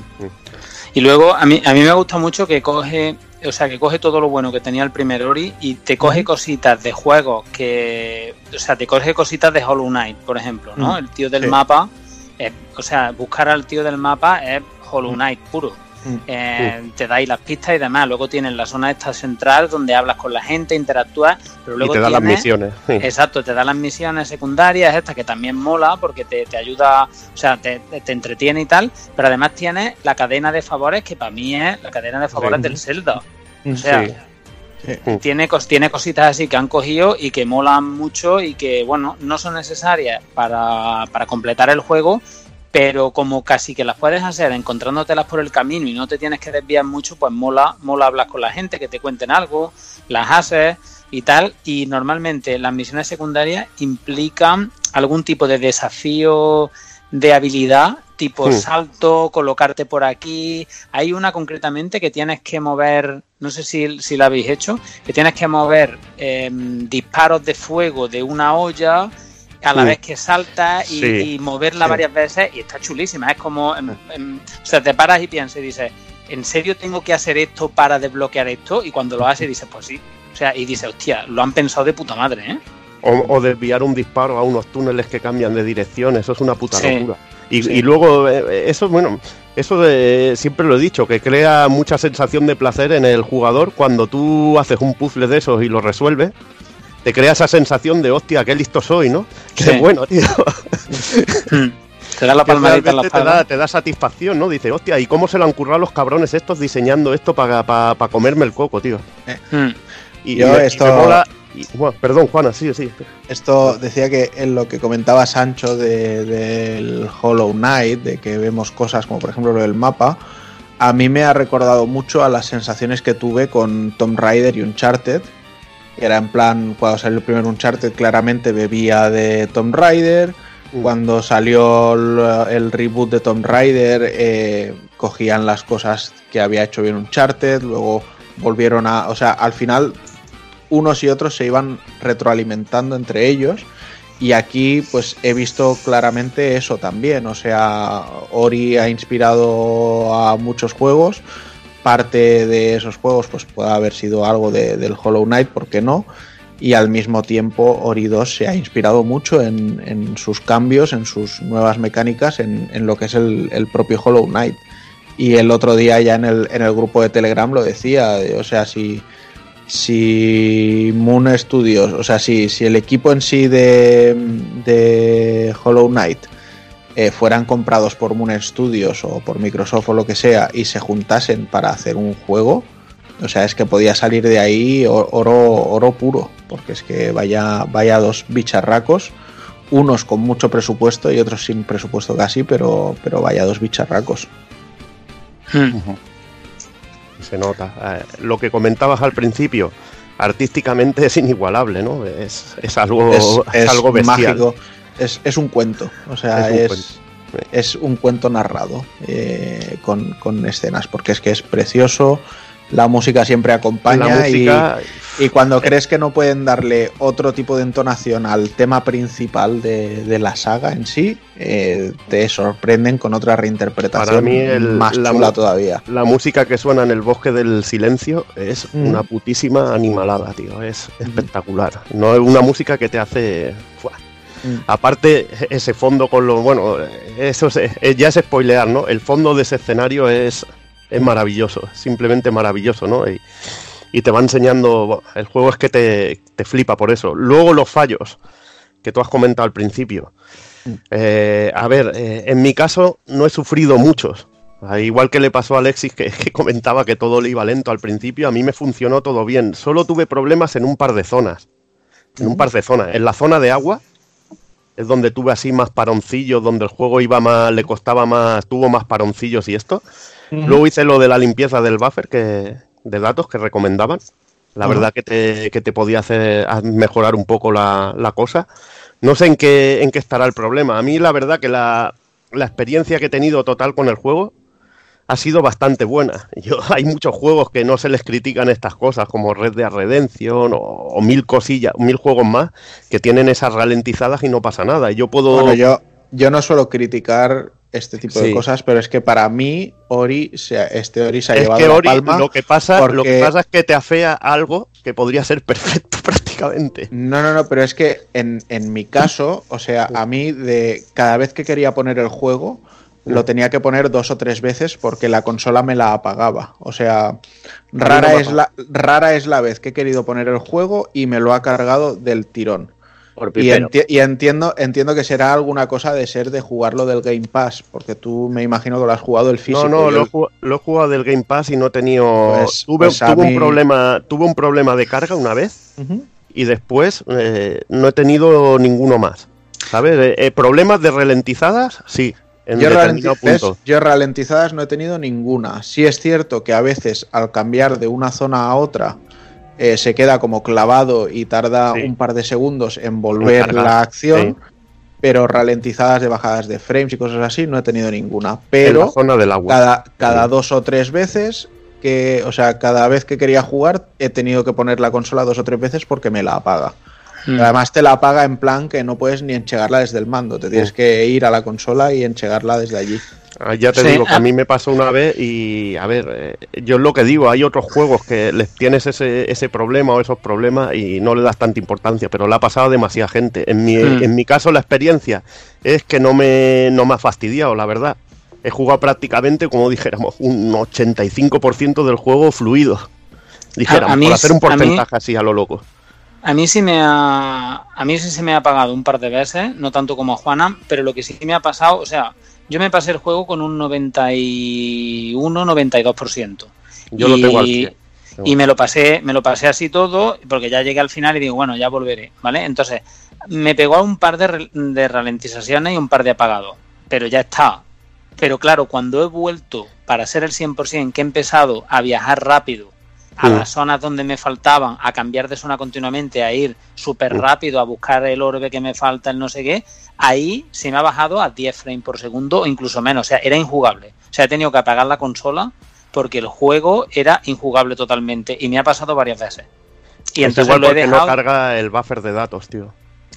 Speaker 13: Y luego a mí, a mí me gusta mucho que coge, o sea, que coge todo lo bueno que tenía el primer Ori y te coge cositas de juegos que, o sea, te coge cositas de Hollow Knight, por ejemplo, ¿no? El tío del
Speaker 2: Sí.
Speaker 13: mapa, es- o sea, buscar al tío del mapa es Hollow Knight puro.
Speaker 2: Mm.
Speaker 13: Eh, Te dais las pistas y demás. Luego tienes la zona esta central donde hablas con la gente, interactúas, pero
Speaker 4: Y
Speaker 13: luego
Speaker 4: te da las
Speaker 13: tienes-
Speaker 4: misiones. sí.
Speaker 13: Exacto, te da las misiones secundarias, estas que también mola porque te, te ayuda, o sea, te, te- te entretiene y tal, pero además tienes la cadena de favores que para mí es la cadena de favores
Speaker 4: Sí.
Speaker 13: del Zelda. O sea,
Speaker 4: Sí.
Speaker 2: Sí.
Speaker 13: tiene, cos- tiene cositas así que han cogido y que molan mucho y que, bueno, no son necesarias para, para completar el juego, pero como casi que las puedes hacer encontrándotelas por el camino y no te tienes que desviar mucho, pues mola, mola hablar con la gente, que te cuenten algo, las haces y tal, y normalmente las misiones secundarias implican algún tipo de desafío de habilidad, tipo
Speaker 4: Hmm.
Speaker 13: salto, colocarte por aquí. Hay una concretamente que tienes que mover, no sé si, si la habéis hecho, que tienes que mover em, disparos de fuego de una olla a la
Speaker 4: Sí.
Speaker 13: vez que saltas y,
Speaker 4: Sí.
Speaker 13: y moverla
Speaker 2: Sí.
Speaker 13: varias veces y está chulísima. Es como, em, o sea, te paras y piensas y dices, ¿en serio tengo que hacer esto para desbloquear esto? Y cuando lo haces dices, pues sí. O sea, y dices, hostia, lo han pensado de puta madre, ¿eh?
Speaker 4: O, o desviar un disparo a unos túneles que cambian de dirección, eso es una puta locura. Y luego, eh, eso, bueno, eso de, siempre lo he dicho, que crea mucha sensación de placer en el jugador cuando tú haces un puzzle de esos y lo resuelves. Te crea esa sensación de, hostia, qué listo soy, ¿no? Qué
Speaker 13: Sí.
Speaker 4: bueno, tío.
Speaker 13: Te da la palmadita en la
Speaker 4: te da, te da satisfacción, ¿no? Dice, hostia, ¿y cómo se le han currado los cabrones estos diseñando esto para comerme el coco, tío?
Speaker 13: Mm.
Speaker 4: Y,
Speaker 2: Yo
Speaker 4: y me- y
Speaker 2: esto-
Speaker 4: me mola- y- bueno, perdón, Juana, sí, sí.
Speaker 2: Esto decía que en lo que comentaba Sancho de- del Hollow Knight, de que vemos cosas como por ejemplo lo del mapa, a mí me ha recordado mucho a las sensaciones que tuve con Tomb Raider y Uncharted, que era en plan, cuando salió el primer Uncharted claramente bebía de Tomb Raider,
Speaker 4: Mm.
Speaker 2: cuando salió el, el reboot de Tomb Raider eh, cogían las cosas que había hecho bien Uncharted, luego volvieron a, o sea, al final unos y otros se iban retroalimentando entre ellos Y aquí pues he visto claramente eso también, o sea, Ori ha inspirado a muchos juegos, parte de esos juegos pues puede haber sido algo de- del Hollow Knight, ¿por qué no? Y al mismo tiempo Ori 2 se ha inspirado mucho en, en sus cambios, en sus nuevas mecánicas, en, en lo que es el, el propio Hollow Knight. Y el otro día ya en el, en el grupo de Telegram lo decía, de- o sea, si, si Moon Studios, o sea, si, si el equipo en sí de, de Hollow Knight eh, fueran comprados por Moon Studios o por Microsoft o lo que sea y se juntasen para hacer un juego, o sea, es que podía salir de ahí oro, oro puro, porque es que vaya, vaya dos bicharracos, unos con mucho presupuesto y otros sin presupuesto casi, pero, pero vaya dos bicharracos.
Speaker 4: Se nota. Eh, lo que comentabas al principio, artísticamente es inigualable, ¿no? Es, es algo,
Speaker 2: es,
Speaker 4: es
Speaker 2: es
Speaker 4: algo bestial.
Speaker 2: mágico, es, es un cuento, o sea,
Speaker 4: Es un
Speaker 2: es, un cuento narrado eh, con, con escenas, porque es que es precioso, la música siempre acompaña
Speaker 4: música-
Speaker 2: y, y cuando crees que no pueden darle otro tipo de entonación al tema principal de, de la saga en sí, eh, te sorprenden con otra reinterpretación
Speaker 4: Para mí el-
Speaker 2: más
Speaker 4: la
Speaker 2: chula todavía.
Speaker 4: La música que suena en el bosque del silencio es
Speaker 2: Mm.
Speaker 4: una putísima animalada, tío. Es espectacular. No es una música que te hace.
Speaker 2: Mm.
Speaker 4: Aparte, ese fondo con lo. Bueno, eso es- es- ya es spoilear, ¿no? El fondo de ese escenario es, es maravilloso, simplemente maravilloso, ¿no? Y, y te va enseñando. el juego es que te, te flipa por eso. Luego los fallos que tú has comentado al principio. Eh, a ver, eh, en mi caso no he sufrido muchos. Ah, Igual que le pasó a Alexis, que, que comentaba que todo le iba lento al principio, a mí me funcionó todo bien. Solo tuve problemas en un par de zonas. En un par de zonas. En la zona de agua es donde tuve así más paroncillos, donde el juego iba más, le costaba más, tuvo más paroncillos y esto. Luego hice lo de la limpieza del buffer que, de datos que recomendaban. La verdad que te, que te podía hacer mejorar un poco la, la cosa. No sé en qué, en qué estará el problema. A mí la verdad que la, la experiencia que he tenido total con el juego ha sido bastante buena. Yo, hay muchos juegos que no se les critican estas cosas, como Red Dead Redemption o, o mil cosillas, mil juegos más que tienen esas ralentizadas y no pasa nada. Yo puedo...
Speaker 2: Bueno, yo, yo no suelo criticar este tipo de cosas, pero es que para mí Ori, se este Ori se ha
Speaker 4: es
Speaker 2: llevado
Speaker 4: que
Speaker 2: la
Speaker 4: Ori,
Speaker 2: palma.
Speaker 4: lo que pasa, lo que pasa es que te afea algo que podría ser perfecto prácticamente.
Speaker 2: No, no, no, pero es que en, en mi caso, o sea, a mí de cada vez que quería poner el juego, lo tenía que poner dos o tres veces porque la consola me la apagaba. O sea, rara es la, rara es la vez que he querido poner el juego y me lo ha cargado del tirón.
Speaker 12: Por
Speaker 2: Y,
Speaker 12: pipero.
Speaker 2: enti- y entiendo, entiendo que será alguna cosa de ser de jugarlo del Game Pass, porque tú me imagino que lo has jugado el físico.
Speaker 4: No, no, lo, he
Speaker 2: el-
Speaker 4: jug- lo he jugado del Game Pass y no he tenido.
Speaker 2: Pues-
Speaker 4: tuve
Speaker 2: pues a
Speaker 4: tuve
Speaker 2: mí-
Speaker 4: un problema, tuve un problema de carga una vez y después eh, no he tenido ninguno más. ¿Sabes? Eh, eh, problemas de ralentizadas, sí. En
Speaker 2: Yo,
Speaker 4: determinado
Speaker 2: ralentiz-
Speaker 4: punto.
Speaker 2: yo ralentizadas no he tenido ninguna. Sí es cierto que a veces al cambiar de una zona a otra eh, se queda como clavado y tarda
Speaker 4: Sí.
Speaker 2: un par de segundos en volver la acción,
Speaker 4: sí.
Speaker 2: pero ralentizadas de bajadas de frames y cosas así no he tenido ninguna.
Speaker 4: En
Speaker 2: Pero
Speaker 4: la zona del agua.
Speaker 2: cada, cada
Speaker 4: Sí.
Speaker 2: dos o tres veces que, o sea, cada vez que quería jugar he tenido que poner la consola dos o tres veces porque me la apaga.
Speaker 13: Mm.
Speaker 2: Además te la apaga en plan que no puedes ni enchegarla desde el mando, te tienes que ir a la consola y enchegarla desde allí.
Speaker 4: Ah, Ya te
Speaker 13: Sí,
Speaker 4: digo que
Speaker 13: ah.
Speaker 4: a mí me pasó una vez y, a ver, eh, yo es lo que digo, hay otros juegos que les tienes ese, ese problema o esos problemas y no le das tanta importancia, pero le ha pasado a demasiada gente. En mi,
Speaker 13: Mm.
Speaker 4: en mi caso la experiencia es que no me, no me ha fastidiado, la verdad. He jugado prácticamente, como dijéramos, un 85% del juego fluido. Dijéramos,
Speaker 13: A- a mí
Speaker 4: por hacer un
Speaker 13: es- a mí-
Speaker 4: porcentaje así a lo loco.
Speaker 13: A mí sí me ha, a mí sí se me ha apagado un par de veces, no tanto como a Juana, pero lo que sí me ha pasado, o sea, yo me pasé el juego con un 91-92%.
Speaker 4: Yo lo tengo al 100.
Speaker 13: Y me lo pasé, me lo pasé así todo, porque ya llegué al final y digo, bueno, ya volveré, ¿vale? Entonces, me pegó un par de, de ralentizaciones y un par de apagados, pero ya está. Pero claro, cuando he vuelto para ser el 100%, que he empezado a viajar rápido a
Speaker 4: Mm.
Speaker 13: las zonas donde me faltaban, a cambiar de zona continuamente, a ir súper rápido a buscar el orbe que me falta, el no sé qué, ahí se me ha bajado a 10 frames por segundo o incluso menos, o sea, era injugable. O sea, he tenido que apagar la consola porque el juego era injugable totalmente y me ha pasado varias veces. Y
Speaker 4: es
Speaker 13: entonces
Speaker 4: igual
Speaker 13: lo he dejado...
Speaker 4: no carga el buffer de datos, tío.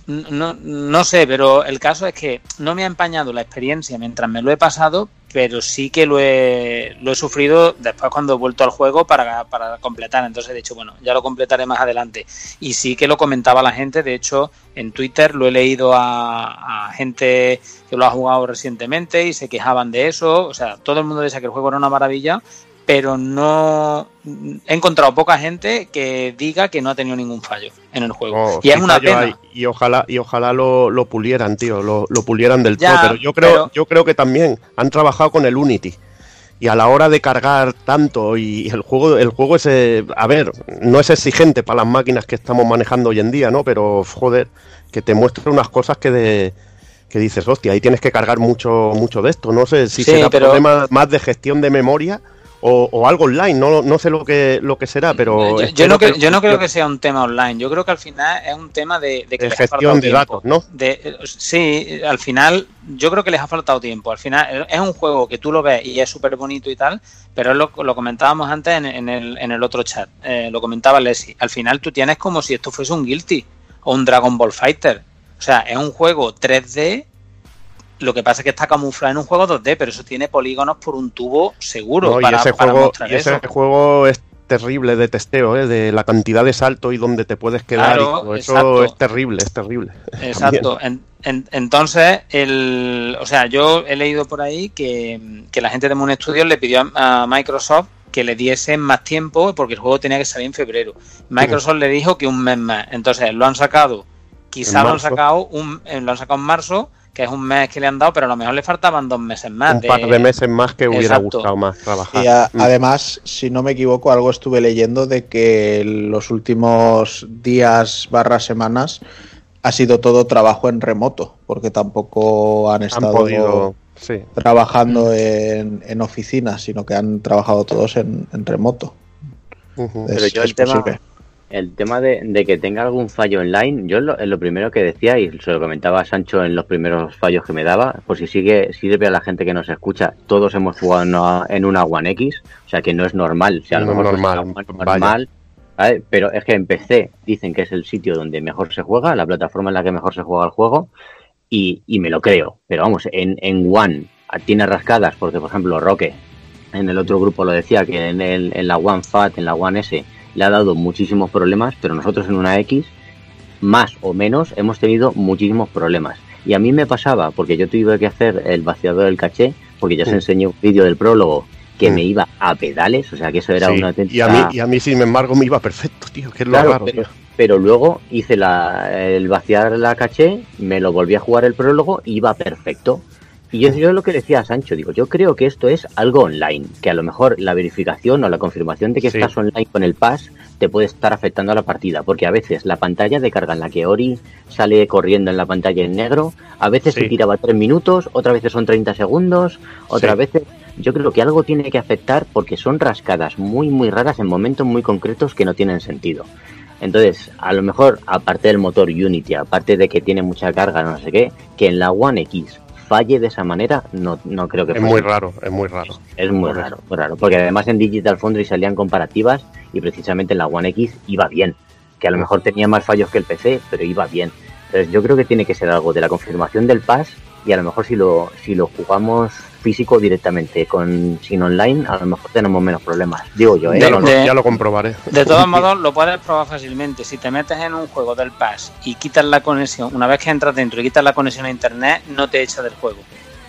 Speaker 13: no, no sé, pero el caso es que no me ha empañado la experiencia mientras me lo he pasado, pero sí que lo he, lo he sufrido después cuando he vuelto al juego para, para completar. Entonces he dicho, bueno, ya lo completaré más adelante. Y sí que lo comentaba la gente, de hecho en Twitter lo he leído a, a gente que lo ha jugado recientemente y se quejaban de eso. O sea, todo el mundo decía que el juego era una maravilla, pero no he encontrado poca gente que diga que no ha tenido ningún fallo en el juego. Y es una pena.
Speaker 4: hay, y ojalá y ojalá lo, lo pulieran, tío, lo, lo pulieran del
Speaker 13: Ya,
Speaker 4: todo. Pero yo creo,
Speaker 13: pero-
Speaker 4: yo creo que también han trabajado con el Unity. Y a la hora de cargar tanto y el juego, el juego es, eh, a ver, no es exigente para las máquinas que estamos manejando hoy en día, ¿no? Pero joder, que te muestra unas cosas que de que dices, hostia, ahí tienes que cargar mucho, mucho de esto. No sé si
Speaker 13: Sí,
Speaker 4: será
Speaker 13: pero-
Speaker 4: problema más de gestión de memoria o, o algo online, no, no sé lo que, lo que será, pero
Speaker 13: Yo, no,
Speaker 4: que-
Speaker 13: yo no creo que sea un tema online, yo creo que al final es un tema de, de que
Speaker 4: de gestión de datos, ¿no?
Speaker 13: De- sí, al final yo creo que les ha faltado tiempo. Al final es un juego que tú lo ves y es súper bonito y tal, pero lo, lo comentábamos antes en, en el, en el otro chat, eh, lo comentaba Leslie. Al final tú tienes como si esto fuese un Guilty o un Dragon Ball Fighter. O sea, es un juego 3D, lo que pasa es que está camuflado en un juego 2D, pero eso tiene polígonos por un tubo seguro
Speaker 4: No,
Speaker 13: para,
Speaker 4: y ese
Speaker 13: para
Speaker 4: juego,
Speaker 13: mostrar
Speaker 4: y ese
Speaker 13: eso.
Speaker 4: juego es terrible de testeo, ¿eh? de la cantidad de salto y donde te puedes quedar. y todo. Eso
Speaker 13: exacto.
Speaker 4: es terrible, es terrible.
Speaker 13: Exacto. En- en- entonces, el, o sea, yo he leído por ahí que, que la gente de Moon Studios le pidió a, a Microsoft que le diese más tiempo porque el juego tenía que salir en febrero. Microsoft le dijo que un mes más. Entonces, lo han sacado, quizá lo han sacado, un, eh, lo han sacado en marzo, que es un mes que le han dado, pero a lo mejor le faltaban dos meses más.
Speaker 4: Un par de meses más que hubiera
Speaker 13: Exacto.
Speaker 4: gustado más trabajar.
Speaker 2: Y a-
Speaker 4: Mm.
Speaker 2: además, si no me equivoco, algo estuve leyendo de que los últimos días barra semanas ha sido todo trabajo en remoto, porque tampoco han
Speaker 4: han
Speaker 2: estado
Speaker 4: podido. Sí.
Speaker 2: trabajando en, en oficinas, sino que han trabajado todos en, en remoto.
Speaker 4: Ujú.
Speaker 12: Pero
Speaker 2: Es-
Speaker 12: yo
Speaker 2: es
Speaker 12: el tema,
Speaker 2: posible.
Speaker 12: El tema de, de que tenga algún fallo online, yo lo, es lo primero que decía y se lo comentaba a Sancho en los primeros fallos que me daba, por si sigue sirve a la gente que nos escucha, todos hemos jugado en una, en una One X, o sea que no es normal, o sea,
Speaker 4: No, normal,
Speaker 12: normal, ¿vale? pero es que en PC dicen que es el sitio donde mejor se juega, la plataforma en la que mejor se juega el juego y, y me lo creo, pero vamos, en, en One tiene rascadas porque por ejemplo Roque en el otro grupo lo decía que en, el, en la One Fat, en la One S, le ha dado muchísimos problemas, pero nosotros en una X, más o menos, hemos tenido muchísimos problemas. Y a mí me pasaba, porque yo tuve que hacer el vaciador del caché, porque ya os
Speaker 4: Mm.
Speaker 12: enseñé un vídeo del prólogo que
Speaker 4: Mm.
Speaker 12: me iba a pedales, o sea que eso era
Speaker 4: Sí,
Speaker 12: una
Speaker 4: y,
Speaker 12: auténtica...
Speaker 4: a mí, y a mí, sin embargo, me iba perfecto, tío. Que es lo
Speaker 12: Claro,
Speaker 4: raro,
Speaker 12: pero,
Speaker 4: tío.
Speaker 12: pero luego hice la, el vaciar la caché, me lo volví a jugar el prólogo y iba perfecto. Y yo, yo lo que decía a Sancho, digo, yo creo que esto es algo online, que a lo mejor la verificación o la confirmación de que
Speaker 4: Sí.
Speaker 12: estás online con el pass te puede estar afectando a la partida, porque a veces la pantalla de carga en la que Ori sale corriendo en la pantalla en negro, a veces
Speaker 4: Sí.
Speaker 12: se tiraba 3 minutos, otras veces son 30 segundos, otras
Speaker 4: Sí.
Speaker 12: veces yo creo que algo tiene que afectar porque son rascadas muy muy raras en momentos muy concretos que no tienen sentido. Entonces, a lo mejor, aparte del motor Unity, aparte de que tiene mucha carga, no sé qué, que en la One X falle de esa manera, no, no creo que
Speaker 4: Es muy raro, es muy raro.
Speaker 12: Es muy
Speaker 4: Por
Speaker 12: raro, muy raro. Porque además en Digital Foundry salían comparativas y precisamente en la One X iba bien. Que a lo mejor tenía más fallos que el PC, pero iba bien. Entonces yo creo que tiene que ser algo de la confirmación del pass y a lo mejor si lo, si lo jugamos físico directamente con sin online, a lo mejor tenemos menos problemas. Digo yo, ¿eh?
Speaker 4: Ya,
Speaker 13: De-
Speaker 4: lo,
Speaker 13: de-
Speaker 4: ya lo comprobaré.
Speaker 13: De todos modos, lo puedes probar fácilmente. Si te metes en un juego del Pass y quitas la conexión, una vez que entras dentro y quitas la conexión a internet, no te echa del juego.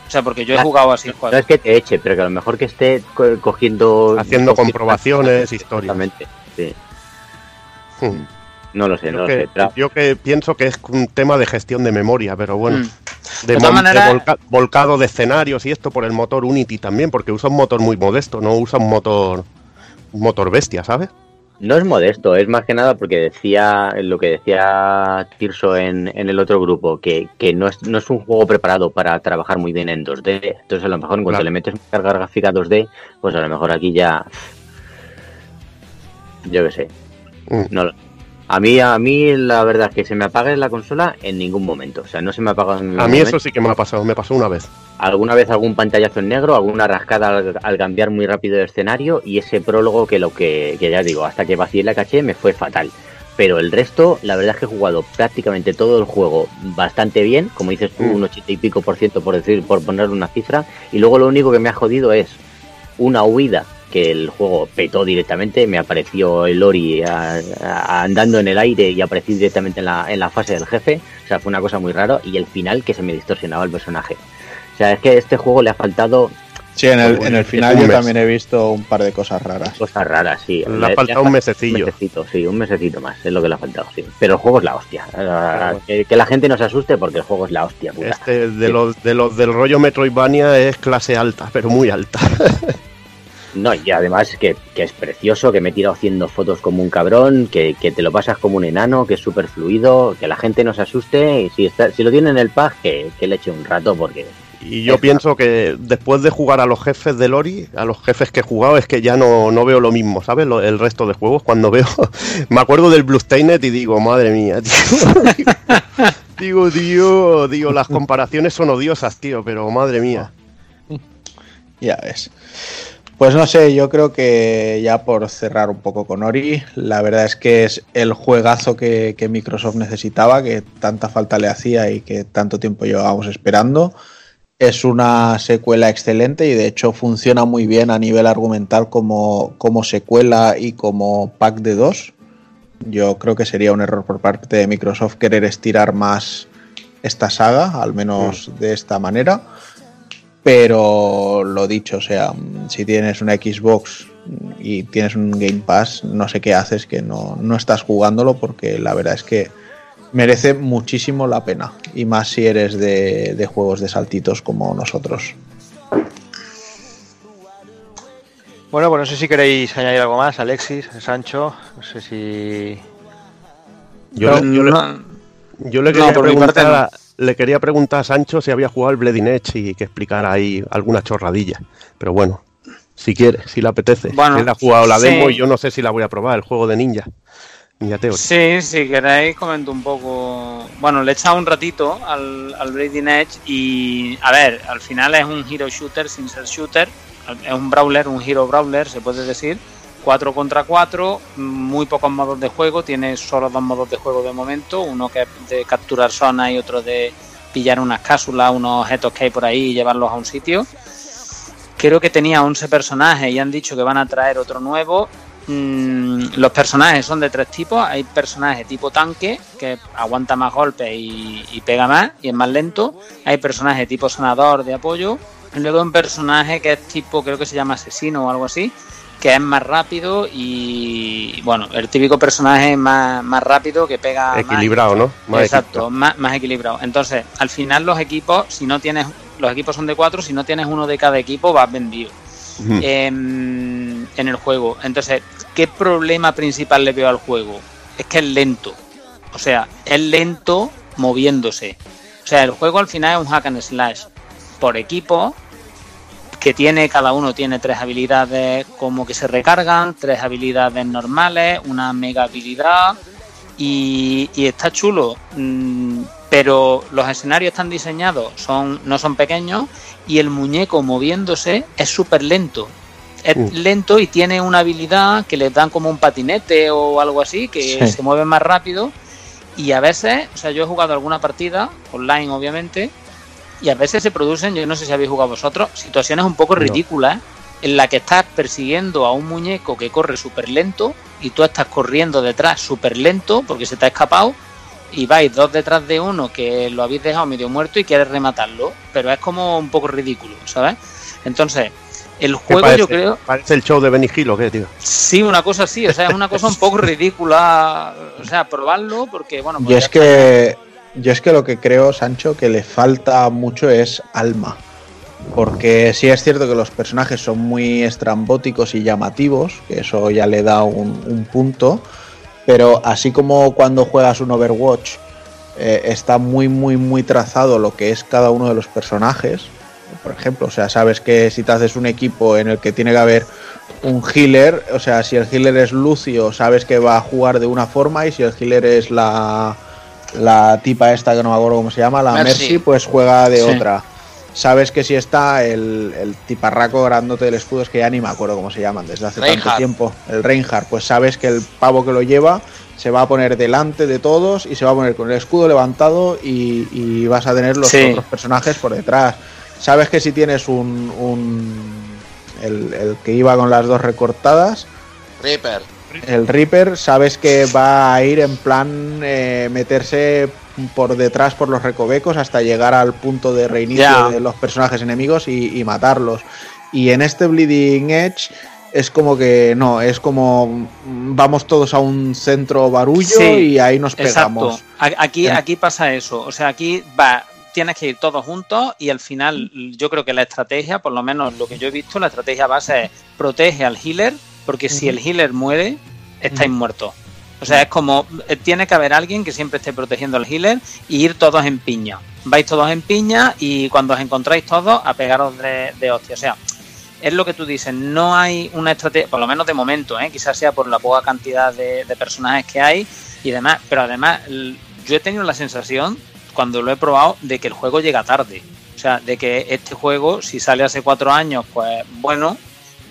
Speaker 13: O sea, porque yo he
Speaker 12: Claro,
Speaker 13: jugado así el
Speaker 12: No
Speaker 13: juego.
Speaker 12: es que te eche, pero que a lo mejor que esté co- cogiendo...
Speaker 4: Haciendo
Speaker 12: cogiendo-
Speaker 4: comprobaciones, historias.
Speaker 12: Exactamente, sí.
Speaker 4: Hmm.
Speaker 12: No lo sé, no
Speaker 4: Yo
Speaker 12: lo
Speaker 4: que,
Speaker 12: sé. pero-
Speaker 4: yo que pienso que es un tema de gestión de memoria, pero bueno.
Speaker 13: Mm.
Speaker 4: De,
Speaker 13: De todas
Speaker 4: mon- de
Speaker 13: maneras-
Speaker 4: volca- volcado de escenarios y esto por el motor Unity también, porque usa un motor muy modesto, no usa un motor un motor bestia, ¿sabes?
Speaker 12: No es modesto, es más que nada porque decía lo que decía Tirso en, en el otro grupo, que, que no, es, no es un juego preparado para trabajar muy bien en 2D. Entonces, a lo mejor en cuanto
Speaker 4: Claro.
Speaker 12: le metes una carga gráfica 2D, pues a lo mejor aquí ya. Yo qué sé.
Speaker 4: Mm.
Speaker 12: No, lo- a mí, a mí la verdad es que se me apague la consola en ningún momento. O sea, no se me apaga en ningún
Speaker 4: A mí
Speaker 12: momento.
Speaker 4: eso sí que me ha pasado, me pasó una vez.
Speaker 12: Alguna vez algún pantallazo en negro, alguna rascada al, al cambiar muy rápido de escenario y ese prólogo que lo que, que ya digo, hasta que vacié la caché me fue fatal. pero el resto, la verdad es que he jugado prácticamente todo el juego bastante bien, como dices tú,
Speaker 4: Mm.
Speaker 12: un ochenta y pico por ciento por decir, por poner una cifra, y luego lo único que me ha jodido es una huida que el juego petó directamente, me apareció el Ori a- a- andando en el aire y aparecí directamente en la, en la fase del jefe, o sea, fue una cosa muy rara, y el final que se me distorsionaba el personaje. O sea, es que a este juego le ha faltado
Speaker 2: Sí, en el, en el final yo
Speaker 12: mes.
Speaker 2: también he visto un par de cosas raras.
Speaker 12: cosas raras, sí.
Speaker 4: Le ha faltado un mesecillo.
Speaker 12: Un mesecito, sí, un mesecito más, es lo que le ha faltado, sí. Pero el juego es la hostia.
Speaker 4: Claro.
Speaker 12: Que, que la gente no se asuste porque el juego es la hostia, puta.
Speaker 4: Este de los, de los del rollo Metroidvania es clase alta, pero muy alta.
Speaker 12: No, y además que, que es precioso, que me he tirado haciendo fotos como un cabrón, que, que te lo pasas como un enano, que es súper fluido, que la gente no se asuste y si, está, si lo tiene en el pack, que, que le eche un rato porque...
Speaker 4: Y yo pienso que después de jugar a los jefes de Lori, a los jefes que he jugado, es que ya no, no veo lo mismo, ¿sabes? Lo- el resto de juegos, cuando veo. me acuerdo del Bloodstained y digo, madre mía, tío. digo, tío, digo, las comparaciones son odiosas, tío, pero madre mía.
Speaker 2: Ya ves. Pues no sé, yo creo que ya por cerrar un poco con Ori, la verdad es que es el juegazo que, que Microsoft necesitaba, que tanta falta le hacía y que tanto tiempo llevábamos esperando. Es una secuela excelente y de hecho funciona muy bien a nivel argumental como, como secuela y como pack de dos. Yo creo que sería un error por parte de Microsoft querer estirar más esta saga, al menos de esta manera. Pero lo dicho, o sea, si tienes una Xbox y tienes un Game Pass, no sé qué haces que no, no estás jugándolo porque la verdad es que merece muchísimo la pena. Y más si eres de, de juegos de saltitos como nosotros.
Speaker 1: Bueno, pues no sé si queréis añadir algo más, Alexis, Sancho. No sé si.
Speaker 4: Yo, le, yo le- yo le
Speaker 1: no,
Speaker 4: quería preguntar a- le quería preguntar a Sancho si había jugado el Bleeding Edge y que explicara ahí alguna chorradilla. Pero bueno, si quiere, si le apetece.
Speaker 13: Bueno,
Speaker 4: Él ha jugado la
Speaker 13: sí.
Speaker 4: demo y yo no sé si la voy a probar, el juego de Ninja. Ninja Theory.
Speaker 13: Sí, si queréis comento un poco. Bueno, le he echado un ratito al, al Bleeding Edge y a ver, al final es un hero shooter sin ser shooter. Es un brawler, un hero brawler, se puede decir. 4 contra 4, muy pocos modos de juego, tiene solo dos modos de juego de momento, uno que es de capturar zonas y otro de pillar unas cápsulas, unos objetos que hay por ahí y llevarlos a un sitio. Creo que tenía 11 personajes y han dicho que van a traer otro nuevo. Mm, los personajes son de tres tipos. Hay personajes tipo tanque, que aguanta más golpes y, pega más y es más lento. Hay personajes tipo sanador de apoyo. Y luego un personaje que es tipo, creo que se llama asesino o algo así, que es más rápido y, bueno, el típico personaje más, más rápido que pega más.
Speaker 4: Equilibrado, ¿no? Más
Speaker 13: Exacto, más, más equilibrado. Entonces, al final los equipos, si no tienes, los equipos son de cuatro, si no tienes uno de cada equipo, vas vendido em, en el juego. Entonces, ¿qué problema principal le veo al juego? Es que es lento. O sea, es lento moviéndose. O sea, el juego al final es un hack and slash por equipo que tiene, cada uno tiene tres habilidades como que se recargan, tres habilidades normales, una mega habilidad y, y está chulo. mm, pero los escenarios están diseñados, son, no son pequeños y el muñeco moviéndose es súper lento. Es
Speaker 4: Mm.
Speaker 13: lento y tiene una habilidad que les dan como un patinete o algo así, que
Speaker 2: Sí.
Speaker 13: se mueve más rápido. Y a veces, o sea, yo he jugado alguna partida, online obviamente, y a veces se producen, yo no sé si habéis jugado vosotros, situaciones un poco
Speaker 4: No.
Speaker 13: ridículas en la que estás persiguiendo a un muñeco que corre súper lento y tú estás corriendo detrás súper lento porque se te ha escapado y vais dos detrás de uno que lo habéis dejado medio muerto y quieres rematarlo, pero es como un poco ridículo, ¿sabes? Entonces, el
Speaker 4: ¿Qué
Speaker 13: juego
Speaker 4: parece?
Speaker 13: yo creo...
Speaker 4: Parece el show de Benny Hill o qué, tío.
Speaker 13: Sí, una cosa así, o sea, es una cosa un poco ridícula, o sea, probarlo porque, bueno, pues ya
Speaker 2: es que yo es que lo que creo, Sancho, que le falta mucho es alma. Porque sí es cierto que los personajes son muy estrambóticos y llamativos, que eso ya le da un, un punto, pero así como cuando juegas un Overwatch eh, está muy, muy, muy trazado lo que es cada uno de los personajes, por ejemplo, o sea, sabes que si te haces un equipo en el que tiene que haber un healer, o sea, si el healer es Lucio, sabes que va a jugar de una forma y si el healer es la, la tipa esta que no me acuerdo cómo se llama, la
Speaker 13: Mercy.
Speaker 2: Mercy, pues juega de
Speaker 13: Sí.
Speaker 2: otra. Sabes que si está el, el tiparraco grandote del escudo, es que ya ni me acuerdo cómo se llaman desde hace tanto tiempo, el Reinhardt, pues sabes que el pavo que lo lleva se va a poner delante de todos y se va a poner con el escudo levantado y, y vas a tener los
Speaker 13: Sí.
Speaker 2: otros personajes por detrás. Sabes que si tienes un, un- el, el que iba con las dos recortadas,
Speaker 6: Reaper.
Speaker 2: El Reaper, sabes que va a ir en plan eh, meterse por detrás por los recovecos hasta llegar al punto de reinicio
Speaker 13: Ya.
Speaker 2: de los personajes enemigos y, y matarlos. Y en este Bleeding Edge es como que no, es como mm, vamos todos a un centro barullo
Speaker 13: Sí,
Speaker 2: y ahí nos pegamos.
Speaker 13: Exacto. Aquí, aquí pasa eso. O sea, aquí va, tienes que ir todos juntos y al final yo creo que la estrategia, por lo menos lo que yo he visto, la estrategia base es protege al healer, porque si el healer muere, estáis muertos. O sea, es como, eh, tiene que haber alguien que siempre esté protegiendo al healer y ir todos en piña. Vais todos en piña y cuando os encontráis todos a pegaros de, de hostia. O sea, es lo que tú dices, no hay una estrategia, por lo menos de momento, ¿eh? quizás sea por la poca cantidad de, de personajes que hay y demás, pero además yo he tenido la sensación, cuando lo he probado, de que el juego llega tarde. O sea, de que este juego, si sale hace cuatro años, pues bueno,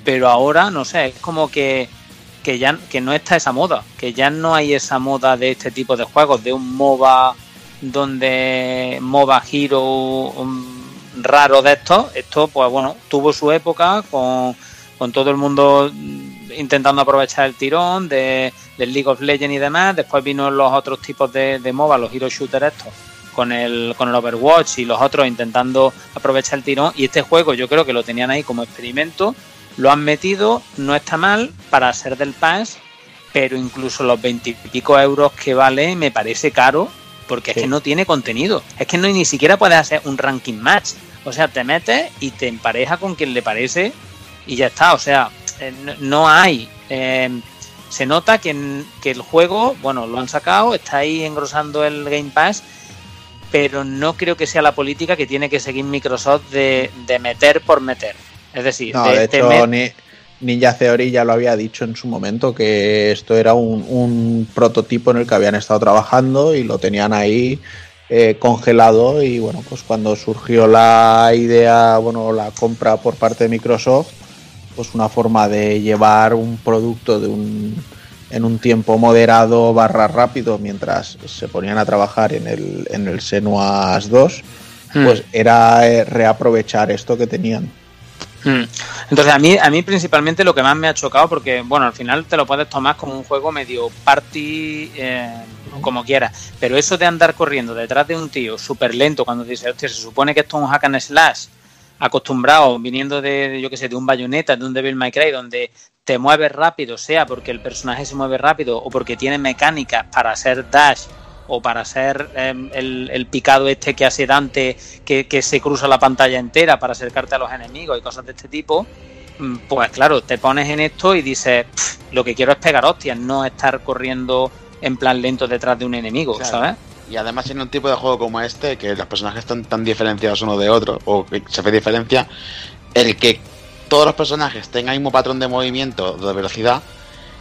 Speaker 13: pero ahora, no sé, es como que, que ya que no está esa moda, que ya no hay esa moda de este tipo de juegos, de un MOBA donde MOBA Hero raro de estos, esto pues bueno, tuvo su época con, con todo el mundo intentando aprovechar el tirón de, del League of Legends y demás, después vino los otros tipos de, de MOBA, los Hero Shooter estos, con el, con el Overwatch y los otros intentando aprovechar el tirón. Y este juego yo creo que lo tenían ahí como experimento, lo han metido, no está mal para ser del pass, pero incluso los veintipico euros que vale me parece caro porque es que no tiene contenido. Es que no ni siquiera puedes hacer un ranking match. O sea, te metes y te empareja con quien le parece y ya está. O sea, eh, no- no hay. eh, se nota que, en- que el juego, bueno, lo han sacado, está ahí engrosando el Game Pass, pero no creo que sea la política que tiene que seguir Microsoft de, de meter por meter. Es decir,
Speaker 2: No,
Speaker 13: de,
Speaker 2: de
Speaker 13: te
Speaker 2: hecho, Ni- Ninja Theory ya lo había dicho en su momento que esto era un, un prototipo en el que habían estado trabajando y lo tenían ahí eh, congelado y bueno, pues cuando surgió la idea, bueno, la compra por parte de Microsoft, pues una forma de llevar un producto de un en un tiempo moderado barra rápido mientras se ponían a trabajar en el, en el Senuas 2,
Speaker 13: Hmm.
Speaker 2: pues era eh, reaprovechar esto que tenían.
Speaker 13: Mm. Entonces a mí, a mí principalmente lo que más me ha chocado, porque bueno, al final te lo puedes tomar como un juego medio party, eh, como quieras, pero eso de andar corriendo detrás de un tío súper lento cuando dices, hostia, se supone que esto es un hack and slash, acostumbrado, viniendo de, yo que sé, de un bayoneta, de un Devil May Cry, donde te mueves rápido, sea porque el personaje se mueve rápido o porque tiene mecánicas para hacer dash o para hacer eh, el, el picado este que hace Dante, que, que se cruza la pantalla entera para acercarte a los enemigos y cosas de este tipo, mm, pues claro, te pones en esto y dices, "Pff, lo que quiero es pegar hostias, no estar corriendo en plan lento detrás de un enemigo,
Speaker 6: Claro.
Speaker 13: ¿sabes?
Speaker 6: Y además en un tipo de juego como este, que los personajes están tan diferenciados uno de otro, o que se ve diferencia, el que todos los personajes tengan el mismo patrón de movimiento, de velocidad,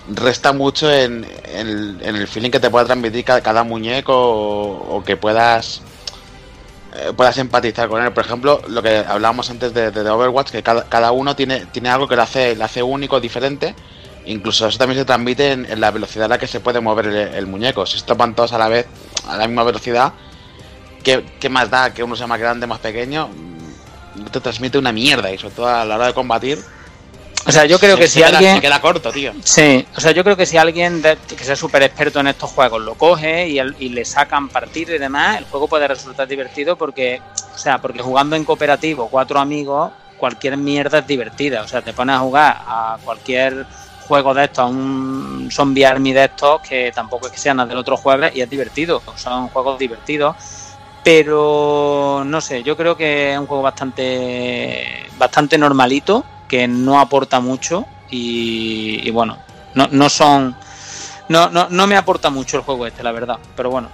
Speaker 6: resta mucho en, el feeling que te pueda transmitir cada, muñeco o, que puedas eh, puedas empatizar con él. Por ejemplo, lo que hablábamos antes de, Overwatch, que cada, cada uno tiene, tiene algo que le hace, le hace único, diferente. Incluso eso también se transmite en, la velocidad a la que se puede mover el, muñeco. Si van todos a la vez, a la misma velocidad, ¿qué, qué más da que uno sea más grande, más pequeño? Te transmite una mierda y sobre todo a la hora de combatir.
Speaker 13: O sea, yo creo que
Speaker 6: se
Speaker 13: si
Speaker 6: queda-
Speaker 13: alguien...
Speaker 6: Se queda corto, tío.
Speaker 13: Sí, o sea, yo creo que si alguien de- que sea súper experto en estos juegos lo coge y, el- y le sacan partido y demás, el juego puede resultar divertido porque, o sea, porque jugando en cooperativo, cuatro amigos, cualquier mierda es divertida. O sea, te pones a jugar a cualquier juego de estos, a un zombie army de estos, que tampoco es que sean del otro jueves y es divertido. Son juegos divertidos. Pero no sé, yo creo que es un juego bastante bastante normalito, que no aporta mucho y, y bueno, no, no son no, no, no me aporta mucho el juego este, la verdad, pero bueno.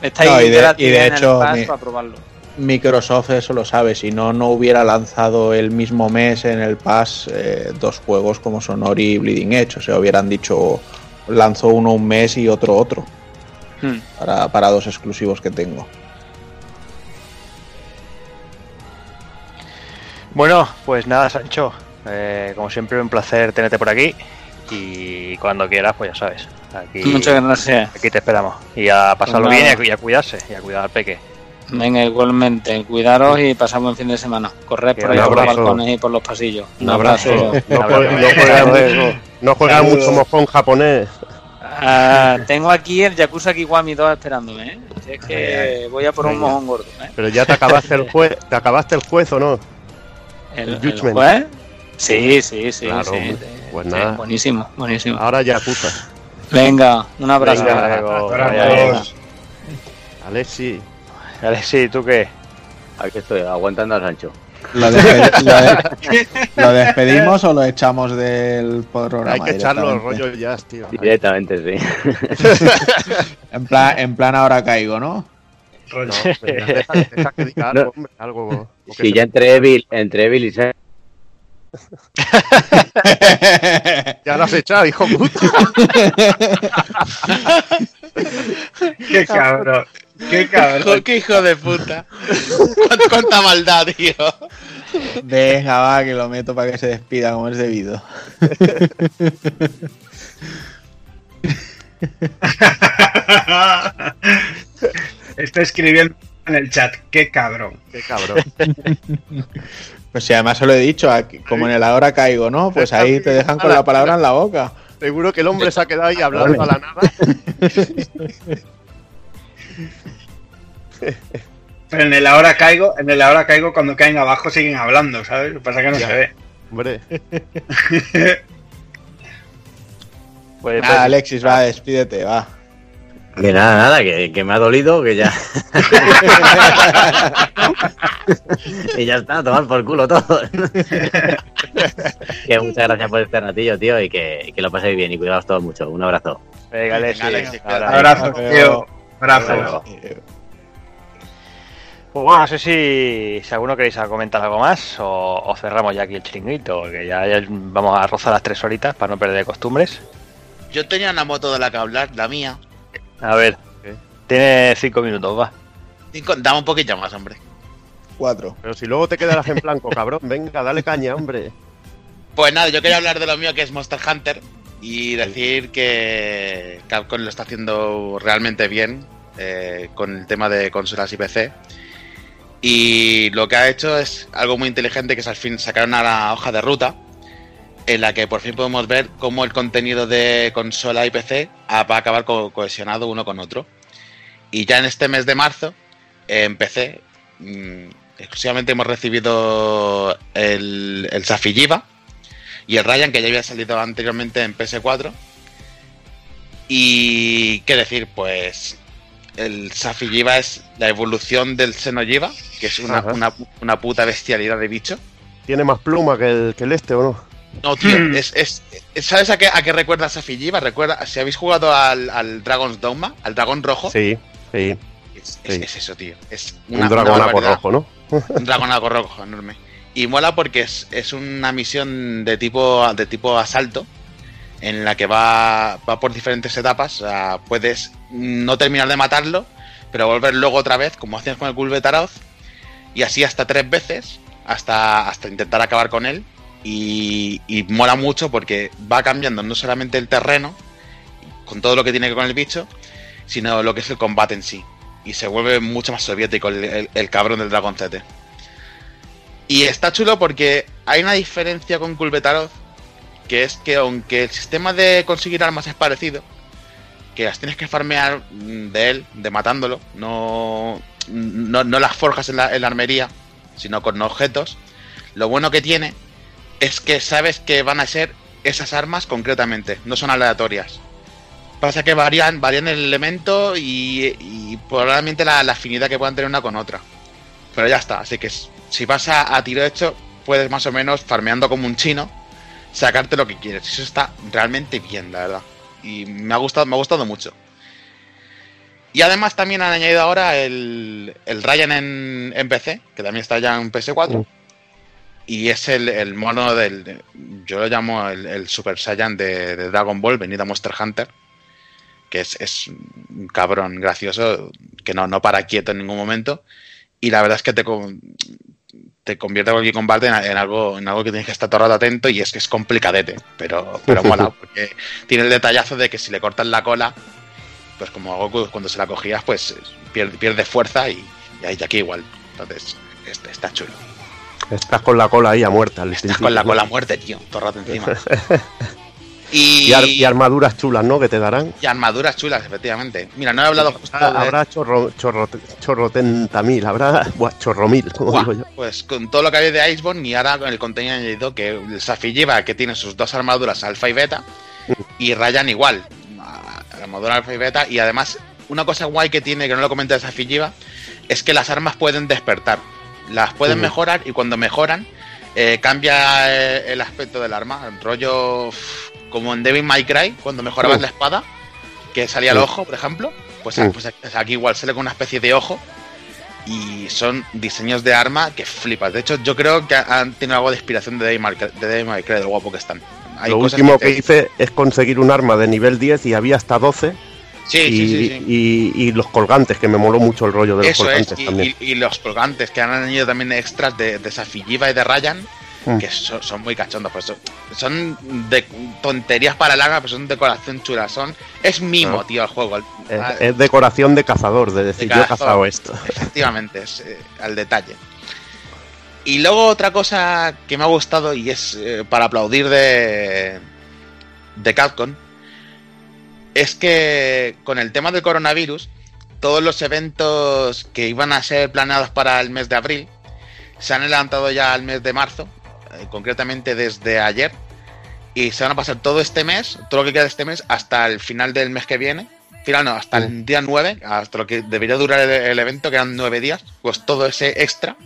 Speaker 13: Está ahí
Speaker 2: No, y de-
Speaker 13: gratis
Speaker 2: y de
Speaker 13: en el
Speaker 2: hecho, mi-
Speaker 13: para probarlo.
Speaker 2: Microsoft eso lo sabe, si no, no hubiera lanzado el mismo mes en el Pass eh, dos juegos como Sonori y Bleeding Edge, o sea, hubieran dicho lanzo uno un mes y otro otro,
Speaker 13: Hmm.
Speaker 2: para, para dos exclusivos que tengo.
Speaker 1: Bueno, pues nada, Sancho. Eh, como siempre, un placer tenerte por aquí. Y cuando quieras, pues ya sabes. Aquí,
Speaker 13: Muchas gracias.
Speaker 1: Aquí te esperamos. Y a pasarlo
Speaker 13: Pues
Speaker 1: bien y a, y a cuidarse. Y a cuidar al peque.
Speaker 13: Venga, igualmente, cuidaros y pasamos el fin de semana. Corred por ahí
Speaker 4: Un
Speaker 13: por los balcones y por los pasillos.
Speaker 4: Un abrazo. No,
Speaker 1: Un
Speaker 4: juegue-
Speaker 1: abrazo.
Speaker 4: no juega, no mucho mojón japonés.
Speaker 13: Ah, tengo aquí el Yakuza Kiwami 2 esperándome, ¿eh? Es que voy a por un mojón gordo, ¿eh?
Speaker 4: Pero ya te acabaste el juez, te acabaste el juez o no?
Speaker 13: ¿El, el
Speaker 4: Judgment.
Speaker 13: juez? Sí, sí, sí.
Speaker 4: Claro,
Speaker 13: sí.
Speaker 4: Pues
Speaker 13: Sí,
Speaker 4: nada.
Speaker 13: buenísimo, buenísimo.
Speaker 4: Ahora ya acusa.
Speaker 13: Venga, un abrazo.
Speaker 1: Venga.
Speaker 4: Alexi.
Speaker 1: Alexi, ¿tú qué?
Speaker 12: Aquí estoy, aguantando al Sancho.
Speaker 2: ¿Lo, despe- lo de- ¿lo despedimos o lo echamos del programa?
Speaker 4: Hay que echarlo el
Speaker 2: directamente?
Speaker 4: rollo jazz, tío.
Speaker 12: Directamente, sí.
Speaker 2: En plan, en plan ahora caigo, ¿no?
Speaker 4: No, venga, deja, deja que diga algo, hombre, algo. se-
Speaker 12: ya entre Evil, entre Evil y Sam,
Speaker 4: Ya lo has echado, hijo puta.
Speaker 3: Qué cabrón. Qué cabrón.
Speaker 6: ¡Qué hijo de puta! ¿Cuánta, cuánta maldad, tío!
Speaker 2: Deja, va, que lo meto para que se despida como es debido.
Speaker 3: Está escribiendo en el chat. Qué cabrón.
Speaker 4: Qué cabrón.
Speaker 2: Pues si además se lo he dicho, aquí- como en el ahora caigo, ¿no? Pues ahí te dejan con la palabra en la boca.
Speaker 4: Seguro que el hombre se ha quedado ahí hablando a la nada.
Speaker 3: Pero en el ahora caigo, en el ahora caigo cuando caen abajo siguen hablando, ¿sabes? Lo que pasa es que no
Speaker 4: Ya.
Speaker 3: se ve.
Speaker 4: Hombre,
Speaker 1: Pues,
Speaker 2: Nada, Alexis, va, despídete, va.
Speaker 12: Que nada, nada, que, que me ha dolido, que ya. y ya está, a tomar por culo todo. que muchas gracias por este ratillo, tío, y que, que lo paséis bien y cuidaos todos mucho. Un abrazo.
Speaker 1: Venga, Alexi, ahora-
Speaker 3: Abrazo, tío. Abrazo.
Speaker 1: Pues bueno, no sé si, si alguno queréis comentar algo más o, o cerramos ya aquí el chiringuito, que ya, ya vamos a rozar las tres horitas para no perder costumbres.
Speaker 6: Yo tenía una moto de la que hablar, la mía.
Speaker 1: A ver, tiene cinco minutos, va.
Speaker 6: Cinco- Dame un poquillo más, hombre.
Speaker 2: Cuatro.
Speaker 4: pero si luego te quedas en blanco, cabrón. Venga, dale caña, hombre.
Speaker 6: Pues nada, yo quería hablar de lo mío que es Monster Hunter y decir que Capcom lo está haciendo realmente bien eh, con el tema de consolas y PC. Y lo que ha hecho es algo muy inteligente que es al fin sacar una hoja de ruta en la que por fin podemos ver cómo el contenido de consola y PC va a acabar co- cohesionado uno con otro. Y ya en este mes de marzo, en PC, mm, exclusivamente hemos recibido el, el Safi Jiva y el Ryan, que ya había salido anteriormente en PS4. Y qué decir, pues el Safi Jiva es la evolución del Seno Jiva, que es una, una, una puta bestialidad de bicho.
Speaker 4: ¿Tiene más pluma que el, que el este o no?
Speaker 6: No, tío, es, es, es- ¿sabes a qué, a qué recuerda Safi Jiva? Recuerda, si habéis jugado al, al Dragon's Dogma, al dragón rojo,
Speaker 4: Sí, sí.
Speaker 6: es, es-
Speaker 4: sí.
Speaker 6: es eso, tío. Es
Speaker 4: Un
Speaker 6: una, una
Speaker 4: dragonaco rojo, ¿no?
Speaker 6: Un dragonaco rojo enorme. Y mola porque es, es una misión de tipo, de tipo asalto en la que va, va por diferentes etapas. O sea, puedes no terminar de matarlo, pero volver luego otra vez, como hacías con el Gulbetaroth, y así hasta tres veces, hasta, hasta intentar acabar con él. Y, y mola mucho porque va cambiando no solamente el terreno, con todo lo que tiene que ver con el bicho, sino lo que es el combate en sí. Y se vuelve mucho más soviético el, cabrón del Dragoncete. Y está chulo porque hay una diferencia con Kulbetaroth, que es que aunque el sistema de conseguir armas es parecido, que las tienes que farmear mm, de él, de matándolo, no, no, no las forjas en la, en la armería, sino con objetos, lo bueno que tiene es que sabes que van a ser esas armas concretamente, no son aleatorias. Pasa que varían, varían el elemento y, probablemente la, afinidad que puedan tener una con otra. Pero ya está, así que si vas a, a tiro hecho, puedes más o menos, farmeando como un chino, sacarte lo que quieres. Eso está realmente bien, la verdad. Y me ha gustado, me ha gustado mucho. Y además también han añadido ahora el, el Ryan en, en PC, que también está ya en PS4. Y es el, el mono del. de- yo lo llamo el, el Super Saiyan de, de Dragon Ball, venido a Monster Hunter. Que es, es un cabrón gracioso, que no, no para quieto en ningún momento. Y la verdad es que te, te convierte cualquier combate en, en algo, en algo que tienes que estar todo el rato atento y es que es complicadete, pero, pero mola, porque tiene el detallazo de que si le cortas la cola, pues como Goku cuando se la cogías, pues pierde, pierde fuerza y, y ahí aquí igual. Entonces, este, está chulo.
Speaker 4: Estás con la cola ahí a muerta. al
Speaker 6: Estás con la cola a muerte, tío, todo rato encima.
Speaker 4: Y, ar- y armaduras chulas, ¿no? Que te darán.
Speaker 6: Y armaduras chulas, efectivamente. Mira, no he hablado justo
Speaker 4: Ah,
Speaker 6: de-
Speaker 4: Habrá chorro, chorro, chorrotenta mil, habrá buah, chorro mil, como
Speaker 6: Buah,
Speaker 4: digo yo.
Speaker 6: Pues con todo lo que había de Iceborne y ahora con el contenido añadido que el Safiyiva que tiene sus dos armaduras alfa y beta y Ryan igual, armadura alfa y beta y además una cosa guay que tiene que no lo comenta el Safiyiva es que las armas pueden despertar, las pueden mejorar y cuando mejoran eh, cambia eh, el aspecto del arma, rollo uf, como en Devil May Cry cuando mejorabas la espada que salía el ojo, por ejemplo, pues,
Speaker 4: Uf.
Speaker 6: pues aquí igual sale con una especie de ojo y son diseños de arma que flipas. De hecho, yo creo que han tenido algo de inspiración de Devil May Cry, de Devil May Cry, de lo guapo que están. Hay
Speaker 4: Lo último
Speaker 6: te-
Speaker 4: que hice es conseguir un arma de nivel 10 y había hasta 12.
Speaker 6: Sí,
Speaker 4: y,
Speaker 6: sí, sí, sí.
Speaker 4: Y, y los colgantes, que me moló mucho el rollo de los
Speaker 6: Eso es,
Speaker 4: colgantes
Speaker 6: y,
Speaker 4: también.
Speaker 6: y- los colgantes que han añadido también extras de, de Safiyiva y de Ryan,
Speaker 4: Mm.
Speaker 6: que son, son muy cachondos. Pues son, son de tonterías para el pero son decoración chula. Son, es mimo,
Speaker 4: Ah.
Speaker 6: tío, el juego.
Speaker 4: Es,
Speaker 6: ah,
Speaker 4: es decoración de cazador, de decir, yo he cazado esto.
Speaker 6: Efectivamente, es eh, al detalle. Y luego otra cosa que me ha gustado y es eh, para aplaudir de, de Capcom es que con el tema del coronavirus, todos los eventos que iban a ser planeados para el mes de abril se han adelantado ya al mes de marzo, eh, concretamente desde ayer, y se van a pasar todo este mes, todo lo que queda de este mes, hasta el final del mes que viene. Final no, hasta el día 9, hasta lo que debería durar el, el evento, que eran 9 días, pues todo ese extra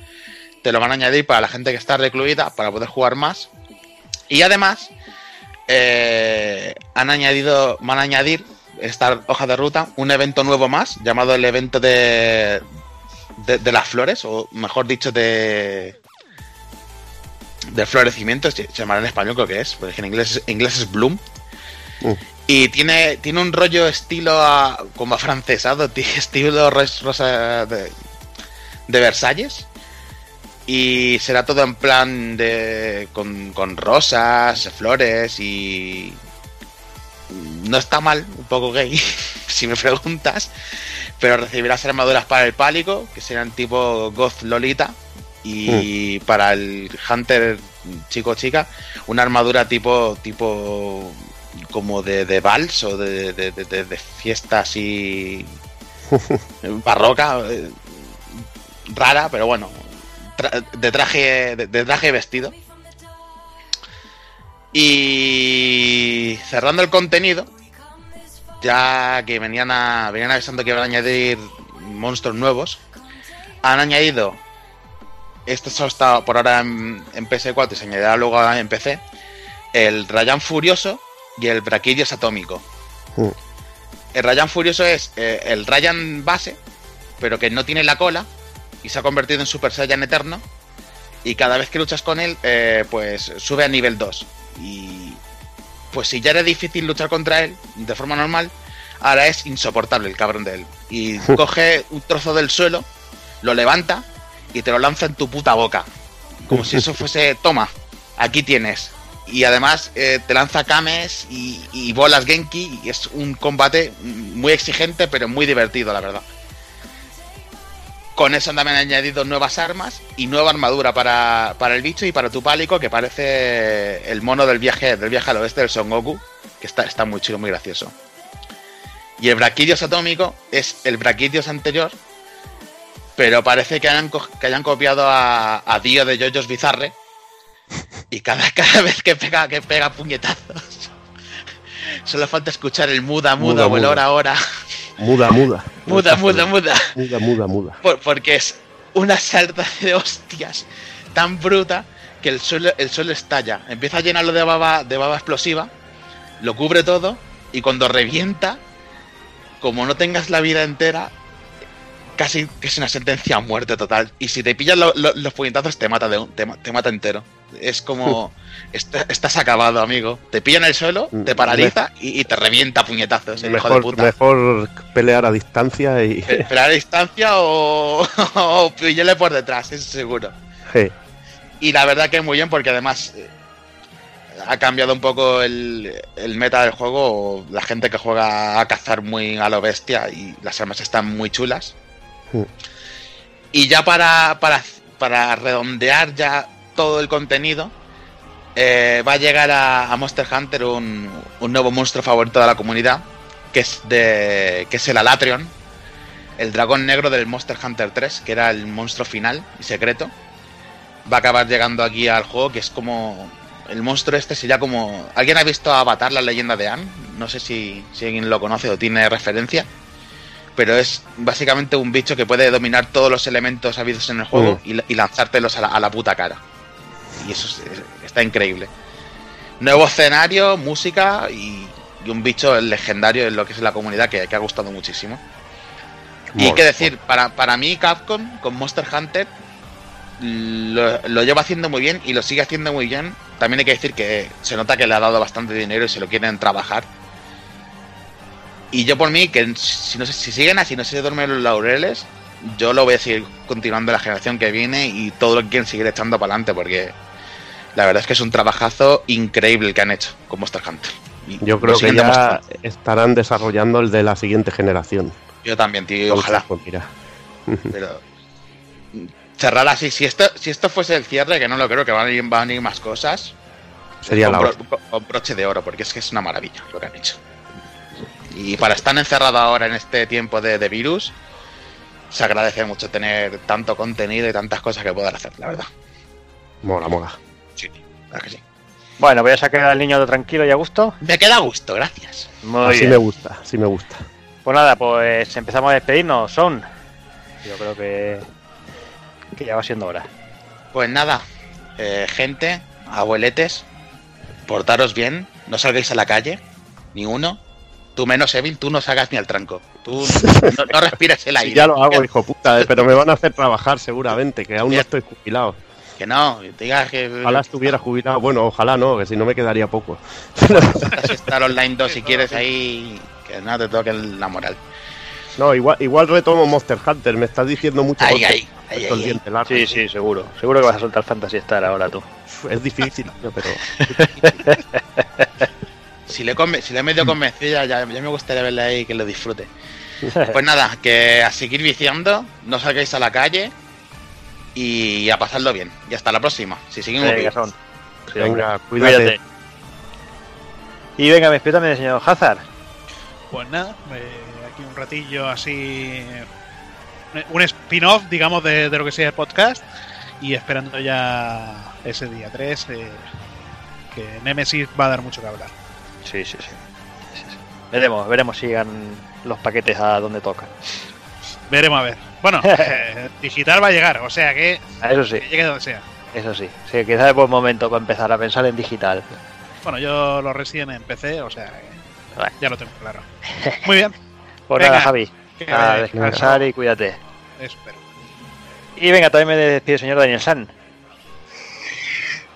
Speaker 6: te lo van a añadir para la gente que está recluida, para poder jugar más. Y además, eh, han añadido, van a añadir esta hoja de ruta un evento nuevo más, llamado el evento de, de, de las flores, o mejor dicho, de del florecimiento, se llamará en español creo que es, porque en inglés, en inglés es Bloom.
Speaker 4: Mm.
Speaker 6: Y tiene, tiene un rollo estilo a- como afrancesado, estilo ros- rosa de, de Versalles. Y será todo en plan de. con, con rosas, flores y. No está mal, un poco gay, si me preguntas. Pero recibirás armaduras para el pálico, que serán tipo Goth Lolita. Y para el Hunter chico chica, una armadura tipo. tipo. como de, de vals o de, de, de- de- de fiesta así. barroca. eh, rara, pero bueno. Tra- de traje. De, de traje y vestido. Y cerrando el contenido, ya que venían a, venían avisando que iban a añadir monstruos nuevos, han añadido, esto solo está por ahora en, en PS4 y se añadirá luego en PC, el Rayan Furioso y el Braquidios Atómico.
Speaker 4: Mm.
Speaker 6: El Rayan Furioso es eh, el Rayan base, pero que no tiene la cola y se ha convertido en Super Saiyan Eterno. Y cada vez que luchas con él, eh, pues sube a nivel 2. Y pues si ya era difícil luchar contra él de forma normal, ahora es insoportable el cabrón de él. Y coge un trozo del suelo, lo levanta y te lo lanza en tu puta boca. Como si eso fuese, toma, aquí tienes. Y además eh, te lanza kames y, y bolas Genki y es un combate muy exigente pero muy divertido, la verdad. Con eso también han añadido nuevas armas y nueva armadura para, para el bicho y para tu pálico, que parece el mono del viaje, del viaje al oeste del Son Goku, que está, está muy chido, muy gracioso. Y el Braquidios atómico es el Braquidios anterior, pero parece que hayan, que hayan copiado a, a Dio de Jojo's Bizarre. Y cada, cada vez que pega, que pega puñetazos, solo falta escuchar el muda, muda,
Speaker 4: Muda,
Speaker 6: o el hora, hora.
Speaker 4: Muda, muda.
Speaker 6: Muda, muda, muda.
Speaker 4: Muda, muda, muda.
Speaker 6: Por- porque es una salta de hostias tan bruta que el suelo, el suelo estalla. Empieza a llenarlo de baba, de baba explosiva, lo cubre todo y cuando revienta, como no tengas la vida entera, casi que es una sentencia a muerte total. Y si te pillan lo- lo- los puñetazos, te mata, de un- te, ma- te mata entero. Es como. est- estás acabado, amigo. Te pilla en el suelo, te paraliza y, y te revienta puñetazos, el hijo de
Speaker 4: Mejor,
Speaker 6: puta.
Speaker 4: mejor pelear a distancia y.
Speaker 6: Esperar a distancia o, o pillarle por detrás, eso seguro.
Speaker 4: Sí.
Speaker 6: Y la verdad que muy bien porque además eh, ha cambiado un poco el, el meta del juego. La gente que juega a cazar muy a lo bestia y las armas están muy chulas. Y ya para, para, para redondear ya todo el contenido, eh, va a llegar a, a Monster Hunter un, un nuevo monstruo favorito de la comunidad, que es, de, que es el Alatrion, el dragón negro del Monster Hunter 3, que era el monstruo final y secreto. Va a acabar llegando aquí al juego, que es como... El monstruo este sería como... ¿Alguien ha visto Avatar, la leyenda de Anne? No sé si, si alguien lo conoce o tiene referencia pero es básicamente un bicho que puede dominar todos los elementos habidos en el juego y, y lanzártelos a la, a la puta cara. Y eso es- es- está increíble. Nuevo escenario, música y, y un bicho legendario en lo que es la comunidad que, que ha gustado muchísimo. Y
Speaker 4: Mola,
Speaker 6: qué decir, para, para mí Capcom con Monster Hunter lo, lo lleva haciendo muy bien y lo sigue haciendo muy bien. También hay que decir que se nota que le ha dado bastante dinero y se lo quieren trabajar. Y yo por mí, que si, no, si siguen así, no se duermen los laureles, yo lo voy a seguir continuando la generación que viene y todo lo que quieren seguir echando para adelante porque la verdad es que es un trabajazo increíble el que han hecho con Monster Hunter. Y
Speaker 4: Yo creo que ya
Speaker 6: demostrando.
Speaker 4: estarán desarrollando el de la siguiente generación.
Speaker 6: Yo también, tío, ojalá.
Speaker 4: Pues mira.
Speaker 6: Pero cerrar así, si esto, si esto fuese el cierre, que no lo creo, que van a ir, van a ir más cosas,
Speaker 4: Sería
Speaker 6: con,
Speaker 4: la
Speaker 6: bro- con broche de oro, porque es que es una maravilla lo que han hecho. Y para estar encerrado ahora en este tiempo de, de virus, se agradece mucho tener tanto contenido y tantas cosas que poder hacer, la verdad.
Speaker 4: Mola, mola.
Speaker 6: Sí, la verdad que sí.
Speaker 1: Bueno, voy a sacar al niño tranquilo y a gusto.
Speaker 6: Me queda a gusto, gracias.
Speaker 1: Muy
Speaker 4: así
Speaker 1: bien.
Speaker 4: me gusta, así me gusta.
Speaker 1: Pues nada, pues empezamos a despedirnos. Son. Yo creo que, que ya va siendo hora.
Speaker 6: Pues nada, eh, gente, abueletes, portaros bien, no salgáis a la calle, ni uno. Tú menos, Evin, tú no salgas ni al tranco. Tú no, no respires el
Speaker 4: Sí,
Speaker 6: aire.
Speaker 4: ya lo hago, hijo puta, eh, pero me van a hacer trabajar seguramente, que aún no estoy jubilado.
Speaker 6: Que no, digas que
Speaker 4: Ojalá estuviera jubilado. Bueno, ojalá no, que si no me quedaría poco.
Speaker 6: estar online 2 si quieres ahí, que no te toquen la moral.
Speaker 4: No, igual, igual retomo Monster Hunter, me estás diciendo mucho.
Speaker 6: Ay,
Speaker 4: porque
Speaker 6: ay, ay,
Speaker 4: esto el
Speaker 6: ay,
Speaker 4: diente largo.
Speaker 1: Sí, sí, seguro. Seguro que vas a soltar Fantasy Star ahora tú.
Speaker 4: Es difícil, tío, pero
Speaker 6: Si le, conve- si le he medio convencido, ya, ya, me gustaría verle ahí y que lo disfrute. Pues nada, que a seguir viciando, no salgáis a la calle y a pasarlo bien. Y hasta la próxima. Si seguimos
Speaker 1: Venga,
Speaker 6: vivos.
Speaker 1: son. Sí,
Speaker 4: venga,
Speaker 1: hombre.
Speaker 4: cuídate.
Speaker 1: Y venga, me despido también, señor Hazard.
Speaker 5: Pues nada, eh, aquí un ratillo así. Un spin-off, digamos, de, de lo que sea el podcast. Y esperando ya ese día 3, eh, que Nemesis va a dar mucho que hablar.
Speaker 1: Sí, sí, sí. Sí, sí. Veremos, veremos si llegan los paquetes a donde toca.
Speaker 5: Veremos a ver. Bueno, eh, digital va a llegar, o sea que,
Speaker 1: Eso sí,
Speaker 5: que llegue donde sea.
Speaker 1: eso sí. Sí, quizás es buen momento para empezar a pensar en digital.
Speaker 5: Bueno, yo lo residen en PC, o sea que
Speaker 1: Bueno.
Speaker 5: ya lo tengo claro. Muy bien,
Speaker 1: Pues
Speaker 5: Venga,
Speaker 1: nada, Javi. A descansar y cuídate.
Speaker 5: espero.
Speaker 1: Y venga, también me despido, señor Daniel San.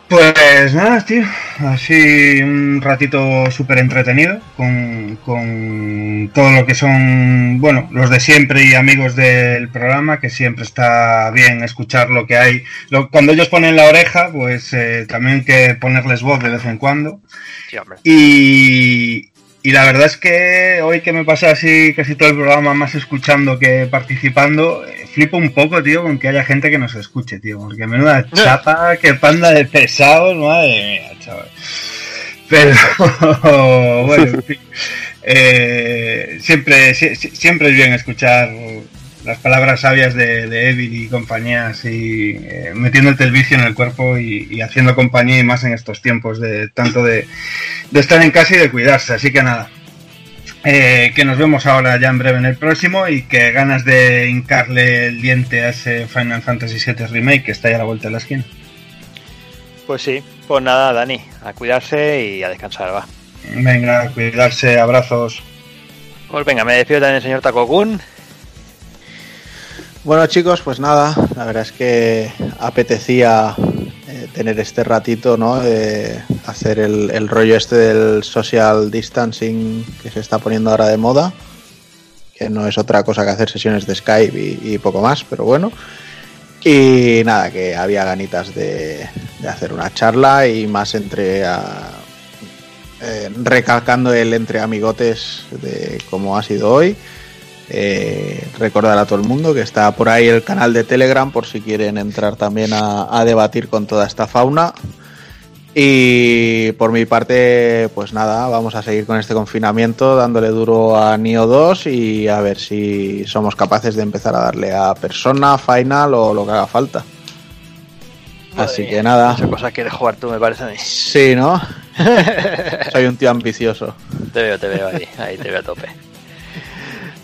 Speaker 3: Pues nada, tío. Así un ratito súper entretenido con, con todo lo que son, bueno, los de siempre y amigos del programa, que siempre está bien escuchar lo que hay. Lo- cuando ellos ponen la oreja, pues eh, también hay que ponerles voz de vez en cuando.
Speaker 1: Sí.
Speaker 3: Y, y la verdad es que hoy que me pasa así casi todo el programa más escuchando que participando, eh, flipo un poco, tío, con que haya gente que nos escuche, tío. Porque menuda chapa, qué panda de pesados, madre mía, chaval. Pero bueno, en fin. Eh, siempre, si- si- siempre es bien escuchar las palabras sabias de, de Evil y compañía, así eh, metiéndote el vicio en el cuerpo y, y haciendo compañía y más en estos tiempos de tanto de, de estar en casa y de cuidarse. Así que nada, eh, que nos vemos ahora ya en breve en el próximo y que ganas de hincarle el diente a ese Final Fantasy VII Remake que está ya a la vuelta de la esquina.
Speaker 1: Pues sí, pues nada, Dani, a cuidarse y a descansar, va.
Speaker 3: Venga, a cuidarse, abrazos.
Speaker 1: Pues venga, me despido también, señor Takokun.
Speaker 2: Bueno chicos, pues nada, la verdad es que apetecía eh, tener este ratito, ¿no? Hacer el, el rollo este del social distancing que se está poniendo ahora de moda, que no es otra cosa que hacer sesiones de Skype y, poco más, pero bueno. Y nada, que había ganitas de, de hacer una charla y más entre eh, recalcando el entre amigotes de cómo ha sido hoy. Eh, recordar a todo el mundo que está por ahí el canal de Telegram por si quieren entrar también a, a debatir con toda esta fauna. Y por mi parte, pues nada, vamos a seguir con este confinamiento dándole duro a Nio 2 y a ver si somos capaces de empezar a darle a Persona, Final o lo que haga falta. Así que nada.
Speaker 1: Esa cosa quieres jugar tú, me parece a mí.
Speaker 2: Sí, ¿no? Soy un tío ambicioso.
Speaker 1: Te veo, te veo ahí, ahí te veo a tope.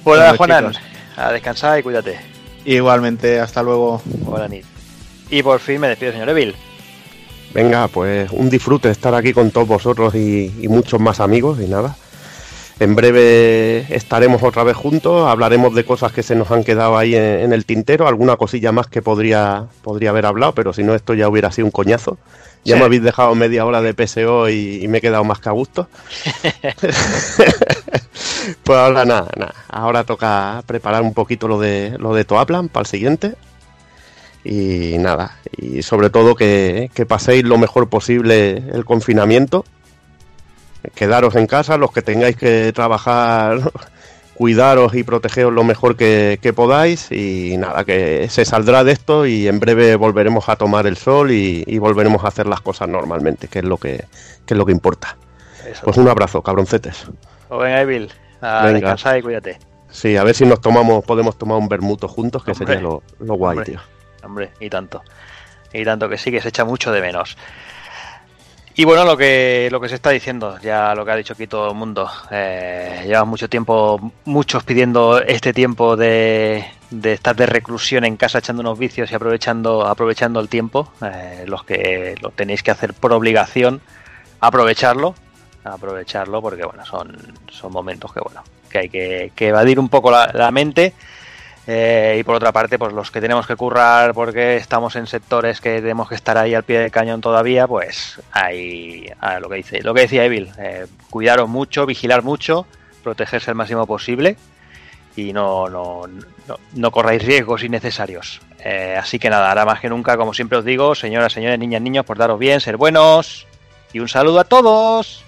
Speaker 1: Pues nada,
Speaker 2: Bueno,
Speaker 1: Juanan, a descansar y cuídate.
Speaker 2: Igualmente, hasta luego.
Speaker 1: Buena nit. Y por fin me despido, señor Evil.
Speaker 4: Venga, pues un disfrute estar aquí con todos vosotros y, y muchos más amigos y nada. En breve estaremos otra vez juntos, hablaremos de cosas que se nos han quedado ahí en, en el tintero, alguna cosilla más que podría, podría haber hablado, pero si no esto ya hubiera sido un coñazo. Ya
Speaker 1: Sí.
Speaker 4: me habéis dejado media hora de PSO y, y me he quedado más que a gusto. pues ahora nada, nada. Ahora toca preparar un poquito lo de lo de Toaplan para el siguiente. Y nada, y sobre todo que, que paséis lo mejor posible el confinamiento. Quedaros en casa, los que tengáis que trabajar, cuidaros y protegeros lo mejor que, que podáis. Y nada, que se saldrá de esto y en breve volveremos a tomar el sol y, y volveremos a hacer las cosas normalmente, que es lo que, que es lo que importa.
Speaker 1: Eso.
Speaker 4: Pues un abrazo, cabroncetes.
Speaker 1: Pues venga, Evil, a
Speaker 4: Venga.
Speaker 1: descansar y cuídate.
Speaker 4: Sí, a ver si nos tomamos, podemos tomar un bermuto juntos, que
Speaker 1: Hombre.
Speaker 4: sería lo, lo guay,
Speaker 1: Hombre.
Speaker 4: tío.
Speaker 1: Hombre, y tanto. Y tanto que sí, que se echa mucho de menos. Y bueno, lo que, lo que se está diciendo, ya lo que ha dicho aquí todo el mundo. Eh, mucho tiempo, muchos pidiendo este tiempo de, de estar de reclusión en casa echando unos vicios y aprovechando, aprovechando el tiempo. Eh, los que lo tenéis que hacer por obligación, aprovecharlo. Aprovecharlo porque bueno, son, son momentos que bueno, que hay que, que evadir un poco la mente. Eh, y por otra parte, pues los que tenemos que currar porque estamos en sectores que tenemos que estar ahí al pie del cañón todavía, pues ahí lo que dice, lo que decía Evil, eh, cuidaros mucho, vigilar mucho, protegerse el máximo posible y no, no, no, no corráis riesgos innecesarios. Eh, así que nada, ahora más que nunca, como siempre os digo, señoras, señores, niñas, niños, portaros bien, ser buenos y un saludo a todos.